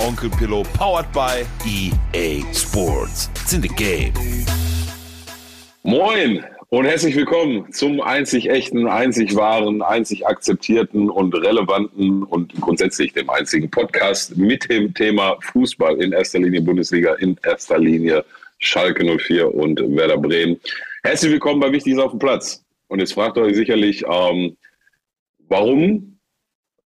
Onkel Pillow, powered by EA Sports. It's in the game. Moin und herzlich willkommen zum einzig echten, einzig wahren, einzig akzeptierten und relevanten und grundsätzlich dem einzigen Podcast mit dem Thema Fußball in erster Linie Bundesliga, in erster Linie Schalke 04 und Werder Bremen. Herzlich willkommen bei Wichtiges auf dem Platz. Und jetzt fragt ihr euch sicherlich, ähm, warum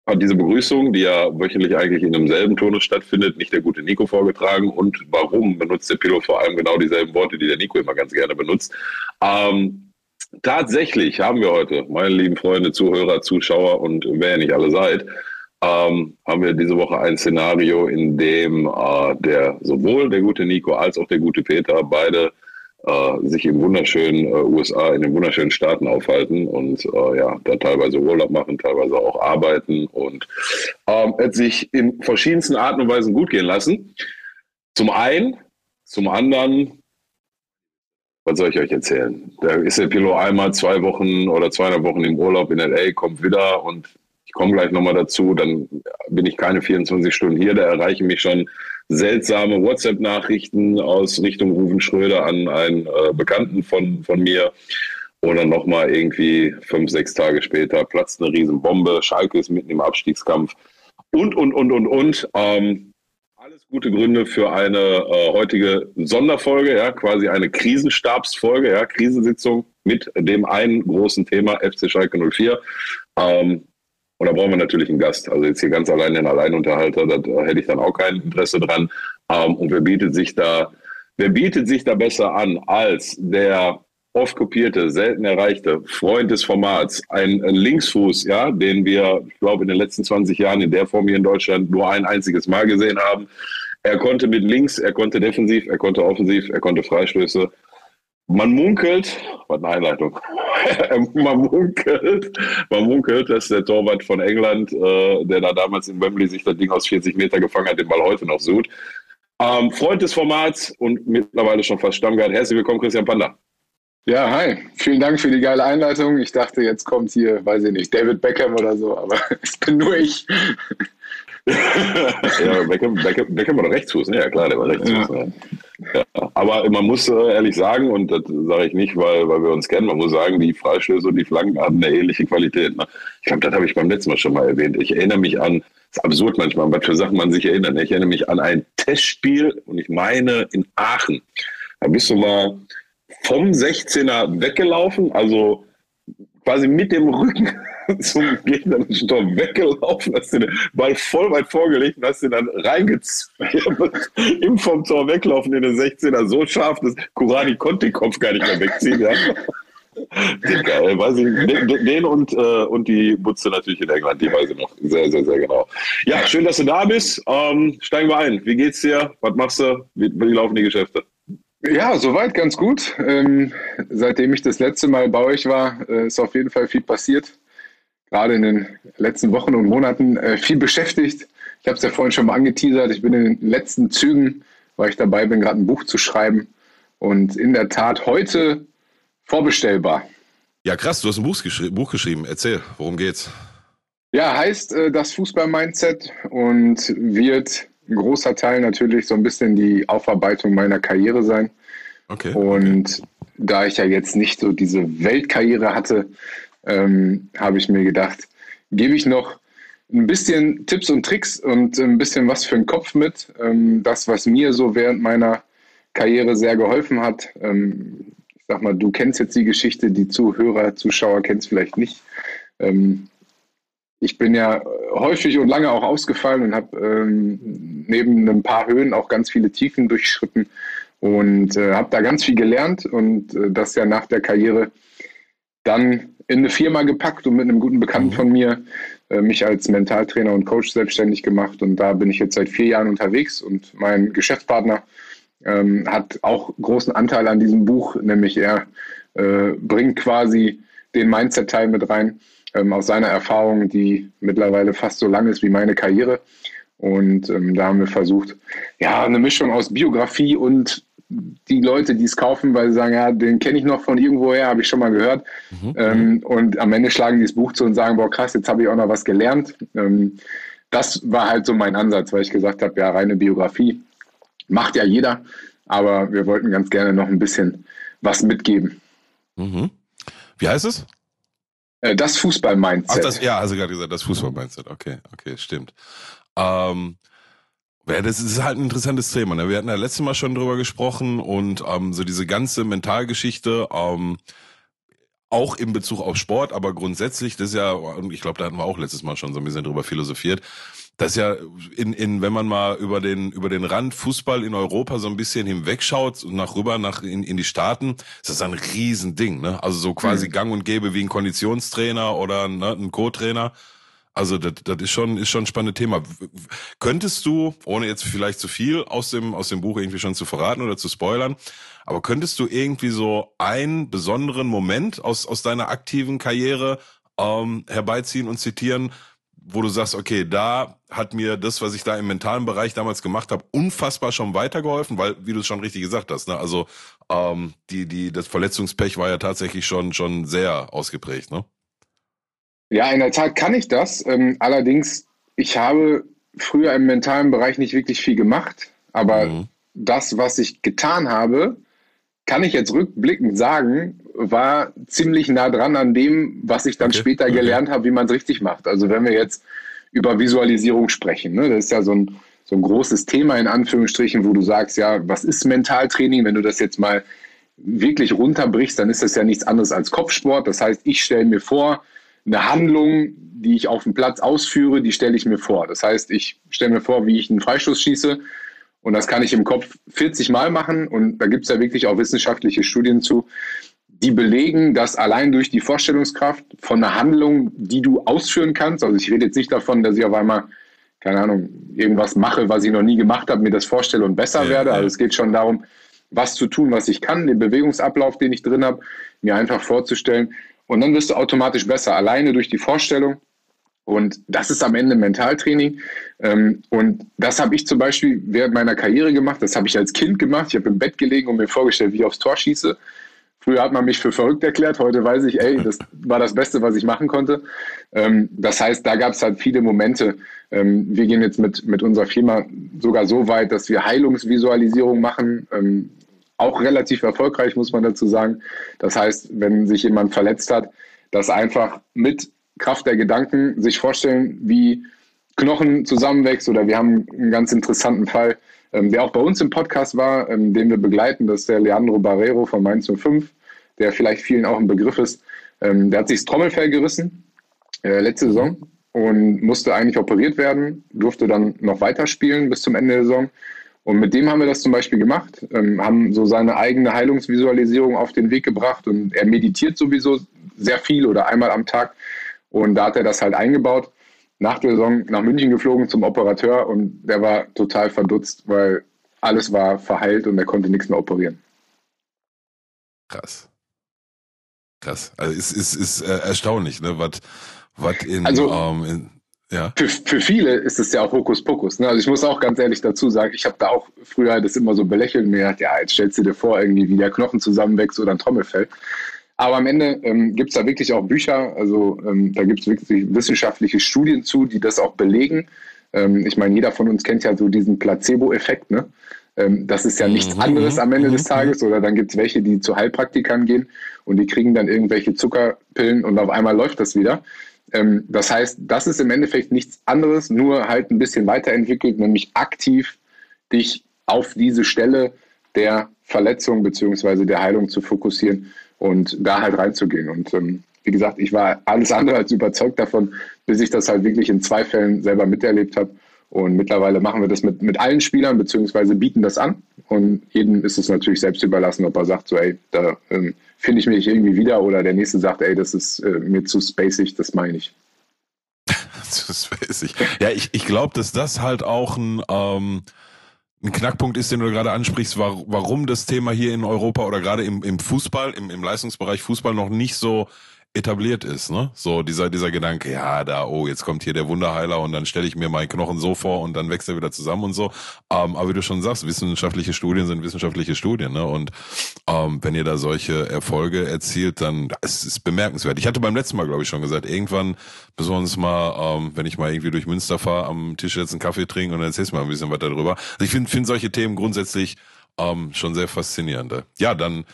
hat diese Begrüßung, die ja wöchentlich eigentlich in demselben Tonus stattfindet, nicht der gute Nico vorgetragen und warum benutzt der Pilot vor allem genau dieselben Worte, die der Nico immer ganz gerne benutzt. Ähm, tatsächlich haben wir heute, meine lieben Freunde, Zuhörer, Zuschauer und wer ihr nicht alle seid, ähm, haben wir diese Woche ein Szenario, in dem äh, der sowohl der gute Nico als auch der gute Peter beide äh, sich im wunderschönen äh, USA, in den wunderschönen Staaten aufhalten und äh, ja, da teilweise Urlaub machen, teilweise auch arbeiten und ähm, sich in verschiedensten Arten und Weisen gut gehen lassen. Zum einen, zum anderen, was soll ich euch erzählen? Da ist der Pilot einmal zwei Wochen oder zweieinhalb Wochen im Urlaub in LA, kommt wieder und ich komme gleich nochmal dazu, dann bin ich keine 24 Stunden hier, da erreichen mich schon seltsame WhatsApp-Nachrichten aus Richtung Rufen Schröder an einen äh, Bekannten von, von mir. Und dann nochmal irgendwie fünf, sechs Tage später platzt eine Riesenbombe. Schalke ist mitten im Abstiegskampf. Und, und, und, und, und. Ähm, alles gute Gründe für eine äh, heutige Sonderfolge, ja, quasi eine Krisenstabsfolge, ja, Krisensitzung mit dem einen großen Thema FC Schalke 04. Ähm, und da brauchen wir natürlich einen Gast. Also jetzt hier ganz allein den Alleinunterhalter, da hätte ich dann auch kein Interesse dran. Ähm, und wer bietet sich da, wer bietet sich da besser an als der oft kopierte, selten erreichte Freund des Formats, ein, ein Linksfuß, ja, den wir, ich glaube, in den letzten 20 Jahren in der Form hier in Deutschland nur ein einziges Mal gesehen haben. Er konnte mit links, er konnte defensiv, er konnte offensiv, er konnte Freistöße. Man munkelt, was eine Einleitung, man munkelt, man munkelt, dass der Torwart von England, äh, der da damals in Wembley sich das Ding aus 40 Meter gefangen hat, den Ball heute noch sucht. Ähm, Freund des Formats und mittlerweile schon fast Stammgast. Herzlich willkommen, Christian Panda. Ja, hi. Vielen Dank für die geile Einleitung. Ich dachte, jetzt kommt hier, weiß ich nicht, David Beckham oder so, aber es bin nur ich. Ja, Beckham, Beckham, Beckham war doch Rechtsfuß, ne? Ja klar, der war Rechtsfuß. Ja. Ja. Aber man muss äh, ehrlich sagen, und das sage ich nicht, weil, weil wir uns kennen, man muss sagen, die Freistöße und die Flanken haben eine ähnliche Qualität. Ne? Ich glaube, das habe ich beim letzten Mal schon mal erwähnt. Ich erinnere mich an, das ist absurd manchmal, was für Sachen man sich erinnert. Ne? Ich erinnere mich an ein Testspiel, und ich meine in Aachen. Da bist du mal vom 16er weggelaufen, also quasi mit dem Rücken zum gegnerischen Tor weggelaufen, hast den Ball voll weit vorgelegt und hast den dann reingezwirbelt, im vom Tor weglaufen in den 16er, so scharf, dass Kurani konnte den Kopf gar nicht mehr wegziehen. Ja. Den, geil, weiß ich, den, den und, äh, und die Butze natürlich in England, die weiß ich noch sehr, sehr, sehr genau. Ja, schön, dass du da bist. Ähm, steigen wir ein. Wie geht's dir? Was machst du? Wie, wie laufen die Geschäfte? Ja, soweit ganz gut. Ähm, seitdem ich das letzte Mal bei euch war, äh, ist auf jeden Fall viel passiert. Gerade in den letzten Wochen und Monaten äh, viel beschäftigt. Ich habe es ja vorhin schon mal angeteasert. Ich bin in den letzten Zügen, weil ich dabei bin, gerade ein Buch zu schreiben. Und in der Tat heute vorbestellbar. Ja, krass, du hast ein Buch, geschri Buch geschrieben. Erzähl, worum geht's? Ja, heißt äh, das Fußball-Mindset und wird ein großer Teil natürlich so ein bisschen die Aufarbeitung meiner Karriere sein. Okay. Und okay. da ich ja jetzt nicht so diese Weltkarriere hatte, ähm, habe ich mir gedacht, gebe ich noch ein bisschen Tipps und Tricks und ein bisschen was für den Kopf mit. Ähm, das, was mir so während meiner Karriere sehr geholfen hat. Ähm, ich sag mal, du kennst jetzt die Geschichte, die Zuhörer, Zuschauer kennen es vielleicht nicht. Ähm, ich bin ja häufig und lange auch ausgefallen und habe ähm, neben ein paar Höhen auch ganz viele Tiefen durchschritten und äh, habe da ganz viel gelernt und äh, das ja nach der Karriere dann in eine Firma gepackt und mit einem guten Bekannten mhm. von mir äh, mich als Mentaltrainer und Coach selbstständig gemacht und da bin ich jetzt seit vier Jahren unterwegs und mein Geschäftspartner ähm, hat auch großen Anteil an diesem Buch, nämlich er äh, bringt quasi den Mindset-Teil mit rein ähm, aus seiner Erfahrung, die mittlerweile fast so lang ist wie meine Karriere. Und ähm, da haben wir versucht, ja, eine Mischung aus Biografie und die Leute, die es kaufen, weil sie sagen, ja, den kenne ich noch von irgendwoher, habe ich schon mal gehört. Mhm. Ähm, und am Ende schlagen die das Buch zu und sagen, boah, krass, jetzt habe ich auch noch was gelernt. Ähm, das war halt so mein Ansatz, weil ich gesagt habe, ja, reine Biografie macht ja jeder, aber wir wollten ganz gerne noch ein bisschen was mitgeben. Mhm. Wie heißt es? Äh, das Fußball-Mindset. Ach, ja, also gerade gesagt, das Fußball-Mindset. Okay, okay, stimmt. Ähm, ja, das ist halt ein interessantes Thema. Ne? Wir hatten ja letztes Mal schon drüber gesprochen und ähm, so diese ganze Mentalgeschichte, ähm, auch in Bezug auf Sport, aber grundsätzlich, das ist ja, und ich glaube, da hatten wir auch letztes Mal schon so ein bisschen drüber philosophiert, dass ja in, in wenn man mal über den über den Rand Fußball in Europa so ein bisschen hinwegschaut und nach rüber nach in, in die Staaten, ist das ein Riesending, ne? Also so quasi mhm. Gang und Gäbe wie ein Konditionstrainer oder ne, ein Co-Trainer. Also das, das ist schon ist schon ein spannendes Thema. Könntest du, ohne jetzt vielleicht zu viel aus dem aus dem Buch irgendwie schon zu verraten oder zu spoilern, aber könntest du irgendwie so einen besonderen Moment aus aus deiner aktiven Karriere ähm, herbeiziehen und zitieren, wo du sagst, okay, da hat mir das, was ich da im mentalen Bereich damals gemacht habe, unfassbar schon weitergeholfen, weil, wie du es schon richtig gesagt hast, ne, also ähm, die, die, das Verletzungspech war ja tatsächlich schon, schon sehr ausgeprägt, ne? Ja, in der Tat kann ich das. Ähm, allerdings, ich habe früher im mentalen Bereich nicht wirklich viel gemacht, aber mhm. das, was ich getan habe, kann ich jetzt rückblickend sagen, war ziemlich nah dran an dem, was ich dann okay. später okay. gelernt habe, wie man es richtig macht. Also wenn wir jetzt über Visualisierung sprechen, ne, das ist ja so ein, so ein großes Thema in Anführungsstrichen, wo du sagst, ja, was ist Mentaltraining? Wenn du das jetzt mal wirklich runterbrichst, dann ist das ja nichts anderes als Kopfsport. Das heißt, ich stelle mir vor, eine Handlung, die ich auf dem Platz ausführe, die stelle ich mir vor. Das heißt, ich stelle mir vor, wie ich einen Freistoß schieße und das kann ich im Kopf 40 Mal machen. Und da gibt es ja wirklich auch wissenschaftliche Studien zu, die belegen, dass allein durch die Vorstellungskraft von einer Handlung, die du ausführen kannst, also ich rede jetzt nicht davon, dass ich auf einmal, keine Ahnung, irgendwas mache, was ich noch nie gemacht habe, mir das vorstelle und besser ja, werde. Also es geht schon darum, was zu tun, was ich kann, den Bewegungsablauf, den ich drin habe, mir einfach vorzustellen. Und dann wirst du automatisch besser, alleine durch die Vorstellung. Und das ist am Ende Mentaltraining. Ähm, und das habe ich zum Beispiel während meiner Karriere gemacht. Das habe ich als Kind gemacht. Ich habe im Bett gelegen und mir vorgestellt, wie ich aufs Tor schieße. Früher hat man mich für verrückt erklärt. Heute weiß ich, ey, das war das Beste, was ich machen konnte. Ähm, das heißt, da gab es halt viele Momente. Ähm, wir gehen jetzt mit, mit unserer Firma sogar so weit, dass wir Heilungsvisualisierung machen. Auch relativ erfolgreich, muss man dazu sagen. Das heißt, wenn sich jemand verletzt hat, dass einfach mit Kraft der Gedanken sich vorstellen, wie Knochen zusammenwächst. Oder wir haben einen ganz interessanten Fall, ähm, der auch bei uns im Podcast war, ähm, den wir begleiten. Das ist der Leandro Barrero von Mainz 05, der vielleicht vielen auch ein Begriff ist. Ähm, der hat sich das Trommelfell gerissen äh, letzte Saison und musste eigentlich operiert werden, durfte dann noch weiterspielen bis zum Ende der Saison. Und mit dem haben wir das zum Beispiel gemacht, ähm, haben so seine eigene Heilungsvisualisierung auf den Weg gebracht und er meditiert sowieso sehr viel oder einmal am Tag und da hat er das halt eingebaut. Nach der Saison nach München geflogen zum Operateur und der war total verdutzt, weil alles war verheilt und er konnte nichts mehr operieren. Krass. Krass. Also es ist, ist, ist äh, erstaunlich, ne? Was, was in, also, ähm, in ja. Für, für viele ist es ja auch Hokuspokus. Ne? Also ich muss auch ganz ehrlich dazu sagen, ich habe da auch früher das immer so belächelt und mir gedacht, ja, jetzt stellst du dir vor, irgendwie wie der Knochen zusammenwächst oder ein Trommelfell. Aber am Ende ähm, gibt es da wirklich auch Bücher, also ähm, da gibt es wirklich wissenschaftliche Studien zu, die das auch belegen. Ähm, ich meine, jeder von uns kennt ja so diesen Placebo-Effekt. Ne? Ähm, das ist ja nichts mhm, anderes am Ende mhm, des Tages. Oder dann gibt es welche, die zu Heilpraktikern gehen und die kriegen dann irgendwelche Zuckerpillen und auf einmal läuft das wieder. Ähm, das heißt, das ist im Endeffekt nichts anderes, nur halt ein bisschen weiterentwickelt, nämlich aktiv dich auf diese Stelle der Verletzung bzw. der Heilung zu fokussieren und da halt reinzugehen. Und ähm, wie gesagt, ich war alles andere als überzeugt davon, bis ich das halt wirklich in zwei Fällen selber miterlebt habe. Und mittlerweile machen wir das mit, mit allen Spielern, beziehungsweise bieten das an. Und jedem ist es natürlich selbst überlassen, ob er sagt, so, ey, da ähm, finde ich mich irgendwie wieder, oder der nächste sagt, ey, das ist äh, mir zu spacig, das meine ich. zu spacig. Ja, ich, ich glaube, dass das halt auch ein, ähm, ein Knackpunkt ist, den du gerade ansprichst, warum das Thema hier in Europa oder gerade im, im Fußball, im, im Leistungsbereich Fußball noch nicht so etabliert ist, ne? So dieser dieser Gedanke, ja, da oh, jetzt kommt hier der Wunderheiler und dann stelle ich mir meinen Knochen so vor und dann wächst er wieder zusammen und so. Ähm, aber wie du schon sagst, wissenschaftliche Studien sind wissenschaftliche Studien, ne? Und ähm, wenn ihr da solche Erfolge erzielt, dann es ist bemerkenswert. Ich hatte beim letzten Mal, glaube ich, schon gesagt, irgendwann müssen wir uns mal, ähm, wenn ich mal irgendwie durch Münster fahre, am Tisch jetzt einen Kaffee trinken und dann erzählst du mal ein bisschen was darüber. Also ich finde finde solche Themen grundsätzlich ähm, schon sehr faszinierend. Ja, dann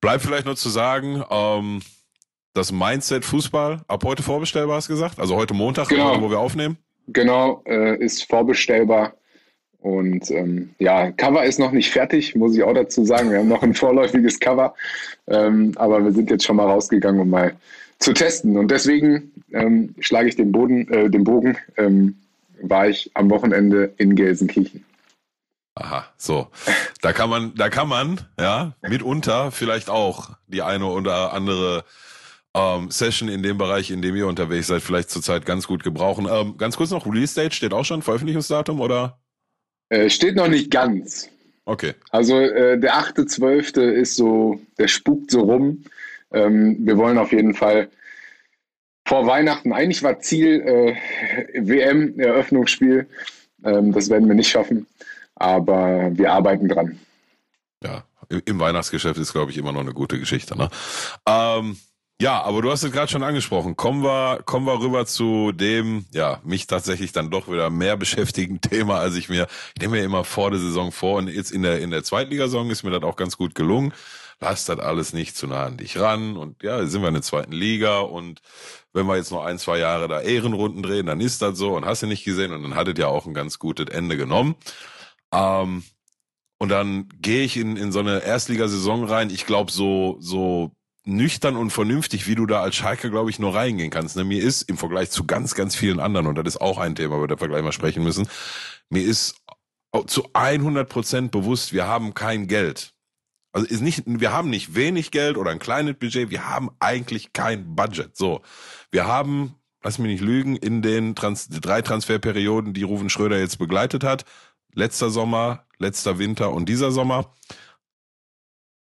bleibt vielleicht nur zu sagen, ähm, das Mindset Fußball ab heute vorbestellbar, hast du gesagt? Also heute Montag, genau. wo wir aufnehmen? Genau, äh, ist vorbestellbar. Und ähm, ja, Cover ist noch nicht fertig, muss ich auch dazu sagen. Wir haben noch ein vorläufiges Cover, ähm, aber wir sind jetzt schon mal rausgegangen, um mal zu testen. Und deswegen ähm, schlage ich den, Boden, äh, den Bogen, ähm, war ich am Wochenende in Gelsenkirchen. Aha, so. Da kann man, da kann man, ja, mitunter vielleicht auch die eine oder andere ähm, Session in dem Bereich, in dem ihr unterwegs seid, vielleicht zurzeit ganz gut gebrauchen. Ähm, ganz kurz noch, Release Date steht auch schon, Veröffentlichungsdatum oder? Äh, steht noch nicht ganz. Okay. Also äh, der 8.12. ist so, der spukt so rum. Ähm, wir wollen auf jeden Fall vor Weihnachten, eigentlich war Ziel äh, WM-Eröffnungsspiel. Ähm, das werden wir nicht schaffen, aber wir arbeiten dran. Ja, im Weihnachtsgeschäft ist, glaube ich, immer noch eine gute Geschichte. Ne? Ähm, ja, aber du hast es gerade schon angesprochen. Kommen wir, kommen wir rüber zu dem, ja, mich tatsächlich dann doch wieder mehr beschäftigen Thema, als ich mir, ich nehme mir immer vor der Saison vor und jetzt in der, in der Zweitligasaison ist mir das auch ganz gut gelungen. Lass das alles nicht zu nah an dich ran und ja, sind wir in der zweiten Liga und wenn wir jetzt noch ein, zwei Jahre da Ehrenrunden drehen, dann ist das so und hast du nicht gesehen und dann hattet ja auch ein ganz gutes Ende genommen. Ähm, und dann gehe ich in, in so eine Erstligasaison rein. Ich glaube, so, so nüchtern und vernünftig, wie du da als Schalke, glaube ich, nur reingehen kannst. Ne? Mir ist im Vergleich zu ganz, ganz vielen anderen, und das ist auch ein Thema, über das wir gleich mal sprechen müssen, mir ist zu 100 Prozent bewusst, wir haben kein Geld. Also ist nicht, wir haben nicht wenig Geld oder ein kleines Budget, wir haben eigentlich kein Budget. So, wir haben, lass mich nicht lügen, in den Trans drei Transferperioden, die Rufen Schröder jetzt begleitet hat, letzter Sommer, letzter Winter und dieser Sommer,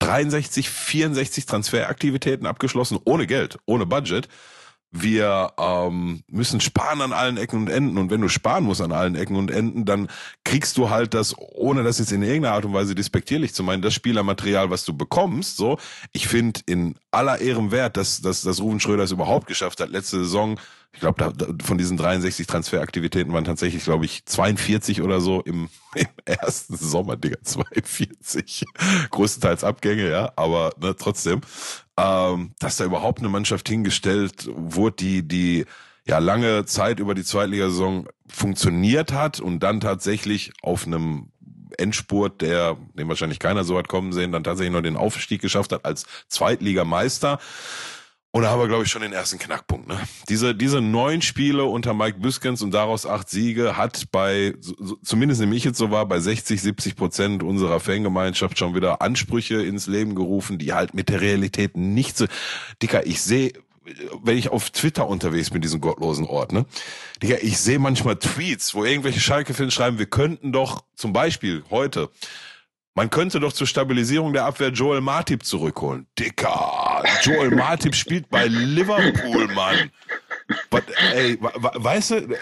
63, 64 Transferaktivitäten abgeschlossen, ohne Geld, ohne Budget. Wir ähm, müssen sparen an allen Ecken und Enden. Und wenn du sparen musst an allen Ecken und Enden, dann kriegst du halt das, ohne das jetzt in irgendeiner Art und Weise despektierlich zu meinen, das Spielermaterial, was du bekommst. So, ich finde in aller Ehren wert, dass, dass, dass Ruven Schröder es überhaupt geschafft hat, letzte Saison ich glaube, von diesen 63 Transferaktivitäten waren tatsächlich, glaube ich, 42 oder so im, im ersten Sommer, Digga, 42. Größtenteils Abgänge, ja, aber ne, trotzdem, ähm, dass da überhaupt eine Mannschaft hingestellt wurde, die, die ja lange Zeit über die Zweitligasaison funktioniert hat und dann tatsächlich auf einem Endspurt, der, den wahrscheinlich keiner so hat kommen sehen, dann tatsächlich noch den Aufstieg geschafft hat als Zweitligameister. Und da haben wir, glaube ich, schon den ersten Knackpunkt. Ne? Diese, diese neun Spiele unter Mike Büskens und daraus acht Siege hat bei, so, zumindest ich jetzt so war, bei 60, 70 Prozent unserer Fangemeinschaft schon wieder Ansprüche ins Leben gerufen, die halt mit der Realität nicht so... Dicker, ich sehe wenn ich auf Twitter unterwegs bin, diesen gottlosen Ort, ne? Digga, ich sehe manchmal Tweets, wo irgendwelche Schalke-Fans schreiben, wir könnten doch zum Beispiel heute man könnte doch zur Stabilisierung der Abwehr Joel Martip zurückholen. Dicker, Joel Martip spielt bei Liverpool, Mann. But, ey, weißt du,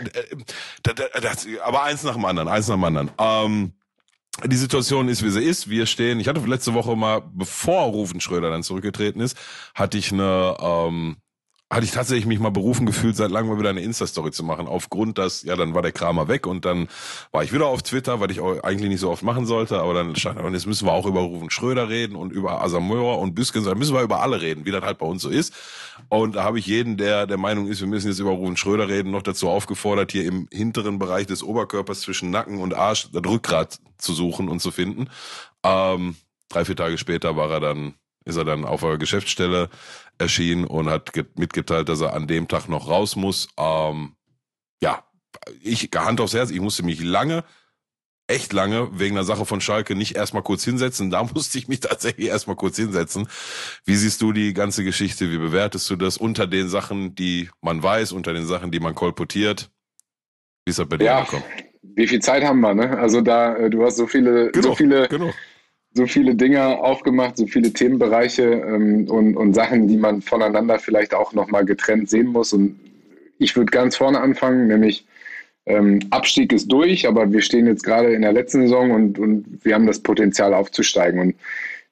das, aber eins nach dem anderen, eins nach dem anderen. Ähm, die Situation ist, wie sie ist. Wir stehen, ich hatte letzte Woche mal, bevor Rufen Schröder dann zurückgetreten ist, hatte ich eine, ähm, hatte ich tatsächlich mich mal berufen gefühlt, seit langem mal wieder eine Insta-Story zu machen. Aufgrund, dass, ja, dann war der Kramer weg und dann war ich wieder auf Twitter, weil ich eigentlich nicht so oft machen sollte, aber dann stand, und jetzt müssen wir auch über Rufen Schröder reden und über Asamoah und Büskens, da müssen wir über alle reden, wie das halt bei uns so ist. Und da habe ich jeden, der der Meinung ist, wir müssen jetzt über Rufen Schröder reden, noch dazu aufgefordert, hier im hinteren Bereich des Oberkörpers zwischen Nacken und Arsch das Rückgrat zu suchen und zu finden. Ähm, drei, vier Tage später war er dann ist er dann auf der Geschäftsstelle erschienen und hat mitgeteilt, dass er an dem Tag noch raus muss. Ähm, ja, ich Hand aufs Herz, ich musste mich lange, echt lange wegen der Sache von Schalke nicht erstmal kurz hinsetzen. Da musste ich mich tatsächlich erstmal kurz hinsetzen. Wie siehst du die ganze Geschichte? Wie bewertest du das unter den Sachen, die man weiß, unter den Sachen, die man kolportiert? Wie ist das bei dir ja, wie viel Zeit haben wir, ne? Also da, äh, du hast so viele, genau, so viele, genau. So viele Dinge aufgemacht, so viele Themenbereiche ähm, und, und Sachen, die man voneinander vielleicht auch nochmal getrennt sehen muss. Und ich würde ganz vorne anfangen, nämlich ähm, Abstieg ist durch, aber wir stehen jetzt gerade in der letzten Saison und, und wir haben das Potenzial aufzusteigen. Und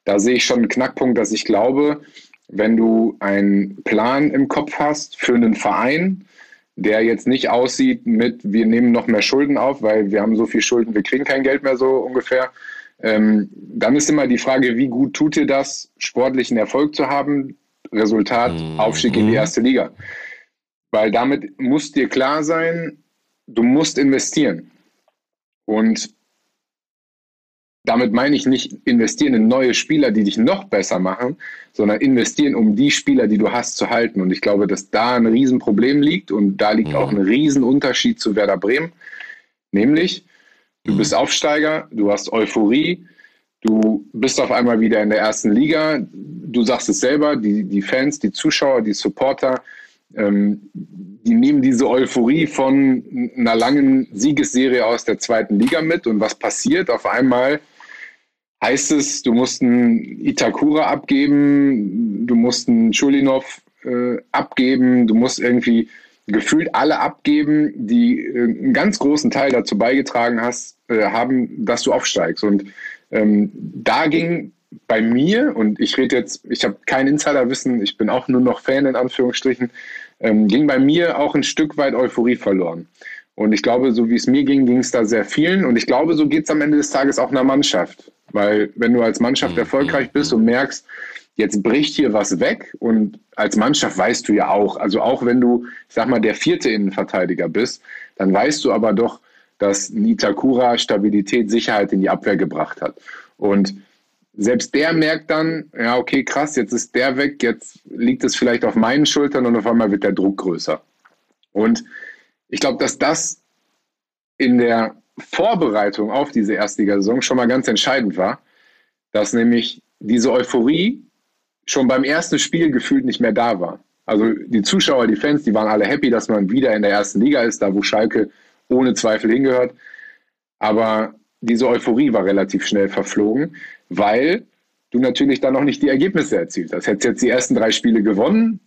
da sehe ich schon einen Knackpunkt, dass ich glaube, wenn du einen Plan im Kopf hast für einen Verein, der jetzt nicht aussieht mit, wir nehmen noch mehr Schulden auf, weil wir haben so viel Schulden, wir kriegen kein Geld mehr so ungefähr. Ähm, dann ist immer die Frage, wie gut tut dir das, sportlichen Erfolg zu haben? Resultat, mhm. Aufstieg in die erste Liga. Weil damit muss dir klar sein, du musst investieren. Und damit meine ich nicht investieren in neue Spieler, die dich noch besser machen, sondern investieren, um die Spieler, die du hast, zu halten. Und ich glaube, dass da ein Riesenproblem liegt und da liegt mhm. auch ein Riesenunterschied zu Werder Bremen. Nämlich, du mhm. bist Aufsteiger, du hast Euphorie, du bist auf einmal wieder in der ersten Liga. Du sagst es selber, die, die Fans, die Zuschauer, die Supporter, ähm, die nehmen diese Euphorie von einer langen Siegesserie aus der zweiten Liga mit. Und was passiert? Auf einmal heißt es, du musst einen Itakura abgeben, du musst einen Schulinov äh, abgeben, du musst irgendwie gefühlt alle abgeben, die äh, einen ganz großen Teil dazu beigetragen hast, äh, haben, dass du aufsteigst. Und ähm, da ging bei mir, und ich rede jetzt, ich habe kein Insiderwissen, ich bin auch nur noch Fan in Anführungsstrichen, ähm, ging bei mir auch ein Stück weit Euphorie verloren. Und ich glaube, so wie es mir ging, ging es da sehr vielen. Und ich glaube, so geht es am Ende des Tages auch einer Mannschaft. Weil wenn du als Mannschaft mhm. erfolgreich bist und merkst, jetzt bricht hier was weg und als Mannschaft weißt du ja auch, also auch wenn du, ich sag mal, der vierte Innenverteidiger bist, dann weißt du aber doch, dass Nitakura Stabilität, Sicherheit in die Abwehr gebracht hat. Und selbst der merkt dann, ja, okay, krass, jetzt ist der weg, jetzt liegt es vielleicht auf meinen Schultern und auf einmal wird der Druck größer. Und ich glaube, dass das in der Vorbereitung auf diese Erstligasaison schon mal ganz entscheidend war, dass nämlich diese Euphorie schon beim ersten Spiel gefühlt nicht mehr da war. Also die Zuschauer, die Fans, die waren alle happy, dass man wieder in der ersten Liga ist, da wo Schalke ohne Zweifel hingehört. Aber diese Euphorie war relativ schnell verflogen, weil du natürlich dann noch nicht die Ergebnisse erzielt hast. Hättest jetzt die ersten drei Spiele gewonnen,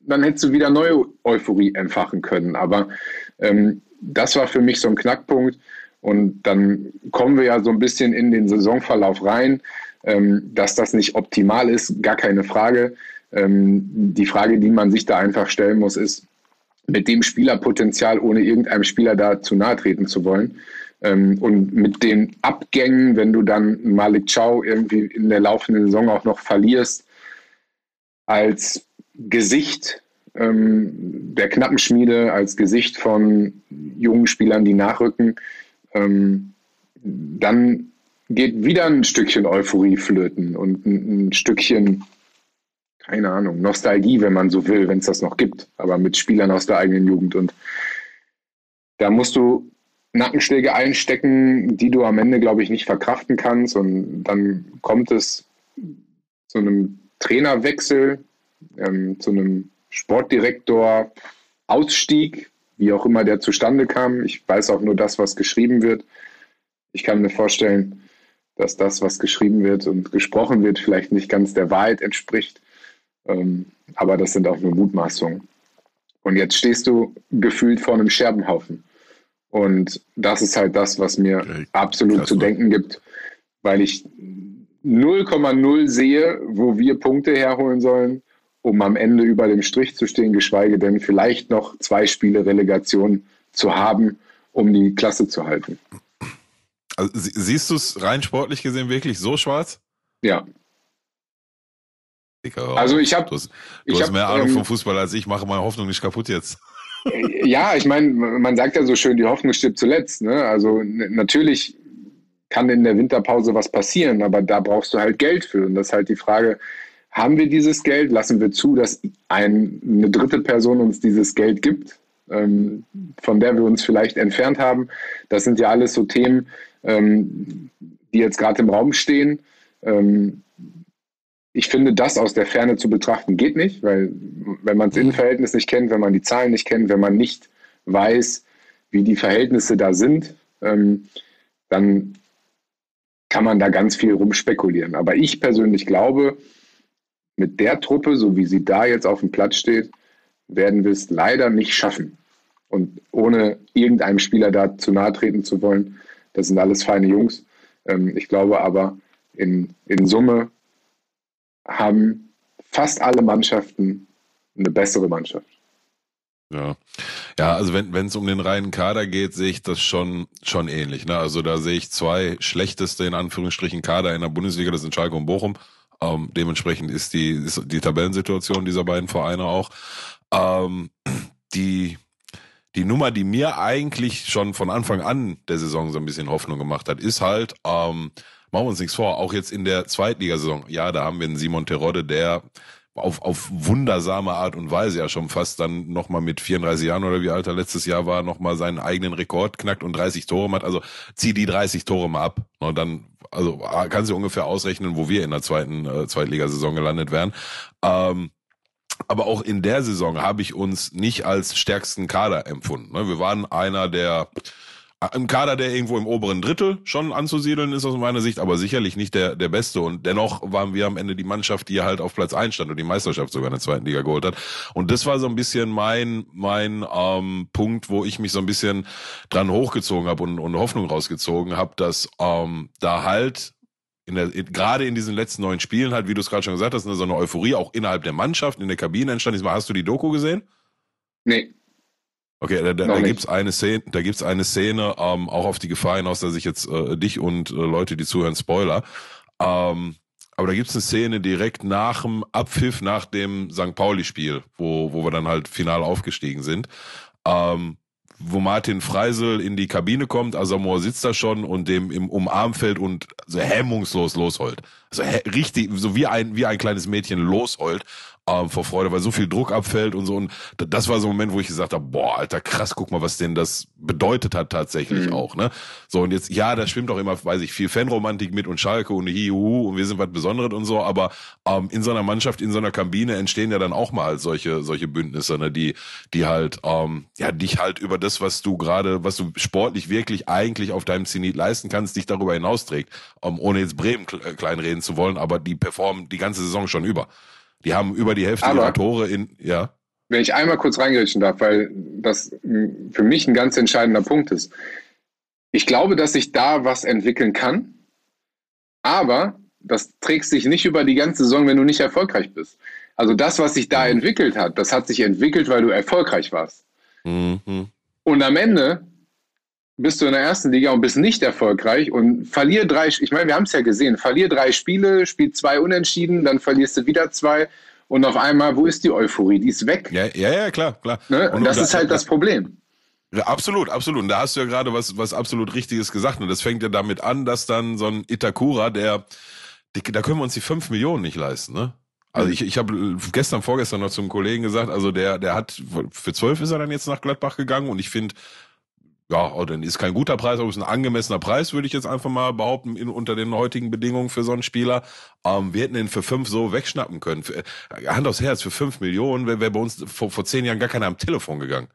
dann hättest du wieder neue Euphorie entfachen können. Aber ähm, das war für mich so ein Knackpunkt, und dann kommen wir ja so ein bisschen in den Saisonverlauf rein. Ähm, dass das nicht optimal ist, gar keine Frage. Ähm, die Frage, die man sich da einfach stellen muss, ist, mit dem Spielerpotenzial, ohne irgendeinem Spieler da zu nahe treten zu wollen. Ähm, und mit den Abgängen, wenn du dann Malik Chow irgendwie in der laufenden Saison auch noch verlierst, als Gesicht der Knappenschmiede, als Gesicht von jungen Spielern, die nachrücken, ähm, dann geht wieder ein Stückchen Euphorie flöten und ein, ein Stückchen, keine Ahnung, Nostalgie, wenn man so will, wenn es das noch gibt, aber mit Spielern aus der eigenen Jugend. Und da musst du Nackenschläge einstecken, die du am Ende, glaube ich, nicht verkraften kannst. Und dann kommt es zu einem Trainerwechsel, ähm, zu einem Sportdirektor Ausstieg, wie auch immer der zustande kam. Ich weiß auch nur das, was geschrieben wird. Ich kann mir vorstellen, dass das, was geschrieben wird und gesprochen wird, vielleicht nicht ganz der Wahrheit entspricht. Ähm, aber das sind auch nur Mutmaßungen. Und jetzt stehst du gefühlt vor einem Scherbenhaufen. Und das ist halt das, was mir okay. absolut zu denken gibt, weil ich 0,0 sehe, wo wir Punkte herholen sollen um am Ende über dem Strich zu stehen, geschweige denn vielleicht noch zwei Spiele Relegation zu haben, um die Klasse zu halten. Also, siehst du es rein sportlich gesehen wirklich so schwarz? Ja. Also ich habe. Du hast, du hast hab, mehr Ahnung ähm, vom Fußball als ich, mache meine Hoffnung nicht kaputt jetzt. Ja, ich meine, man sagt ja so schön, die Hoffnung stirbt zuletzt. Ne? Also natürlich kann in der Winterpause was passieren, aber da brauchst du halt Geld für. Und das ist halt die Frage, haben wir dieses Geld? Lassen wir zu, dass ein, eine dritte Person uns dieses Geld gibt, ähm, von der wir uns vielleicht entfernt haben? Das sind ja alles so Themen, ähm, die jetzt gerade im Raum stehen. Ähm, ich finde, das aus der Ferne zu betrachten geht nicht, weil wenn man das Innenverhältnis nicht kennt, wenn man die Zahlen nicht kennt, wenn man nicht weiß, wie die Verhältnisse da sind, ähm, dann kann man da ganz viel rumspekulieren. Aber ich persönlich glaube, mit der Truppe, so wie sie da jetzt auf dem Platz steht, werden wir es leider nicht schaffen. Und ohne irgendeinem Spieler da zu nahe treten zu wollen, das sind alles feine Jungs. Ähm, ich glaube aber, in, in Summe haben fast alle Mannschaften eine bessere Mannschaft. Ja, ja, also wenn es um den reinen Kader geht, sehe ich das schon schon ähnlich. Ne? Also da sehe ich zwei schlechteste in Anführungsstrichen Kader in der Bundesliga, das sind Schalke und Bochum. Ähm, dementsprechend ist die ist die Tabellensituation dieser beiden Vereine auch. Ähm, die die Nummer, die mir eigentlich schon von Anfang an der Saison so ein bisschen Hoffnung gemacht hat, ist halt, ähm, machen wir uns nichts vor, auch jetzt in der Zweitligasaison, ja, da haben wir einen Simon Terodde, der auf, auf wundersame Art und Weise ja schon fast dann nochmal mit 34 Jahren oder wie alt er letztes Jahr war, nochmal seinen eigenen Rekord knackt und 30 Tore macht. Also zieh die 30 Tore mal ab. Und dann, also kannst du ungefähr ausrechnen, wo wir in der zweiten äh, Zweitligasaison gelandet wären. Ähm, aber auch in der Saison habe ich uns nicht als stärksten Kader empfunden. Ne? Wir waren einer der im Kader, der irgendwo im oberen Drittel schon anzusiedeln ist aus meiner Sicht, aber sicherlich nicht der, der Beste. Und dennoch waren wir am Ende die Mannschaft, die halt auf Platz 1 stand und die Meisterschaft sogar in der zweiten Liga geholt hat. Und das war so ein bisschen mein, mein ähm, Punkt, wo ich mich so ein bisschen dran hochgezogen habe und, und Hoffnung rausgezogen habe, dass ähm, da halt in der, in, gerade in diesen letzten neun Spielen halt, wie du es gerade schon gesagt hast, so eine Euphorie auch innerhalb der Mannschaft, in der Kabine entstanden ist. Hast du die Doku gesehen? Nee. Okay, da, da, da gibt's eine Szene, da gibt's eine Szene, ähm, auch auf die Gefahr hinaus, dass ich jetzt äh, dich und äh, Leute, die zuhören, Spoiler. Ähm, aber da gibt's eine Szene direkt nach dem Abpfiff, nach dem St. Pauli-Spiel, wo, wo wir dann halt final aufgestiegen sind. Ähm, wo Martin Freisel in die Kabine kommt, Asamoah sitzt da schon und dem im Umarm fällt und so hemmungslos losheult. Also richtig, so wie ein, wie ein kleines Mädchen losheult ähm, vor Freude, weil so viel Druck abfällt und so. Und das war so ein Moment, wo ich gesagt habe, boah, Alter, krass, guck mal, was denn das bedeutet hat tatsächlich mhm. auch. Ne? So, und jetzt, ja, da schwimmt auch immer, weiß ich, viel Fanromantik mit und Schalke und Hihu und wir sind was Besonderes und so, aber ähm, in so einer Mannschaft, in so einer Kabine entstehen ja dann auch mal solche, solche Bündnisse, ne, die, die halt, ähm, ja, dich halt über das, was du gerade, was du sportlich wirklich eigentlich auf deinem Zenit leisten kannst, dich darüber hinausträgt. Ähm, ohne jetzt Bremen kleinreden zu wollen, aber die performen die ganze Saison schon über. Die haben über die Hälfte Aber, ihrer Tore in, ja. Wenn ich einmal kurz reingrätschen darf, weil das für mich ein ganz entscheidender Punkt ist. Ich glaube, dass sich da was entwickeln kann, aber das trägt sich nicht über die ganze Saison, wenn du nicht erfolgreich bist. Also das, was sich da mhm. entwickelt hat, das hat sich entwickelt, weil du erfolgreich warst. Mhm. Und am Ende bist du in der ersten Liga und bist nicht erfolgreich und verlier drei, ich meine, wir haben es ja gesehen, verlier drei Spiele, spiel zwei unentschieden, dann verlierst du wieder zwei und auf einmal, wo ist die Euphorie? Die ist weg. Ja, ja, ja klar, klar. Ne? Und, und, das und, ist halt das Problem. Ja, absolut, absolut. Und da hast du ja gerade was, was absolut Richtiges gesagt. Und das fängt ja damit an, dass dann so ein Itakura, der, da können wir uns die fünf Millionen nicht leisten, ne? Also ich, ich habe gestern, vorgestern noch zum Kollegen gesagt, also der, der hat, für zwölf ist er dann jetzt nach Gladbach gegangen und ich finde, ja, oh, dann ist kein guter Preis, aber ist ein angemessener Preis, würde ich jetzt einfach mal behaupten, in, unter den heutigen Bedingungen für so einen Spieler. Ähm, wir hätten den für fünf so wegschnappen können. Für, äh, Hand aufs Herz, für fünf Millionen wäre wär bei uns vor, vor zehn Jahren gar keiner am Telefon gegangen.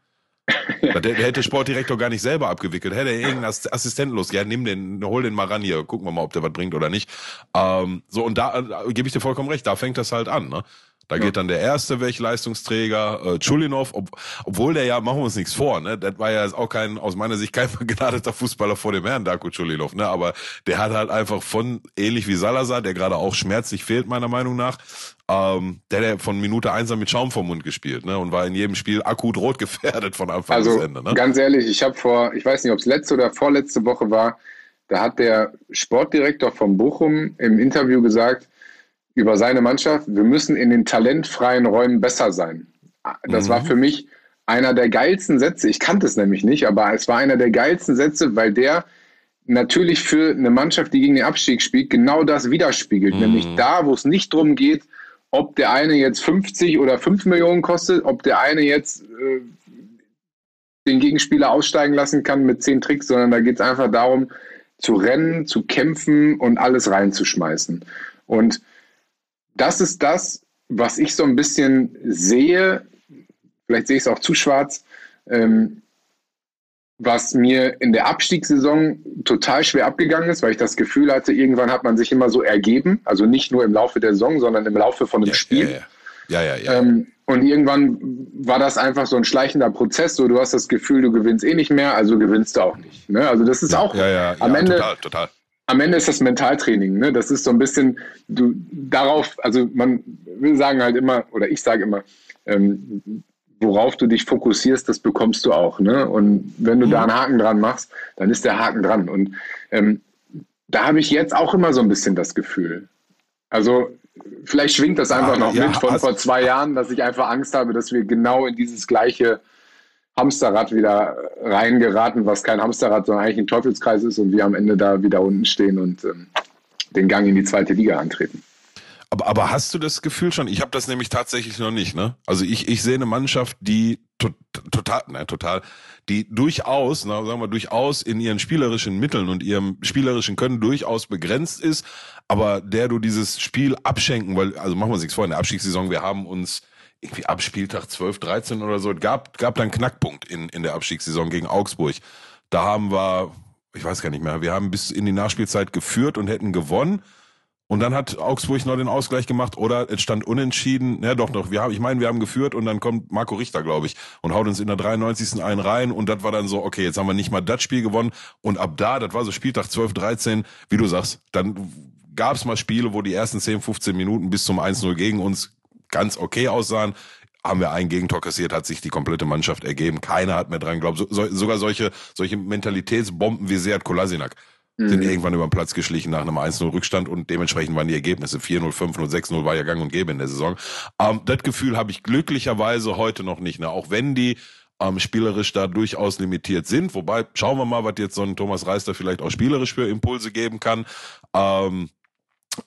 der, der hätte Sportdirektor gar nicht selber abgewickelt. Hätte er irgendeinen Assistenten los. Ja, nimm den, hol den mal ran hier, gucken wir mal, ob der was bringt oder nicht. Ähm, so, und da äh, gebe ich dir vollkommen recht, da fängt das halt an, ne? Da ja. geht dann der erste weg, Leistungsträger, äh, Chulinov, ob, obwohl der ja, machen wir uns nichts vor, ne? Das war ja auch kein, aus meiner Sicht kein begnadeter Fußballer vor dem Herrn, Darko Chulinov, ne? Aber der hat halt einfach von, ähnlich wie Salazar, der gerade auch schmerzlich fehlt, meiner Meinung nach, ähm, der hat von Minute eins an mit Schaum vom Mund gespielt, ne? Und war in jedem Spiel akut rot gefährdet von Anfang also, bis Ende, ne? Ganz ehrlich, ich habe vor, ich weiß nicht, ob es letzte oder vorletzte Woche war, da hat der Sportdirektor von Bochum im Interview gesagt, über seine Mannschaft, wir müssen in den talentfreien Räumen besser sein. Das mhm. war für mich einer der geilsten Sätze. Ich kannte es nämlich nicht, aber es war einer der geilsten Sätze, weil der natürlich für eine Mannschaft, die gegen den Abstieg spielt, genau das widerspiegelt. Mhm. Nämlich da, wo es nicht darum geht, ob der eine jetzt 50 oder 5 Millionen kostet, ob der eine jetzt äh, den Gegenspieler aussteigen lassen kann mit 10 Tricks, sondern da geht es einfach darum, zu rennen, zu kämpfen und alles reinzuschmeißen. Und das ist das, was ich so ein bisschen sehe, vielleicht sehe ich es auch zu schwarz, ähm, was mir in der Abstiegssaison total schwer abgegangen ist, weil ich das Gefühl hatte, irgendwann hat man sich immer so ergeben, also nicht nur im Laufe der Saison, sondern im Laufe von einem ja, Spiel. Ja, ja, ja. ja, ja. Ähm, und irgendwann war das einfach so ein schleichender Prozess, so du hast das Gefühl, du gewinnst eh nicht mehr, also gewinnst du auch nicht. Ne? Also das ist auch am Ende. Total, total. Am Ende ist das Mentaltraining, ne? Das ist so ein bisschen, du darauf, also man will sagen halt immer, oder ich sage immer, ähm, worauf du dich fokussierst, das bekommst du auch. Ne? Und wenn du mhm. da einen Haken dran machst, dann ist der Haken dran. Und ähm, da habe ich jetzt auch immer so ein bisschen das Gefühl. Also vielleicht schwingt das einfach ah, noch ja, mit von vor zwei Jahren, dass ich einfach Angst habe, dass wir genau in dieses gleiche Hamsterrad wieder reingeraten, was kein Hamsterrad, sondern eigentlich ein Teufelskreis ist und wir am Ende da wieder unten stehen und ähm, den Gang in die zweite Liga antreten. Aber, aber hast du das Gefühl schon? Ich habe das nämlich tatsächlich noch nicht. Ne? Also ich, ich sehe eine Mannschaft, die to total, nein, total, die durchaus, na, sagen wir durchaus in ihren spielerischen Mitteln und ihrem spielerischen Können durchaus begrenzt ist, aber der du dieses Spiel abschenken, weil, also machen wir uns nichts vor, in der Abstiegssaison, wir haben uns irgendwie ab Spieltag 12, 13 oder so, gab, gab dann Knackpunkt in, in der Abstiegssaison gegen Augsburg. Da haben wir, ich weiß gar nicht mehr, wir haben bis in die Nachspielzeit geführt und hätten gewonnen und dann hat Augsburg noch den Ausgleich gemacht oder es stand unentschieden. Ja, doch, doch. Wir haben, ich meine, wir haben geführt und dann kommt Marco Richter, glaube ich, und haut uns in der 93. einen rein. Und das war dann so, okay, jetzt haben wir nicht mal das Spiel gewonnen. Und ab da, das war so Spieltag 12, 13, wie du sagst, dann gab es mal Spiele, wo die ersten 10, 15 Minuten bis zum 1-0 gegen uns ganz okay aussahen haben wir ein Gegentor kassiert, hat sich die komplette Mannschaft ergeben. Keiner hat mehr dran geglaubt. So, so, sogar solche, solche Mentalitätsbomben wie Seat Kolasinac sind mhm. irgendwann über den Platz geschlichen nach einem 1-0 Rückstand und dementsprechend waren die Ergebnisse 4-0, 5-0, 6-0 war ja gang und gäbe in der Saison. Ähm, das Gefühl habe ich glücklicherweise heute noch nicht. Ne? Auch wenn die ähm, spielerisch da durchaus limitiert sind. Wobei, schauen wir mal, was jetzt so ein Thomas Reister vielleicht auch spielerisch für Impulse geben kann. Ähm,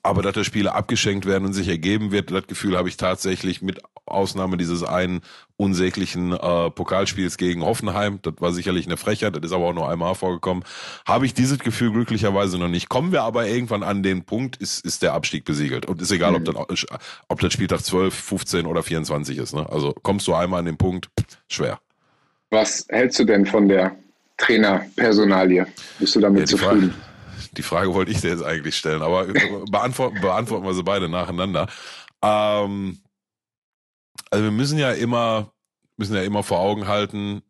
aber dass da Spiele abgeschenkt werden und sich ergeben wird, das Gefühl habe ich tatsächlich mit Ausnahme dieses einen unsäglichen äh, Pokalspiels gegen Hoffenheim, das war sicherlich eine Frechheit, das ist aber auch nur einmal vorgekommen, habe ich dieses Gefühl glücklicherweise noch nicht. Kommen wir aber irgendwann an den Punkt, ist, ist der Abstieg besiegelt. Und ist egal, mhm. ob, das, ob das Spieltag 12, 15 oder 24 ist. Ne? Also kommst du einmal an den Punkt, schwer. Was hältst du denn von der Trainerpersonalie? Bist du damit ja, zufrieden? Frage, die Frage wollte ich dir jetzt eigentlich stellen, aber beantworten, beantworten wir sie beide nacheinander. Ähm, also wir müssen ja immer, müssen ja immer vor Augen halten,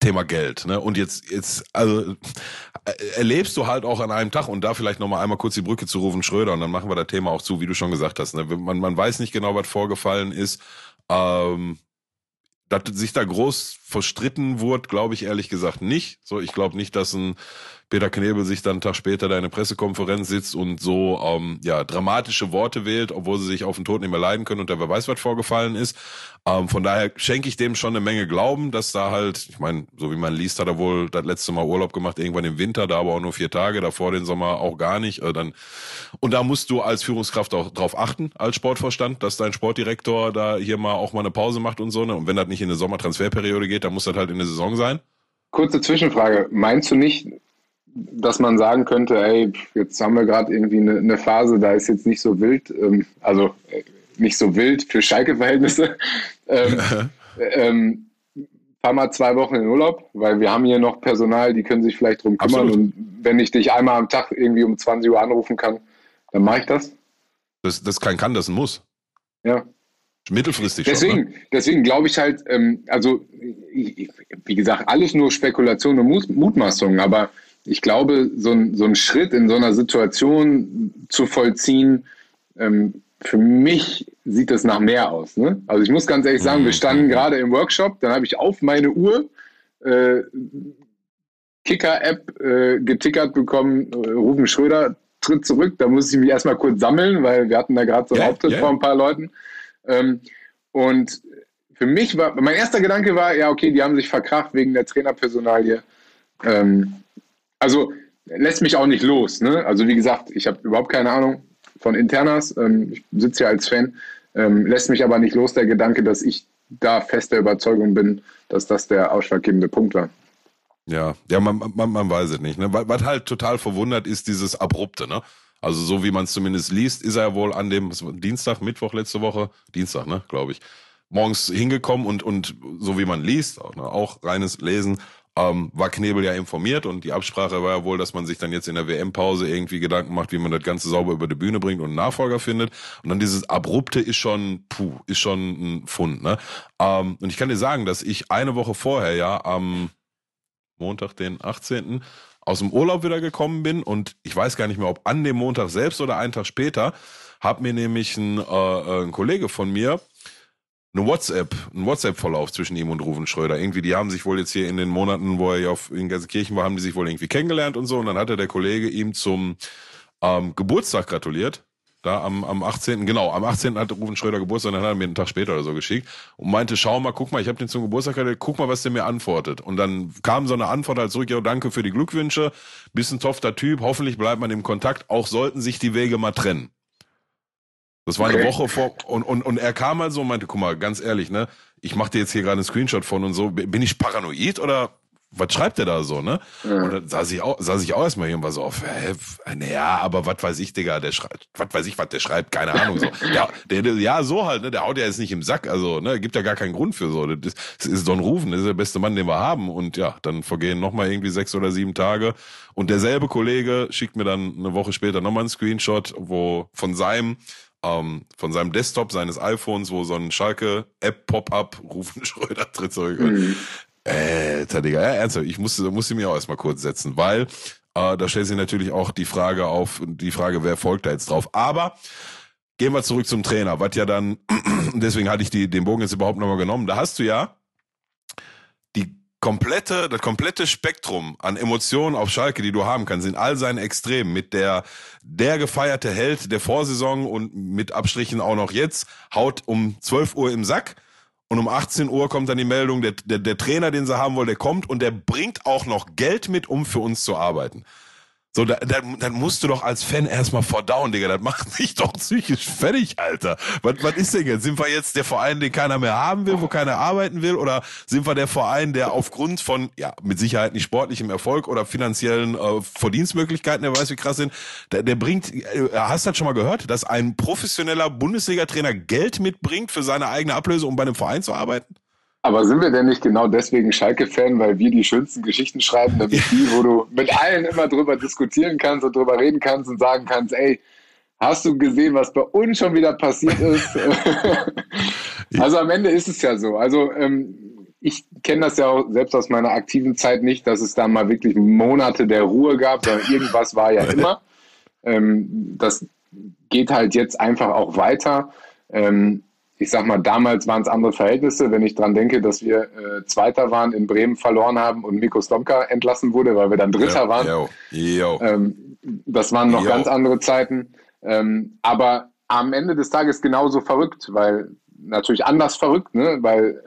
Thema Geld, ne? Und jetzt, jetzt, also äh, erlebst du halt auch an einem Tag und da vielleicht nochmal einmal kurz die Brücke zu Rufen Schröder und dann machen wir das Thema auch zu, wie du schon gesagt hast. Ne? Man, man weiß nicht genau, was vorgefallen ist. Ähm, dass sich da groß verstritten wurde, glaube ich ehrlich gesagt nicht. So, ich glaube nicht, dass ein Peter Knebel sich dann einen Tag später da in eine Pressekonferenz sitzt und so ähm, ja dramatische Worte wählt, obwohl sie sich auf den Tod nicht mehr leiden können und da wer weiß, was vorgefallen ist. Ähm, von daher schenke ich dem schon eine Menge Glauben, dass da halt, ich meine, so wie man liest, hat er wohl das letzte Mal Urlaub gemacht, irgendwann im Winter, da aber auch nur vier Tage, davor den Sommer auch gar nicht. Äh, dann, und da musst du als Führungskraft auch drauf achten, als Sportvorstand, dass dein Sportdirektor da hier mal auch mal eine Pause macht und so. Ne? Und wenn das nicht in eine Sommertransferperiode geht, dann muss das halt in der Saison sein. Kurze Zwischenfrage. Meinst du nicht, dass man sagen könnte, ey, jetzt haben wir gerade irgendwie eine, eine, Phase, da ist jetzt nicht so wild, ähm, also äh, nicht so wild für Schalke-Verhältnisse. ähm, ähm, fahr mal zwei Wochen in Urlaub, weil wir haben hier noch Personal, die können sich vielleicht drum kümmern. Absolut. Und wenn ich dich einmal am Tag irgendwie um 20 Uhr anrufen kann, dann mache ich das. Das, das kein kann, das ein muss. Ja. Mittelfristig deswegen, schon. Ne? Deswegen glaube ich halt, ähm, also ich, wie gesagt, alles nur Spekulation und Mutmaßungen, aber ich glaube, so ein, so ein Schritt in so einer Situation zu vollziehen, ähm, für mich sieht das nach mehr aus. Ne? Also ich muss ganz ehrlich sagen, wir mhm. standen gerade im Workshop, dann habe ich auf meine Uhr äh, Kicker-App äh, getickert bekommen, äh, Ruben Schröder tritt zurück. Da muss ich mich erstmal kurz sammeln, weil wir hatten da gerade so einen yeah, Auftritt yeah. vor ein paar Leuten. Ähm, und für mich war, mein erster Gedanke war, ja, okay, die haben sich verkracht wegen der Trainerpersonalie. Ähm, also lässt mich auch nicht los. Ne? Also wie gesagt, ich habe überhaupt keine Ahnung von Internas. Ähm, ich sitze hier als Fan. Ähm, lässt mich aber nicht los der Gedanke, dass ich da fest der Überzeugung bin, dass das der ausschlaggebende Punkt war. Ja, ja, man, man, man weiß es nicht. Ne? Was halt total verwundert ist, dieses Abrupte, ne? Also so wie man es zumindest liest, ist er wohl an dem Dienstag, Mittwoch letzte Woche, Dienstag, ne, glaube ich, morgens hingekommen und, und so wie man liest, auch, ne, auch reines Lesen, ähm, war Knebel ja informiert und die Absprache war ja wohl, dass man sich dann jetzt in der WM-Pause irgendwie Gedanken macht, wie man das Ganze sauber über die Bühne bringt und einen Nachfolger findet. Und dann dieses Abrupte ist schon, puh, ist schon ein Fund, ne? Ähm, und ich kann dir sagen, dass ich eine Woche vorher ja am Montag, den 18., aus dem Urlaub wieder gekommen bin und ich weiß gar nicht mehr, ob an dem Montag selbst oder einen Tag später, hat mir nämlich ein, äh, äh ein Kollege von mir eine WhatsApp, ein WhatsApp-Verlauf zwischen ihm und Ruven Schröder. Irgendwie, die haben sich wohl jetzt hier in den Monaten, wo er auf, in Gelsenkirchen war, haben die sich wohl irgendwie kennengelernt und so. Und dann hatte der Kollege ihm zum ähm, Geburtstag gratuliert. Da am, am 18. Genau, am 18. hatte Ruven Schröder Geburtstag, dann hat er mir einen Tag später oder so geschickt und meinte, schau mal, guck mal, ich habe den zum Geburtstag gratuliert, guck mal, was der mir antwortet. Und dann kam so eine Antwort halt zurück, ja, danke für die Glückwünsche, bist ein tofter Typ, hoffentlich bleibt man im Kontakt, auch sollten sich die Wege mal trennen. Das war okay. eine Woche vor und, und, und er kam halt so und meinte, guck mal, ganz ehrlich, ne, ich mache dir jetzt hier gerade einen Screenshot von und so, bin ich paranoid oder was schreibt der da so, ne? Ja. Und dann saß ich auch, saß ich auch erstmal hier und war so auf, hä, naja, aber was weiß ich, Digga, der schreibt, was weiß ich, was der schreibt, keine Ahnung, so. Ja, der, der, ja, so halt, ne, der haut ja jetzt nicht im Sack, also, ne, gibt ja gar keinen Grund für so. Das, das ist Don Rufen, das ist der beste Mann, den wir haben und ja, dann vergehen nochmal irgendwie sechs oder sieben Tage und derselbe Kollege schickt mir dann eine Woche später nochmal einen Screenshot, wo von seinem ähm, von seinem Desktop seines iPhones, wo so ein Schalke-App-Pop-up rufen Schröder tritt zurück. Mhm. Äh, Digga, ja, ernsthaft, ich musste, musste mir auch erstmal kurz setzen, weil äh, da stellt sich natürlich auch die Frage auf, die Frage, wer folgt da jetzt drauf. Aber gehen wir zurück zum Trainer, was ja dann, deswegen hatte ich die, den Bogen jetzt überhaupt nochmal genommen. Da hast du ja komplette, das komplette Spektrum an Emotionen auf Schalke, die du haben kannst, in all seinen Extremen, mit der, der gefeierte Held der Vorsaison und mit Abstrichen auch noch jetzt, haut um 12 Uhr im Sack und um 18 Uhr kommt dann die Meldung, der, der, der Trainer, den sie haben wollen, der kommt und der bringt auch noch Geld mit, um für uns zu arbeiten. So, da, da, dann musst du doch als Fan erstmal verdauen, Digga. Das macht mich doch psychisch fertig, Alter. Was, was ist denn jetzt? Sind wir jetzt der Verein, den keiner mehr haben will, wo keiner arbeiten will? Oder sind wir der Verein, der aufgrund von, ja, mit Sicherheit nicht sportlichem Erfolg oder finanziellen äh, Verdienstmöglichkeiten, der weiß, wie krass sind, der, der bringt, äh, hast du das schon mal gehört, dass ein professioneller Bundesliga-Trainer Geld mitbringt für seine eigene Ablöse, um bei einem Verein zu arbeiten? Aber sind wir denn nicht genau deswegen Schalke-Fan, weil wir die schönsten Geschichten schreiben, nämlich die, wo du mit allen immer drüber diskutieren kannst und drüber reden kannst und sagen kannst, ey, hast du gesehen, was bei uns schon wieder passiert ist? also am Ende ist es ja so. Also ähm, ich kenne das ja auch selbst aus meiner aktiven Zeit nicht, dass es da mal wirklich Monate der Ruhe gab, sondern irgendwas war ja immer. Ähm, das geht halt jetzt einfach auch weiter. Ähm, ich sag mal, damals waren es andere Verhältnisse. Wenn ich dran denke, dass wir äh, Zweiter waren, in Bremen verloren haben und Miko Slomka entlassen wurde, weil wir dann Dritter ja, waren. Yo, yo. Ähm, das waren noch yo. ganz andere Zeiten. Ähm, aber am Ende des Tages genauso verrückt, weil natürlich anders verrückt, ne? weil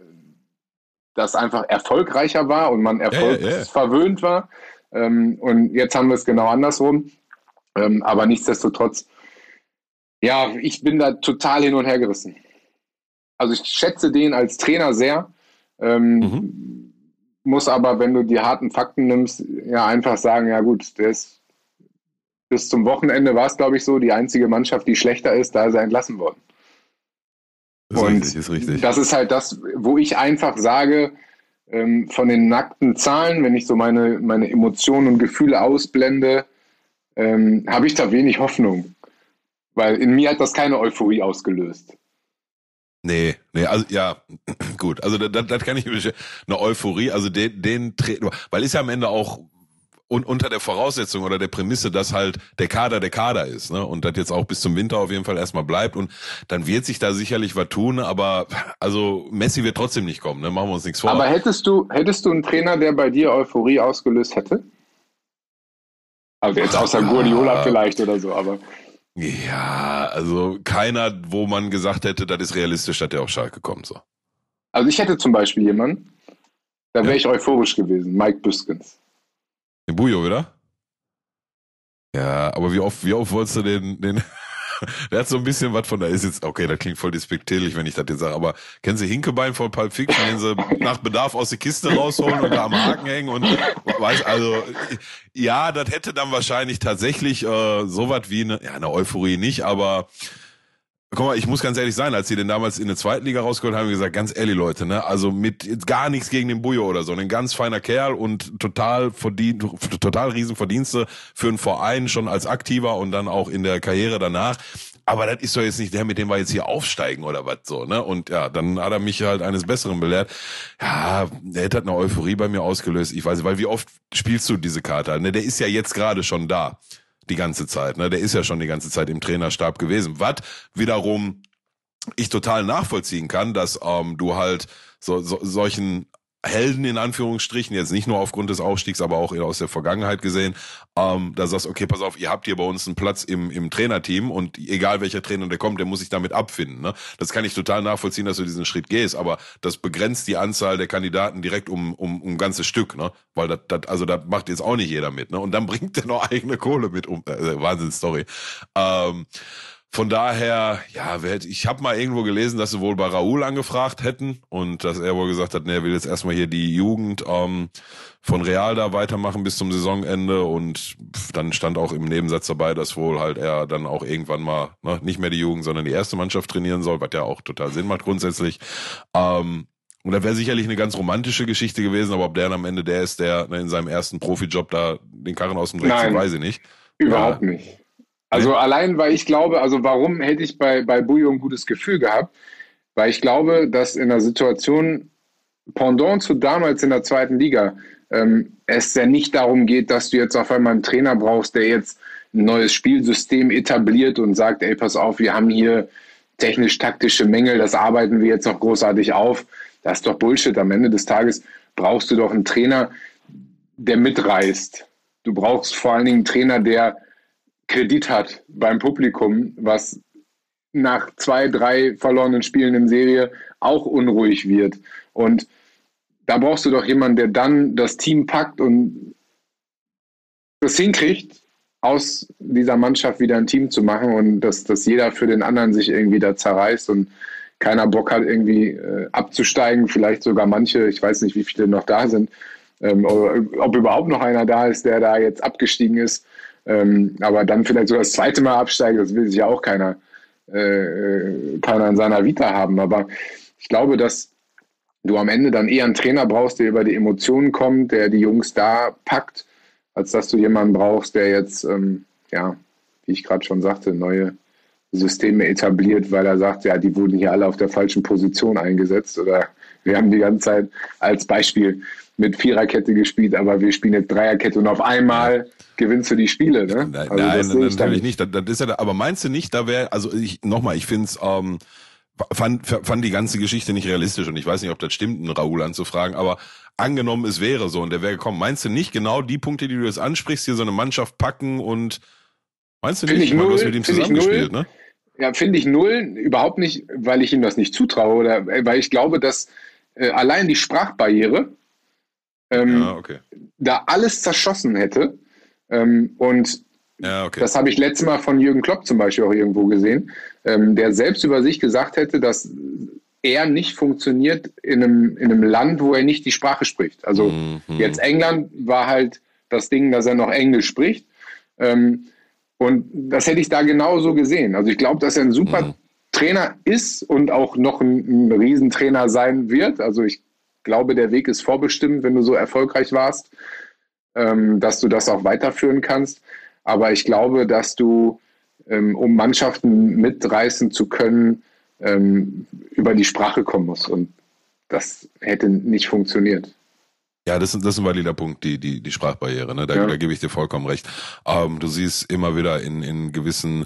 das einfach erfolgreicher war und man erfolgsverwöhnt ja, ja, war. Ähm, und jetzt haben wir es genau andersrum. Ähm, aber nichtsdestotrotz, ja, ich bin da total hin und her gerissen also ich schätze den als Trainer sehr. Ähm, mhm. Muss aber, wenn du die harten Fakten nimmst, ja einfach sagen, ja gut, der ist bis zum Wochenende war es, glaube ich, so, die einzige Mannschaft, die schlechter ist, da ist er entlassen worden. Ist und richtig, ist richtig. Das ist halt das, wo ich einfach sage, ähm, von den nackten Zahlen, wenn ich so meine, meine Emotionen und Gefühle ausblende, ähm, habe ich da wenig Hoffnung. Weil in mir hat das keine Euphorie ausgelöst. Nee, nee, also ja, gut. Also das, das kann ich eine Euphorie, also den, den weil ist ja am Ende auch un, unter der Voraussetzung oder der Prämisse, dass halt der Kader der Kader ist, ne? Und das jetzt auch bis zum Winter auf jeden Fall erstmal bleibt und dann wird sich da sicherlich was tun, aber also Messi wird trotzdem nicht kommen, ne? Machen wir uns nichts vor. Aber hättest du, hättest du einen Trainer, der bei dir Euphorie ausgelöst hätte? Also jetzt außer Guardiola vielleicht oder so, aber. Ja, also keiner, wo man gesagt hätte, das ist realistisch, dass der auf Schalke kommt. So. Also ich hätte zum Beispiel jemanden, da wäre ja. ich euphorisch gewesen, Mike Büskens. Den Bujo, oder? Ja, aber wie oft, wie oft wolltest du den, den der hat so ein bisschen was von, da ist jetzt, okay, das klingt voll despektierlich, wenn ich das jetzt sage, aber kennen Sie Hinkebein von Pulp Fiction, den sie nach Bedarf aus der Kiste rausholen und da am Haken hängen und weiß, also, ja, das hätte dann wahrscheinlich tatsächlich äh, sowas wie eine, ja, eine Euphorie nicht, aber guck mal, ich muss ganz ehrlich sein, als sie den damals in der zweiten Liga rausgeholt haben, gesagt, ganz ehrlich, Leute, ne, also mit gar nichts gegen den Bujo oder so, ein ganz feiner Kerl und total verdient, total Riesenverdienste für einen Verein schon als Aktiver und dann auch in der Karriere danach. Aber das ist doch jetzt nicht der, mit dem wir jetzt hier aufsteigen oder was so, ne? Und ja, dann hat er mich halt eines Besseren belehrt. Ja, der hat eine Euphorie bei mir ausgelöst. Ich weiß, weil wie oft spielst du diese Karte? Ne, der ist ja jetzt gerade schon da die ganze Zeit. Ne? Der ist ja schon die ganze Zeit im Trainerstab gewesen. Was wiederum ich total nachvollziehen kann, dass ähm, du halt so, so solchen Helden in Anführungsstrichen, jetzt nicht nur aufgrund des Aufstiegs, aber auch aus der Vergangenheit gesehen, ähm, da sagst, okay, pass auf, ihr habt hier bei uns einen Platz im, im Trainerteam und egal welcher Trainer der kommt, der muss sich damit abfinden. Ne? Das kann ich total nachvollziehen, dass du diesen Schritt gehst, aber das begrenzt die Anzahl der Kandidaten direkt um, um, um ein ganzes Stück, ne? Weil das, das, also da macht jetzt auch nicht jeder mit, ne? Und dann bringt der noch eigene Kohle mit um. Äh, Wahnsinn-Story. Ähm, von daher, ja, ich habe mal irgendwo gelesen, dass sie wohl bei Raoul angefragt hätten und dass er wohl gesagt hat, nee, er will jetzt erstmal hier die Jugend ähm, von Real da weitermachen bis zum Saisonende und dann stand auch im Nebensatz dabei, dass wohl halt er dann auch irgendwann mal ne, nicht mehr die Jugend, sondern die erste Mannschaft trainieren soll, was ja auch total Sinn macht grundsätzlich. Ähm, und da wäre sicherlich eine ganz romantische Geschichte gewesen, aber ob der dann am Ende der ist, der ne, in seinem ersten Profijob da den Karren aus dem Dreck zieht, weiß ich nicht. Überhaupt ja. nicht. Also ja. allein, weil ich glaube, also warum hätte ich bei, bei Bujo ein gutes Gefühl gehabt? Weil ich glaube, dass in der Situation Pendant zu damals in der zweiten Liga ähm, es ja nicht darum geht, dass du jetzt auf einmal einen Trainer brauchst, der jetzt ein neues Spielsystem etabliert und sagt, ey, pass auf, wir haben hier technisch-taktische Mängel, das arbeiten wir jetzt noch großartig auf. Das ist doch Bullshit. Am Ende des Tages brauchst du doch einen Trainer, der mitreißt. Du brauchst vor allen Dingen einen Trainer, der Kredit hat beim Publikum, was nach zwei, drei verlorenen Spielen in Serie auch unruhig wird. Und da brauchst du doch jemanden, der dann das Team packt und das hinkriegt, aus dieser Mannschaft wieder ein Team zu machen und dass, dass jeder für den anderen sich irgendwie da zerreißt und keiner Bock hat, irgendwie äh, abzusteigen. Vielleicht sogar manche, ich weiß nicht, wie viele noch da sind, ähm, ob überhaupt noch einer da ist, der da jetzt abgestiegen ist ähm, aber dann vielleicht sogar das zweite Mal absteigen, das will sich ja auch keiner, äh, keiner in seiner Vita haben. Aber ich glaube, dass du am Ende dann eher einen Trainer brauchst, der über die Emotionen kommt, der die Jungs da packt, als dass du jemanden brauchst, der jetzt, ähm, ja, wie ich gerade schon sagte, neue Systeme etabliert, weil er sagt, ja, die wurden hier alle auf der falschen Position eingesetzt oder wir haben die ganze Zeit als Beispiel mit Viererkette gespielt, aber wir spielen jetzt Dreierkette und auf einmal gewinnst du die Spiele. Ne? Nein, also nein natürlich nicht. Das, das, ist ja, aber meinst du nicht, da wäre, also ich nochmal, ich finde es, ähm, fand, fand die ganze Geschichte nicht realistisch und ich weiß nicht, ob das stimmt, einen Raoul anzufragen, aber angenommen, es wäre so und der wäre gekommen, meinst du nicht genau die Punkte, die du jetzt ansprichst, hier so eine Mannschaft packen und meinst du find nicht, ich null, du hast mit ihm zusammengespielt, ne? Ja, finde ich null, überhaupt nicht, weil ich ihm das nicht zutraue oder weil ich glaube, dass äh, allein die Sprachbarriere ähm, ja, okay. da alles zerschossen hätte. Ähm, und ja, okay. das habe ich letztes Mal von Jürgen Klopp zum Beispiel auch irgendwo gesehen, ähm, der selbst über sich gesagt hätte, dass er nicht funktioniert in einem, in einem Land, wo er nicht die Sprache spricht. Also mhm. jetzt England war halt das Ding, dass er noch Englisch spricht. Ähm, und das hätte ich da genauso gesehen. Also ich glaube, dass er ein super mhm. Trainer ist und auch noch ein, ein Riesentrainer sein wird. Also ich glaube, der Weg ist vorbestimmt, wenn du so erfolgreich warst, ähm, dass du das auch weiterführen kannst. Aber ich glaube, dass du, ähm, um Mannschaften mitreißen zu können, ähm, über die Sprache kommen musst. Und das hätte nicht funktioniert. Ja, das, ist, das ist ein valider Punkt, die, die, die Sprachbarriere. Ne? Da, ja. da gebe ich dir vollkommen recht. Ähm, du siehst immer wieder in, in gewissen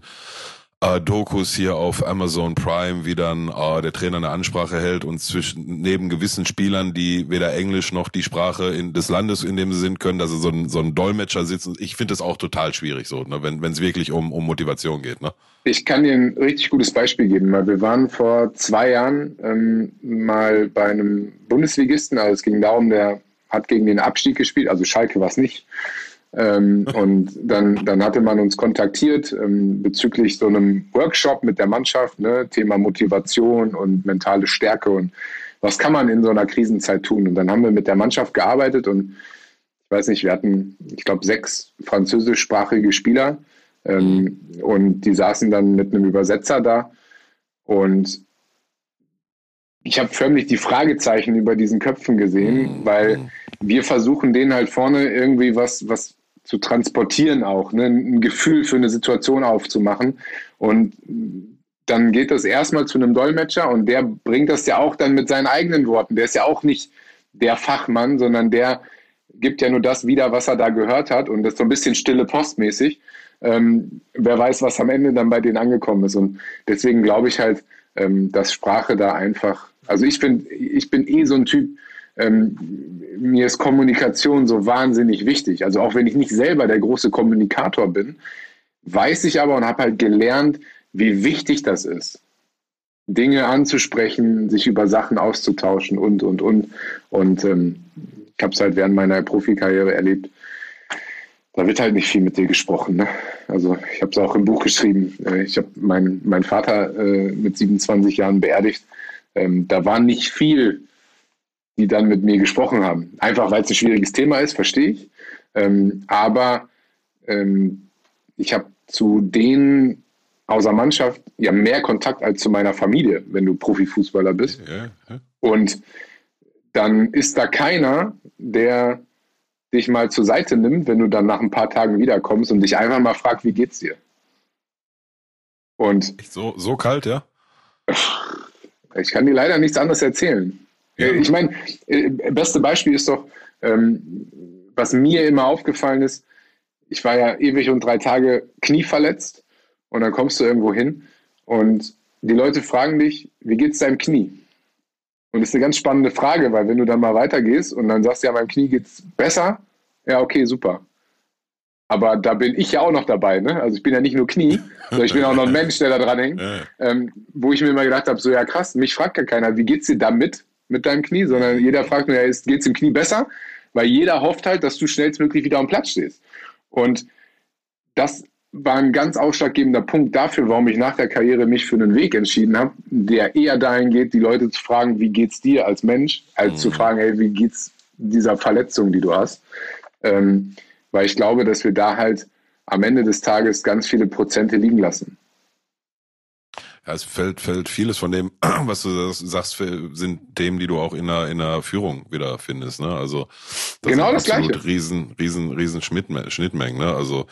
äh, Dokus hier auf Amazon Prime, wie dann äh, der Trainer eine Ansprache hält und zwischen neben gewissen Spielern, die weder Englisch noch die Sprache in, des Landes, in dem sie sind, können, dass er so ein, so ein Dolmetscher sitzt. Ich finde das auch total schwierig so, ne, wenn es wirklich um, um Motivation geht. Ne? Ich kann dir ein richtig gutes Beispiel geben. Wir waren vor zwei Jahren ähm, mal bei einem Bundesligisten, also es ging darum, der hat gegen den Abstieg gespielt, also Schalke war es nicht. Ähm, und dann, dann hatte man uns kontaktiert ähm, bezüglich so einem Workshop mit der Mannschaft, ne, Thema Motivation und mentale Stärke und was kann man in so einer Krisenzeit tun. Und dann haben wir mit der Mannschaft gearbeitet und ich weiß nicht, wir hatten, ich glaube, sechs französischsprachige Spieler ähm, und die saßen dann mit einem Übersetzer da. Und ich habe förmlich die Fragezeichen über diesen Köpfen gesehen, mhm. weil mhm. wir versuchen denen halt vorne irgendwie was, was zu transportieren auch, ne? ein Gefühl für eine Situation aufzumachen. Und dann geht das erstmal zu einem Dolmetscher und der bringt das ja auch dann mit seinen eigenen Worten. Der ist ja auch nicht der Fachmann, sondern der gibt ja nur das wieder, was er da gehört hat und das ist so ein bisschen stille postmäßig. Ähm, wer weiß, was am Ende dann bei denen angekommen ist. Und deswegen glaube ich halt, ähm, dass Sprache da einfach, also ich bin, ich bin eh so ein Typ, ähm, mir ist Kommunikation so wahnsinnig wichtig. Also auch wenn ich nicht selber der große Kommunikator bin, weiß ich aber und habe halt gelernt, wie wichtig das ist, Dinge anzusprechen, sich über Sachen auszutauschen und, und, und. Und ähm, ich habe es halt während meiner Profikarriere erlebt. Da wird halt nicht viel mit dir gesprochen. Ne? Also ich habe es auch im Buch geschrieben. Äh, ich habe meinen mein Vater äh, mit 27 Jahren beerdigt. Ähm, da war nicht viel, die dann mit mir gesprochen haben. Einfach weil es ein schwieriges Thema ist, verstehe ich. Ähm, aber ähm, ich habe zu denen außer Mannschaft ja mehr Kontakt als zu meiner Familie, wenn du Profifußballer bist. Ja, ja. Und dann ist da keiner, der dich mal zur Seite nimmt, wenn du dann nach ein paar Tagen wiederkommst und dich einfach mal fragt, wie geht's dir? Und so, so kalt, ja? Ich kann dir leider nichts anderes erzählen. Ja. Ich meine, äh, beste Beispiel ist doch, ähm, was mir immer aufgefallen ist, ich war ja ewig und drei Tage knieverletzt und dann kommst du irgendwo hin und die Leute fragen dich, wie geht's deinem Knie? Und das ist eine ganz spannende Frage, weil wenn du dann mal weitergehst und dann sagst, ja, meinem Knie geht's besser, ja, okay, super. Aber da bin ich ja auch noch dabei, ne? Also ich bin ja nicht nur Knie, sondern ich bin auch noch ein Mensch, der da dran hängt. Ähm, wo ich mir immer gedacht habe, so ja krass, mich fragt ja keiner, wie geht's dir damit mit deinem Knie, sondern jeder fragt nur, ja, geht's im Knie besser? Weil jeder hofft halt, dass du schnellstmöglich wieder am Platz stehst. Und das war ein ganz ausschlaggebender Punkt dafür, warum ich nach der Karriere mich für einen Weg entschieden habe, der eher dahin geht, die Leute zu fragen, wie geht's dir als Mensch, als mhm. zu fragen, hey, wie geht's dieser Verletzung, die du hast. Ähm, weil ich glaube, dass wir da halt am Ende des Tages ganz viele Prozente liegen lassen. Ja, es fällt, fällt vieles von dem, was du sagst, sind Themen, die du auch in der, in der Führung wieder findest. Ne? Also das genau das Gleiche. Riesen, riesen, riesen Schnittmengen. Ne? Also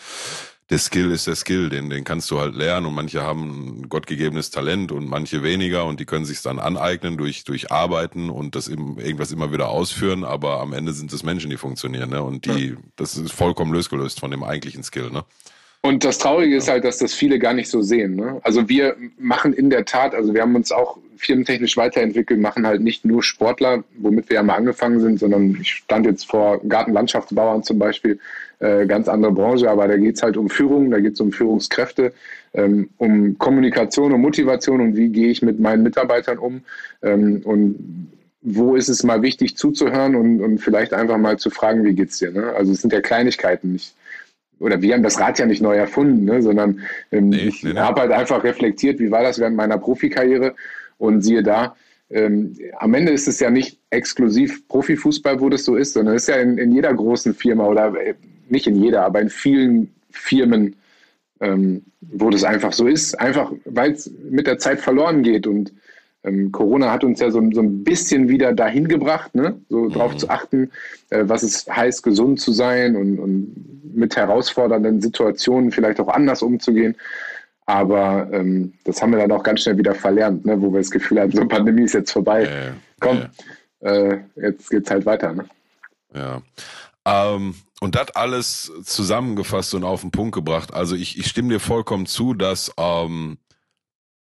der Skill ist der Skill, den, den kannst du halt lernen und manche haben ein gottgegebenes Talent und manche weniger und die können sich dann aneignen durch, durch Arbeiten und das eben irgendwas immer wieder ausführen, aber am Ende sind es Menschen, die funktionieren, ne? Und die, ja. das ist vollkommen losgelöst von dem eigentlichen Skill, ne? Und das Traurige ist halt, dass das viele gar nicht so sehen. Ne? Also wir machen in der Tat, also wir haben uns auch firmentechnisch weiterentwickelt, machen halt nicht nur Sportler, womit wir ja mal angefangen sind, sondern ich stand jetzt vor Gartenlandschaftsbauern zum Beispiel, äh, ganz andere Branche, aber da geht es halt um Führung, da geht es um Führungskräfte, ähm, um Kommunikation und Motivation und wie gehe ich mit meinen Mitarbeitern um ähm, und wo ist es mal wichtig zuzuhören und, und vielleicht einfach mal zu fragen, wie geht's dir? Ne? Also es sind ja Kleinigkeiten. Ich, oder wir haben das Rad ja nicht neu erfunden, ne? sondern ähm, nee, ich nee, habe halt einfach reflektiert, wie war das während meiner Profikarriere und siehe da, ähm, am Ende ist es ja nicht exklusiv Profifußball, wo das so ist, sondern es ist ja in, in jeder großen Firma oder äh, nicht in jeder, aber in vielen Firmen, ähm, wo das einfach so ist, einfach weil es mit der Zeit verloren geht. Und ähm, Corona hat uns ja so, so, ein bisschen wieder dahin gebracht, ne? so mhm. darauf zu achten, äh, was es heißt, gesund zu sein und, und, mit herausfordernden Situationen vielleicht auch anders umzugehen. Aber ähm, das haben wir dann auch ganz schnell wieder verlernt, ne? wo wir das Gefühl haben, so eine Pandemie ist jetzt vorbei. Äh, Komm, äh. jetzt geht's halt weiter. Ne? Ja. Ähm, und das alles zusammengefasst und auf den Punkt gebracht. Also ich, ich stimme dir vollkommen zu, dass ähm,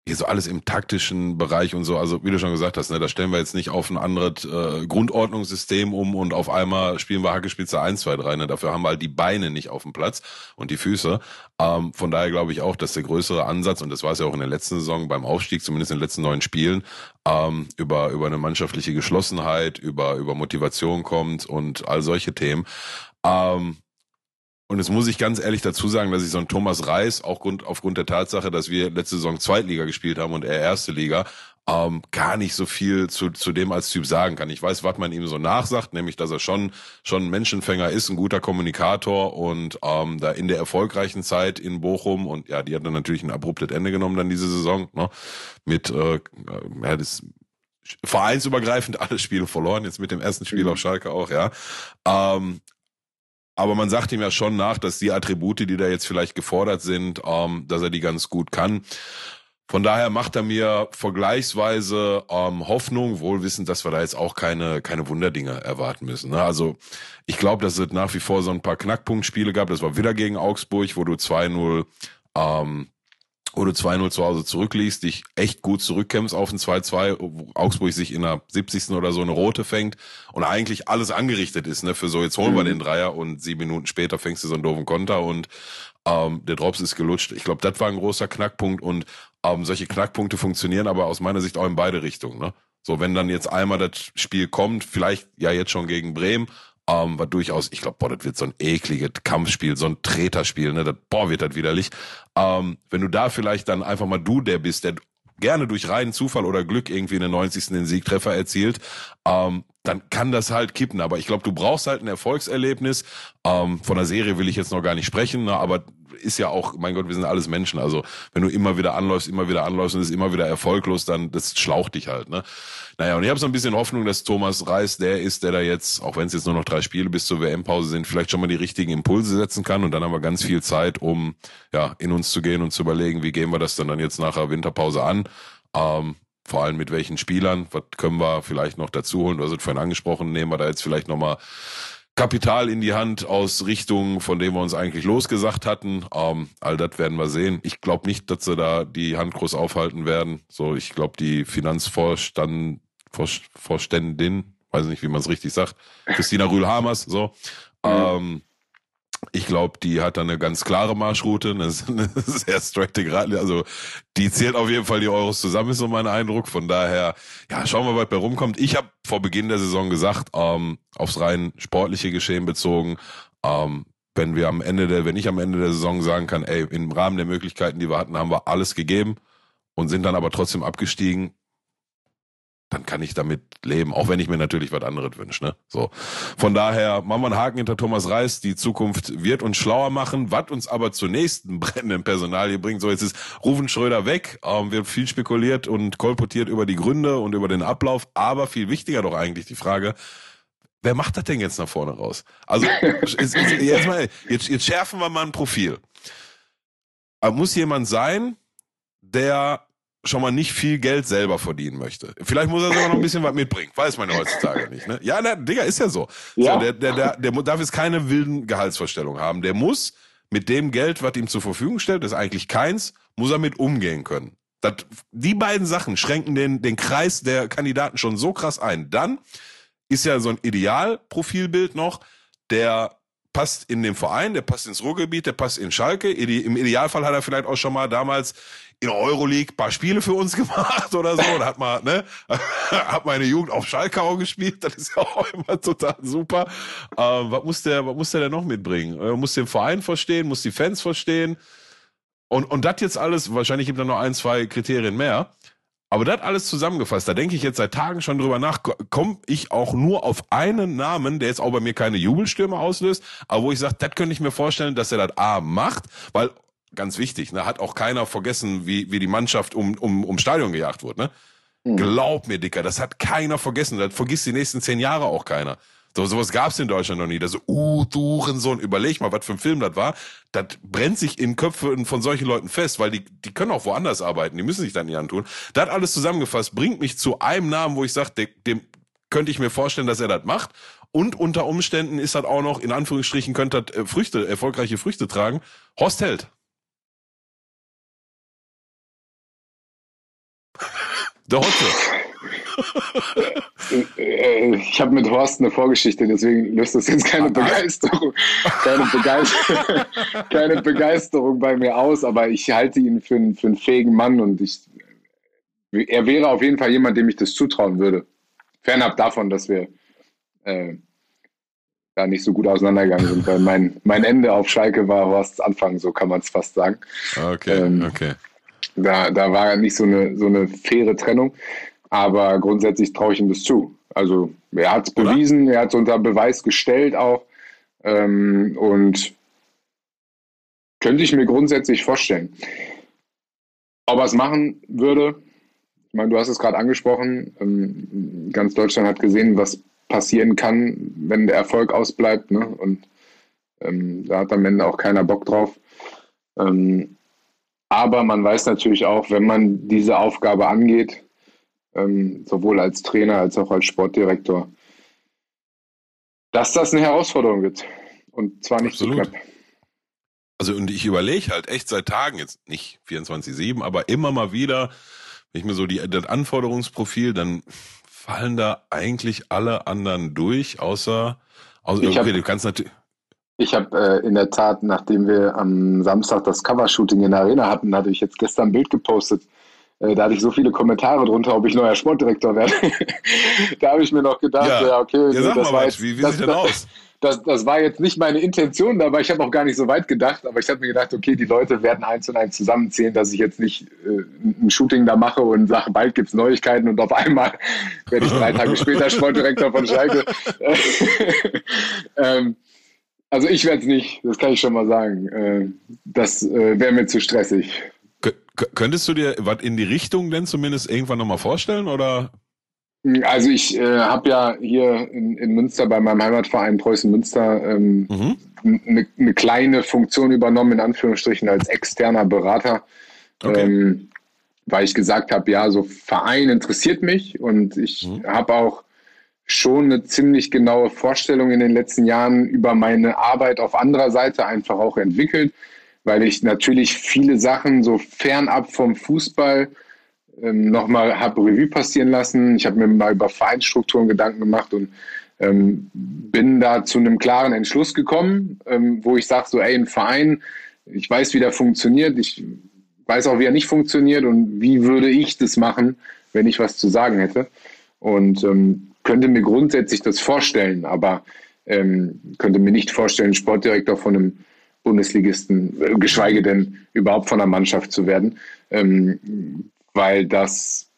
hier so alles im taktischen Bereich und so, also wie du schon gesagt hast, ne, da stellen wir jetzt nicht auf ein anderes äh, Grundordnungssystem um und auf einmal spielen wir Hackespitze 1, 2, 3, ne? Dafür haben wir halt die Beine nicht auf dem Platz und die Füße. Ähm, von daher glaube ich auch, dass der größere Ansatz, und das war es ja auch in der letzten Saison beim Aufstieg, zumindest in den letzten neun Spielen, ähm, über, über eine mannschaftliche Geschlossenheit, über, über Motivation kommt und all solche Themen. Ähm, und jetzt muss ich ganz ehrlich dazu sagen, dass ich so einen Thomas Reis, auch Grund, aufgrund der Tatsache, dass wir letzte Saison Zweitliga gespielt haben und er erste Liga, ähm, gar nicht so viel zu, zu dem als Typ sagen kann. Ich weiß, was man ihm so nachsagt, nämlich, dass er schon, schon ein Menschenfänger ist, ein guter Kommunikator und ähm, da in der erfolgreichen Zeit in Bochum und ja, die hat dann natürlich ein abruptes Ende genommen dann diese Saison, ne? Mit äh, ja, das vereinsübergreifend alle Spiele verloren, jetzt mit dem ersten Spiel mhm. auf Schalke auch, ja. Ähm, aber man sagt ihm ja schon nach, dass die Attribute, die da jetzt vielleicht gefordert sind, ähm, dass er die ganz gut kann. Von daher macht er mir vergleichsweise ähm, Hoffnung, wohl wissend, dass wir da jetzt auch keine, keine Wunderdinge erwarten müssen. Ne? Also ich glaube, dass es nach wie vor so ein paar Knackpunktspiele gab. Das war wieder gegen Augsburg, wo du 2-0 ähm, wo du 2-0 zu Hause zurückliegst, dich echt gut zurückkämpfst auf ein 2-2, wo Augsburg sich in der 70. oder so eine rote fängt und eigentlich alles angerichtet ist, ne, für so, jetzt holen wir mhm. den Dreier und sieben Minuten später fängst du so einen doofen Konter und ähm, der Drops ist gelutscht. Ich glaube, das war ein großer Knackpunkt und ähm, solche Knackpunkte funktionieren aber aus meiner Sicht auch in beide Richtungen. Ne? So, wenn dann jetzt einmal das Spiel kommt, vielleicht ja jetzt schon gegen Bremen, ähm, war durchaus, ich glaube, boah, das wird so ein ekliges Kampfspiel, so ein Treterspiel, ne? Das, boah, wird das widerlich. Ähm, wenn du da vielleicht dann einfach mal du der bist, der gerne durch reinen Zufall oder Glück irgendwie in den 90. den Siegtreffer erzielt, ähm, dann kann das halt kippen. Aber ich glaube, du brauchst halt ein Erfolgserlebnis. Ähm, von der Serie will ich jetzt noch gar nicht sprechen, ne? aber ist ja auch, mein Gott, wir sind alles Menschen. Also wenn du immer wieder anläufst, immer wieder anläufst und es ist immer wieder erfolglos, dann das schlaucht dich halt. Ne? Naja, und ich habe so ein bisschen Hoffnung, dass Thomas Reis der ist, der da jetzt, auch wenn es jetzt nur noch drei Spiele bis zur WM-Pause sind, vielleicht schon mal die richtigen Impulse setzen kann. Und dann haben wir ganz viel Zeit, um ja in uns zu gehen und zu überlegen, wie gehen wir das dann, dann jetzt nach der Winterpause an. Ähm, vor allem mit welchen Spielern, was können wir vielleicht noch dazu holen? Du hast es vorhin angesprochen, nehmen wir da jetzt vielleicht nochmal Kapital in die Hand aus Richtungen, von denen wir uns eigentlich losgesagt hatten. Ähm, all das werden wir sehen. Ich glaube nicht, dass sie da die Hand groß aufhalten werden. So, ich glaube, die Finanzvorstand, Vorständin, weiß nicht, wie man es richtig sagt, Christina Rühl-Hamers, so, mhm. ähm, ich glaube, die hat da eine ganz klare Marschroute, eine, sehr straighte Gerade. Also die zählt auf jeden Fall die Euros zusammen, ist so mein Eindruck. Von daher, ja, schauen wir, was bei rumkommt. Ich habe vor Beginn der Saison gesagt, ähm, aufs rein sportliche Geschehen bezogen, ähm, wenn wir am Ende der, wenn ich am Ende der Saison sagen kann, ey, im Rahmen der Möglichkeiten, die wir hatten, haben wir alles gegeben und sind dann aber trotzdem abgestiegen, dann kann ich damit leben, auch wenn ich mir natürlich was anderes wünsche. Ne? So. Von daher machen wir einen Haken hinter Thomas Reis. Die Zukunft wird uns schlauer machen, was uns aber zur nächsten brennenden Personalie bringt. So, jetzt ist Rufen Schröder weg. Ähm, wird viel spekuliert und kolportiert über die Gründe und über den Ablauf. Aber viel wichtiger doch eigentlich die Frage, wer macht das denn jetzt nach vorne raus? Also, jetzt, jetzt, mal, jetzt, jetzt schärfen wir mal ein Profil. Aber muss jemand sein, der schon mal nicht viel Geld selber verdienen möchte. Vielleicht muss er sogar noch ein bisschen was mitbringen. Weiß man ja heutzutage nicht. Ne? Ja, der, Digga, ist ja so. Ja. so der, der, der, der darf jetzt keine wilden Gehaltsvorstellungen haben. Der muss mit dem Geld, was ihm zur Verfügung stellt, das ist eigentlich keins, muss er mit umgehen können. Das, die beiden Sachen schränken den, den Kreis der Kandidaten schon so krass ein. Dann ist ja so ein Idealprofilbild noch, der passt in den Verein, der passt ins Ruhrgebiet, der passt in Schalke. Im Idealfall hat er vielleicht auch schon mal damals in der Euroleague paar Spiele für uns gemacht oder so und hat mal, ne, hat meine Jugend auf Schalke auch gespielt, das ist ja auch immer total super. Ähm, was muss der, was muss der denn noch mitbringen? Er muss den Verein verstehen, muss die Fans verstehen und, und das jetzt alles, wahrscheinlich gibt er noch ein, zwei Kriterien mehr. Aber das alles zusammengefasst, da denke ich jetzt seit Tagen schon drüber nach, komme ich auch nur auf einen Namen, der jetzt auch bei mir keine Jubelstürme auslöst, aber wo ich sage, das könnte ich mir vorstellen, dass er das A macht, weil ganz wichtig, ne, hat auch keiner vergessen, wie, wie die Mannschaft um, um, um Stadion gejagt wurde. Ne? Mhm. Glaub mir, Dicker, das hat keiner vergessen. Das vergisst die nächsten zehn Jahre auch keiner. So, sowas gab's in Deutschland noch nie. Das so, uh, du Sohn, überleg mal, was für ein Film das war. Das brennt sich in Köpfen von solchen Leuten fest, weil die, die können auch woanders arbeiten, die müssen sich dann nicht antun. Das alles zusammengefasst bringt mich zu einem Namen, wo ich sage, dem, dem könnte ich mir vorstellen, dass er das macht. Und unter Umständen ist das auch noch, in Anführungsstrichen, könnte das äh, Früchte, erfolgreiche Früchte tragen. Horst Held. Der Hotze. ich habe mit Horst eine Vorgeschichte, deswegen löst das jetzt keine Begeisterung, keine Begeisterung, keine Begeisterung bei mir aus, aber ich halte ihn für einen, für einen fähigen Mann und ich, er wäre auf jeden Fall jemand, dem ich das zutrauen würde. Fernab davon, dass wir äh, da nicht so gut auseinandergegangen sind, weil mein, mein Ende auf Schalke war Horsts Anfang, so kann man es fast sagen. Okay, ähm, okay. Da, da war nicht so eine, so eine faire Trennung. Aber grundsätzlich traue ich ihm das zu. Also er hat es bewiesen, er hat es unter Beweis gestellt auch. Ähm, und könnte ich mir grundsätzlich vorstellen. Ob er es machen würde, ich meine, du hast es gerade angesprochen, ähm, ganz Deutschland hat gesehen, was passieren kann, wenn der Erfolg ausbleibt. Ne? Und ähm, da hat am Ende auch keiner Bock drauf. Ähm, aber man weiß natürlich auch, wenn man diese Aufgabe angeht, ähm, sowohl als Trainer als auch als Sportdirektor, dass das eine Herausforderung wird. Und zwar nicht Absolut. so knapp. Also und ich überlege halt echt seit Tagen, jetzt nicht 24-7, aber immer mal wieder, wenn ich mir so die, das Anforderungsprofil, dann fallen da eigentlich alle anderen durch, außer, außer okay, hab, du kannst natürlich. Ich habe äh, in der Tat, nachdem wir am Samstag das Covershooting in der Arena hatten, hatte ich jetzt gestern ein Bild gepostet. Äh, da hatte ich so viele Kommentare drunter, ob ich neuer Sportdirektor werde. da habe ich mir noch gedacht, ja, ja okay, ja, sag das mal war jetzt, wie, wie das, sieht denn aus? das, das war jetzt nicht meine Intention, aber ich habe auch gar nicht so weit gedacht. Aber ich habe mir gedacht, okay, die Leute werden eins und eins zusammenzählen, dass ich jetzt nicht äh, ein Shooting da mache und sage, bald gibt es Neuigkeiten und auf einmal werde ich drei Tage später Sportdirektor von Schalke. ähm, also ich werde es nicht, das kann ich schon mal sagen. Äh, das äh, wäre mir zu stressig. Könntest du dir was in die Richtung denn zumindest irgendwann nochmal vorstellen oder also ich äh, habe ja hier in, in, Münster bei meinem Heimatverein Preußen Münster ähm, mhm. eine, eine kleine Funktion übernommen, in Anführungsstrichen als externer Berater, okay. ähm, weil ich gesagt habe, ja, so Verein interessiert mich und ich mhm. habe auch schon eine ziemlich genaue Vorstellung in den letzten Jahren über meine Arbeit auf anderer Seite einfach auch entwickelt, weil ich natürlich viele Sachen so fernab vom Fußball ähm, nochmal habe Revue passieren lassen. Ich habe mir mal über Vereinsstrukturen Gedanken gemacht und ähm, bin da zu einem klaren Entschluss gekommen, ähm, wo ich sage, so, ey, ein Verein, ich weiß, wie der funktioniert, ich weiß auch, wie er nicht funktioniert und wie würde ich das machen, wenn ich was zu sagen hätte. Und ähm, könnte mir grundsätzlich das vorstellen, aber ähm, könnte mir nicht vorstellen, Sportdirektor von einem Bundesligisten, äh, geschweige denn überhaupt von einer Mannschaft zu werden. Ähm, weil das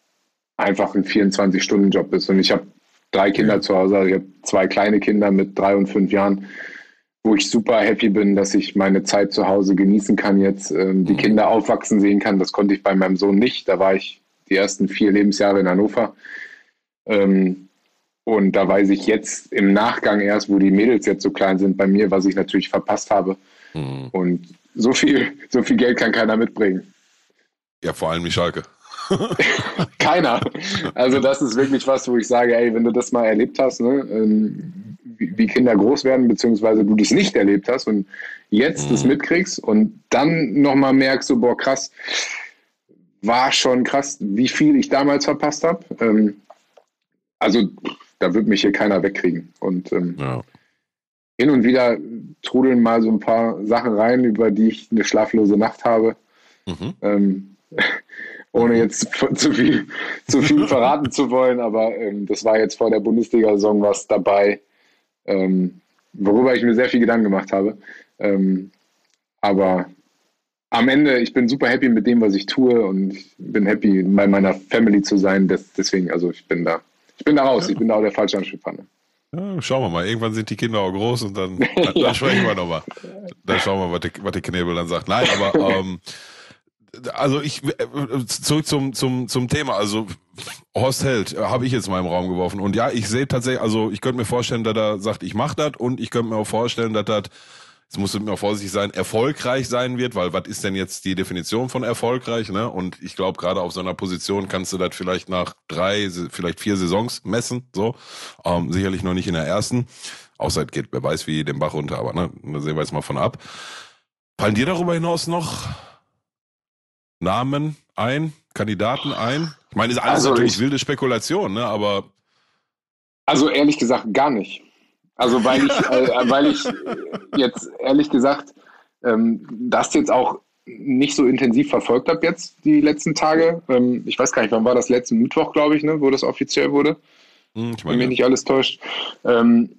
einfach ein 24-Stunden-Job ist. Und ich habe drei Kinder zu Hause, also ich habe zwei kleine Kinder mit drei und fünf Jahren, wo ich super happy bin, dass ich meine Zeit zu Hause genießen kann jetzt, ähm, die mhm. Kinder aufwachsen sehen kann. Das konnte ich bei meinem Sohn nicht. Da war ich die ersten vier Lebensjahre in Hannover. Ähm, und da weiß ich jetzt im Nachgang erst, wo die Mädels jetzt so klein sind bei mir, was ich natürlich verpasst habe. Mhm. Und so viel, so viel Geld kann keiner mitbringen. Ja, vor allem die Schalke. Keiner. Also das ist wirklich was, wo ich sage, ey, wenn du das mal erlebt hast, ne, ähm, wie, Kinder groß werden, beziehungsweise du das nicht erlebt hast und jetzt mhm. das mitkriegst und dann nochmal merkst, so, boah, krass, war schon krass, wie viel ich damals verpasst habe. Ähm, also da wird mich hier keiner wegkriegen. Und ähm, ja. hin und wieder trudeln mal so ein paar Sachen rein, über die ich eine schlaflose Nacht habe. Mhm. Ähm, ohne jetzt zu viel, zu viel verraten zu wollen, aber ähm, das war jetzt vor der Bundesliga-Saison was dabei, ähm, worüber ich mir sehr viel Gedanken gemacht habe. Ähm, aber am Ende, ich bin super happy mit dem, was ich tue und ich bin happy, bei meiner Family zu sein. Das, deswegen, also ich bin da. Ich bin da raus, ja. ich bin da auch der falsche Ansprechpartner. Ja, schauen wir mal. Irgendwann sind die Kinder auch groß und dann, dann, dann sprechen wir nochmal. Dann schauen wir mal, was der, was der Knebel dann sagt. Nein, aber ähm, also ich äh, zurück zum zum zum Thema. Also Horst Held äh, habe ich jetzt mal im Raum geworfen und ja, ich sehe tatsächlich, also ich könnte mir vorstellen, dass er sagt, ich mache das und ich könnte mir auch vorstellen, dass das Jetzt musst du mir vorsichtig sein, erfolgreich sein wird, weil was ist denn jetzt die Definition von erfolgreich? Ne? Und ich glaube, gerade auf so einer Position kannst du das vielleicht nach drei, vielleicht vier Saisons messen. So, ähm, sicherlich noch nicht in der ersten. Außer es geht, wer weiß, wie den Bach runter, aber ne, da sehen wir jetzt mal von ab. Fallen dir darüber hinaus noch Namen ein, Kandidaten ein? Ich meine, ist alles also natürlich ich, wilde Spekulation, ne? Aber. Also ehrlich gesagt gar nicht. Also weil ich, äh, weil ich jetzt ehrlich gesagt ähm, das jetzt auch nicht so intensiv verfolgt habe jetzt die letzten Tage. Ähm, ich weiß gar nicht, wann war das letzte Mittwoch, glaube ich, ne, wo das offiziell wurde. Hm, ich meine, Wenn mich nicht alles täuscht. Ähm,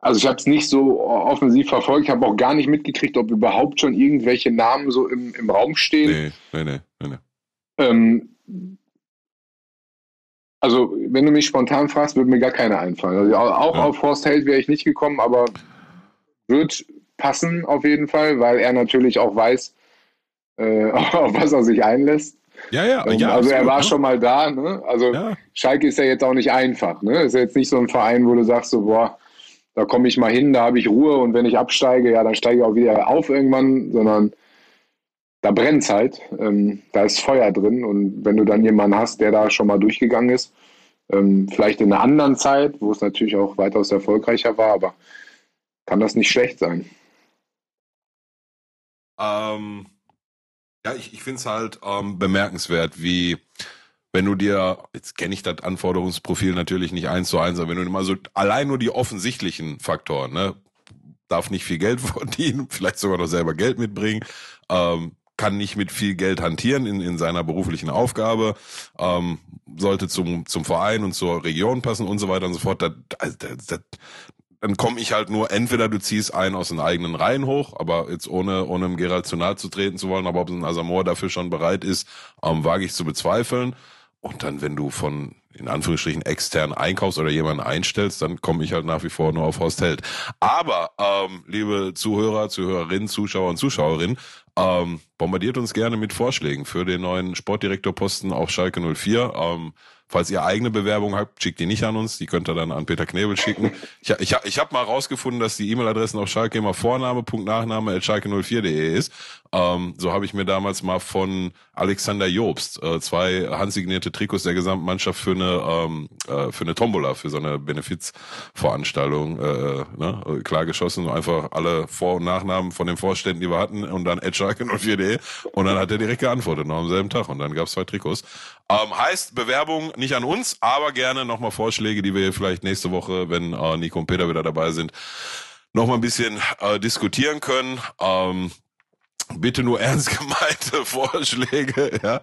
also ich habe es nicht so offensiv verfolgt, ich habe auch gar nicht mitgekriegt, ob überhaupt schon irgendwelche Namen so im, im Raum stehen. Nee, nee, nee, nee. Ähm, also, wenn du mich spontan fragst, würde mir gar keine einfallen. Also, auch ja. auf Horst Held wäre ich nicht gekommen, aber wird passen auf jeden Fall, weil er natürlich auch weiß, äh, auf was er sich einlässt. Ja, ja, ähm, ja. Also er war ne? schon mal da. Ne? Also ja. Schalke ist ja jetzt auch nicht einfach. Ne? Ist ja jetzt nicht so ein Verein, wo du sagst so, boah, da komme ich mal hin, da habe ich Ruhe und wenn ich absteige, ja, dann steige ich auch wieder auf irgendwann, sondern da brennt es halt. Ähm, da ist Feuer drin und wenn du dann jemanden hast, der da schon mal durchgegangen ist, ähm, vielleicht in einer anderen Zeit, wo es natürlich auch weitaus erfolgreicher war, aber kann das nicht schlecht sein. Ähm, ja, ich, ich finde es halt ähm, bemerkenswert, wie wenn du dir, jetzt kenne ich das Anforderungsprofil natürlich nicht eins zu eins, aber wenn du mal so allein nur die offensichtlichen Faktoren, ne, darf nicht viel Geld verdienen, vielleicht sogar noch selber Geld mitbringen, ähm, kann nicht mit viel Geld hantieren in, in seiner beruflichen Aufgabe, ähm, sollte zum, zum Verein und zur Region passen und so weiter und so fort. Das, das, das, dann komme ich halt nur, entweder du ziehst einen aus den eigenen Reihen hoch, aber jetzt ohne, ohne dem Gerald zu nahe zu treten zu wollen, aber ob ein Asamoah dafür schon bereit ist, ähm, wage ich zu bezweifeln. Und dann, wenn du von, in Anführungsstrichen, extern einkaufst oder jemanden einstellst, dann komme ich halt nach wie vor nur auf Horst Held. Aber, ähm, liebe Zuhörer, Zuhörerinnen, Zuschauer und Zuschauerinnen, ähm, bombardiert uns gerne mit Vorschlägen für den neuen Sportdirektorposten auf Schalke 04. Ähm, Falls ihr eigene Bewerbung habt, schickt die nicht an uns, die könnt ihr dann an Peter Knebel schicken. Ich, ich, ich habe mal rausgefunden, dass die E-Mail-Adressen auf Schalke immer Vorname, Punkt Nachname, schalke04.de ist. Ähm, so habe ich mir damals mal von Alexander Jobst äh, zwei handsignierte Trikots der gesamten Mannschaft für eine ähm, äh, für eine Tombola, für so eine Benefizveranstaltung äh, ne, klargeschossen. Einfach alle Vor- und Nachnamen von den Vorständen, die wir hatten und dann schalke04.de und dann hat er direkt geantwortet, noch am selben Tag und dann gab es zwei Trikots. Ähm, heißt Bewerbung nicht an uns, aber gerne nochmal Vorschläge, die wir vielleicht nächste Woche, wenn äh, Nico und Peter wieder dabei sind, noch mal ein bisschen äh, diskutieren können. Ähm, bitte nur ernst gemeinte Vorschläge, ja.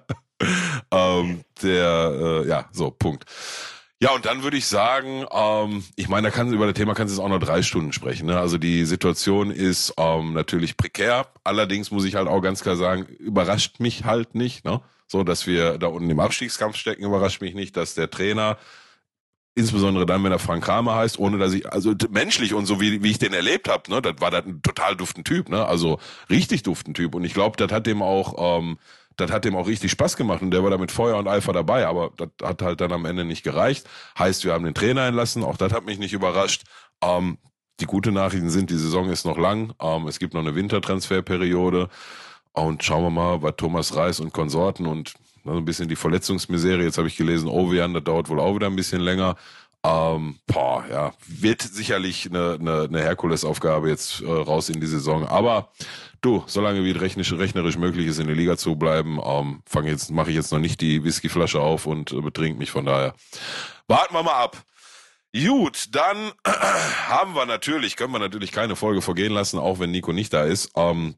ähm, der, äh, ja, so, Punkt. Ja, und dann würde ich sagen, ähm, ich meine, da kann über das Thema kannst du jetzt auch noch drei Stunden sprechen. Ne? Also die Situation ist ähm, natürlich prekär. Allerdings muss ich halt auch ganz klar sagen, überrascht mich halt nicht. Ne? So, dass wir da unten im Abstiegskampf stecken, überrascht mich nicht, dass der Trainer insbesondere dann, wenn er Frank Kramer heißt, ohne dass ich, also menschlich und so wie, wie ich den erlebt habe, ne, das war das ein total duften Typ, ne, also richtig duften Typ und ich glaube, das hat dem auch, ähm, das hat dem auch richtig Spaß gemacht und der war da mit Feuer und Eifer dabei, aber das hat halt dann am Ende nicht gereicht. Heißt, wir haben den Trainer entlassen, auch das hat mich nicht überrascht. Ähm, die gute Nachrichten sind, die Saison ist noch lang, ähm, es gibt noch eine Wintertransferperiode und schauen wir mal, was Thomas Reis und Konsorten und so ein bisschen die Verletzungsmisere. Jetzt habe ich gelesen, Ovean, das dauert wohl auch wieder ein bisschen länger. Ähm, boah, ja, wird sicherlich eine, eine, eine Herkulesaufgabe jetzt äh, raus in die Saison. Aber du, solange wie rechnerisch, rechnerisch möglich ist, in der Liga zu bleiben, ähm, fange jetzt, mache ich jetzt noch nicht die Whiskyflasche auf und äh, betrink mich von daher. Warten wir mal ab. Gut, dann äh, haben wir natürlich, können wir natürlich keine Folge vergehen lassen, auch wenn Nico nicht da ist. Ähm,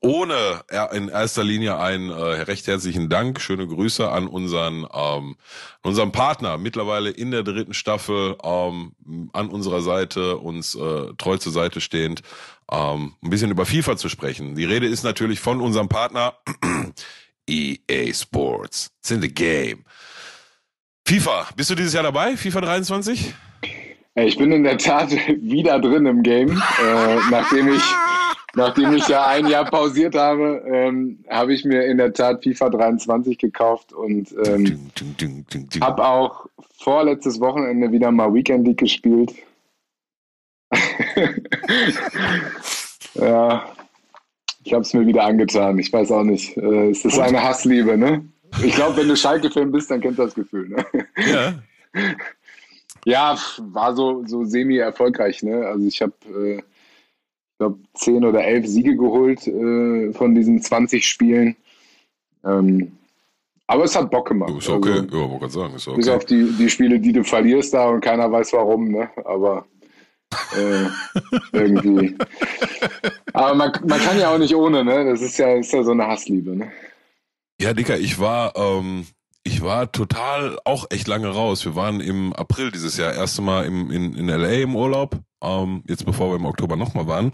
ohne in erster Linie einen äh, recht herzlichen Dank, schöne Grüße an unseren ähm, unseren Partner mittlerweile in der dritten Staffel ähm, an unserer Seite uns äh, treu zur Seite stehend, ähm, ein bisschen über FIFA zu sprechen. Die Rede ist natürlich von unserem Partner EA Sports. It's in the game. FIFA, bist du dieses Jahr dabei? FIFA 23? Ich bin in der Tat wieder drin im Game, äh, nachdem ich Nachdem ich ja ein Jahr pausiert habe, ähm, habe ich mir in der Tat FIFA 23 gekauft und ähm, habe auch vorletztes Wochenende wieder mal Weekend League gespielt. ja, ich habe es mir wieder angetan. Ich weiß auch nicht. Äh, es ist eine Hassliebe, ne? Ich glaube, wenn du Schalke-Fan bist, dann kennst du das Gefühl, ne? Ja. Ja, war so, so semi-erfolgreich, ne? Also ich habe äh, ich glaube, zehn oder elf Siege geholt äh, von diesen 20 Spielen. Ähm, aber es hat Bock gemacht. Ist okay, also, ja, wollte sagen, ist okay. Bis auf die, die Spiele, die du verlierst da und keiner weiß warum, ne? Aber äh, irgendwie. Aber man, man kann ja auch nicht ohne, ne? Das ist ja, ist ja so eine Hassliebe, ne? Ja, Dicker, ich war, ähm, ich war total auch echt lange raus. Wir waren im April dieses Jahr erste Mal im, in, in LA im Urlaub, ähm, jetzt bevor wir im Oktober nochmal waren.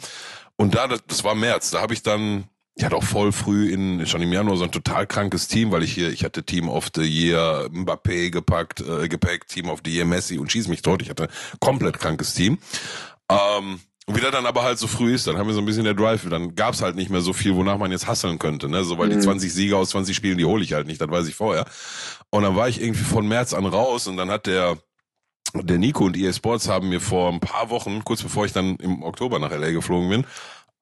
Und da, das, das war März, da habe ich dann ich hatte auch voll früh in, schon im Januar so ein total krankes Team, weil ich hier, ich hatte Team of the Year Mbappé gepackt, äh, gepackt, Team of the Year Messi und schieß mich tot. Ich hatte komplett krankes Team. Ähm, und wie der dann aber halt so früh ist, dann haben wir so ein bisschen der Drive, dann gab's halt nicht mehr so viel, wonach man jetzt hasseln könnte, ne? So, weil mhm. die 20 Sieger aus 20 Spielen, die hole ich halt nicht, das weiß ich vorher. Und dann war ich irgendwie von März an raus und dann hat der, der Nico und EA Sports haben mir vor ein paar Wochen, kurz bevor ich dann im Oktober nach LA geflogen bin,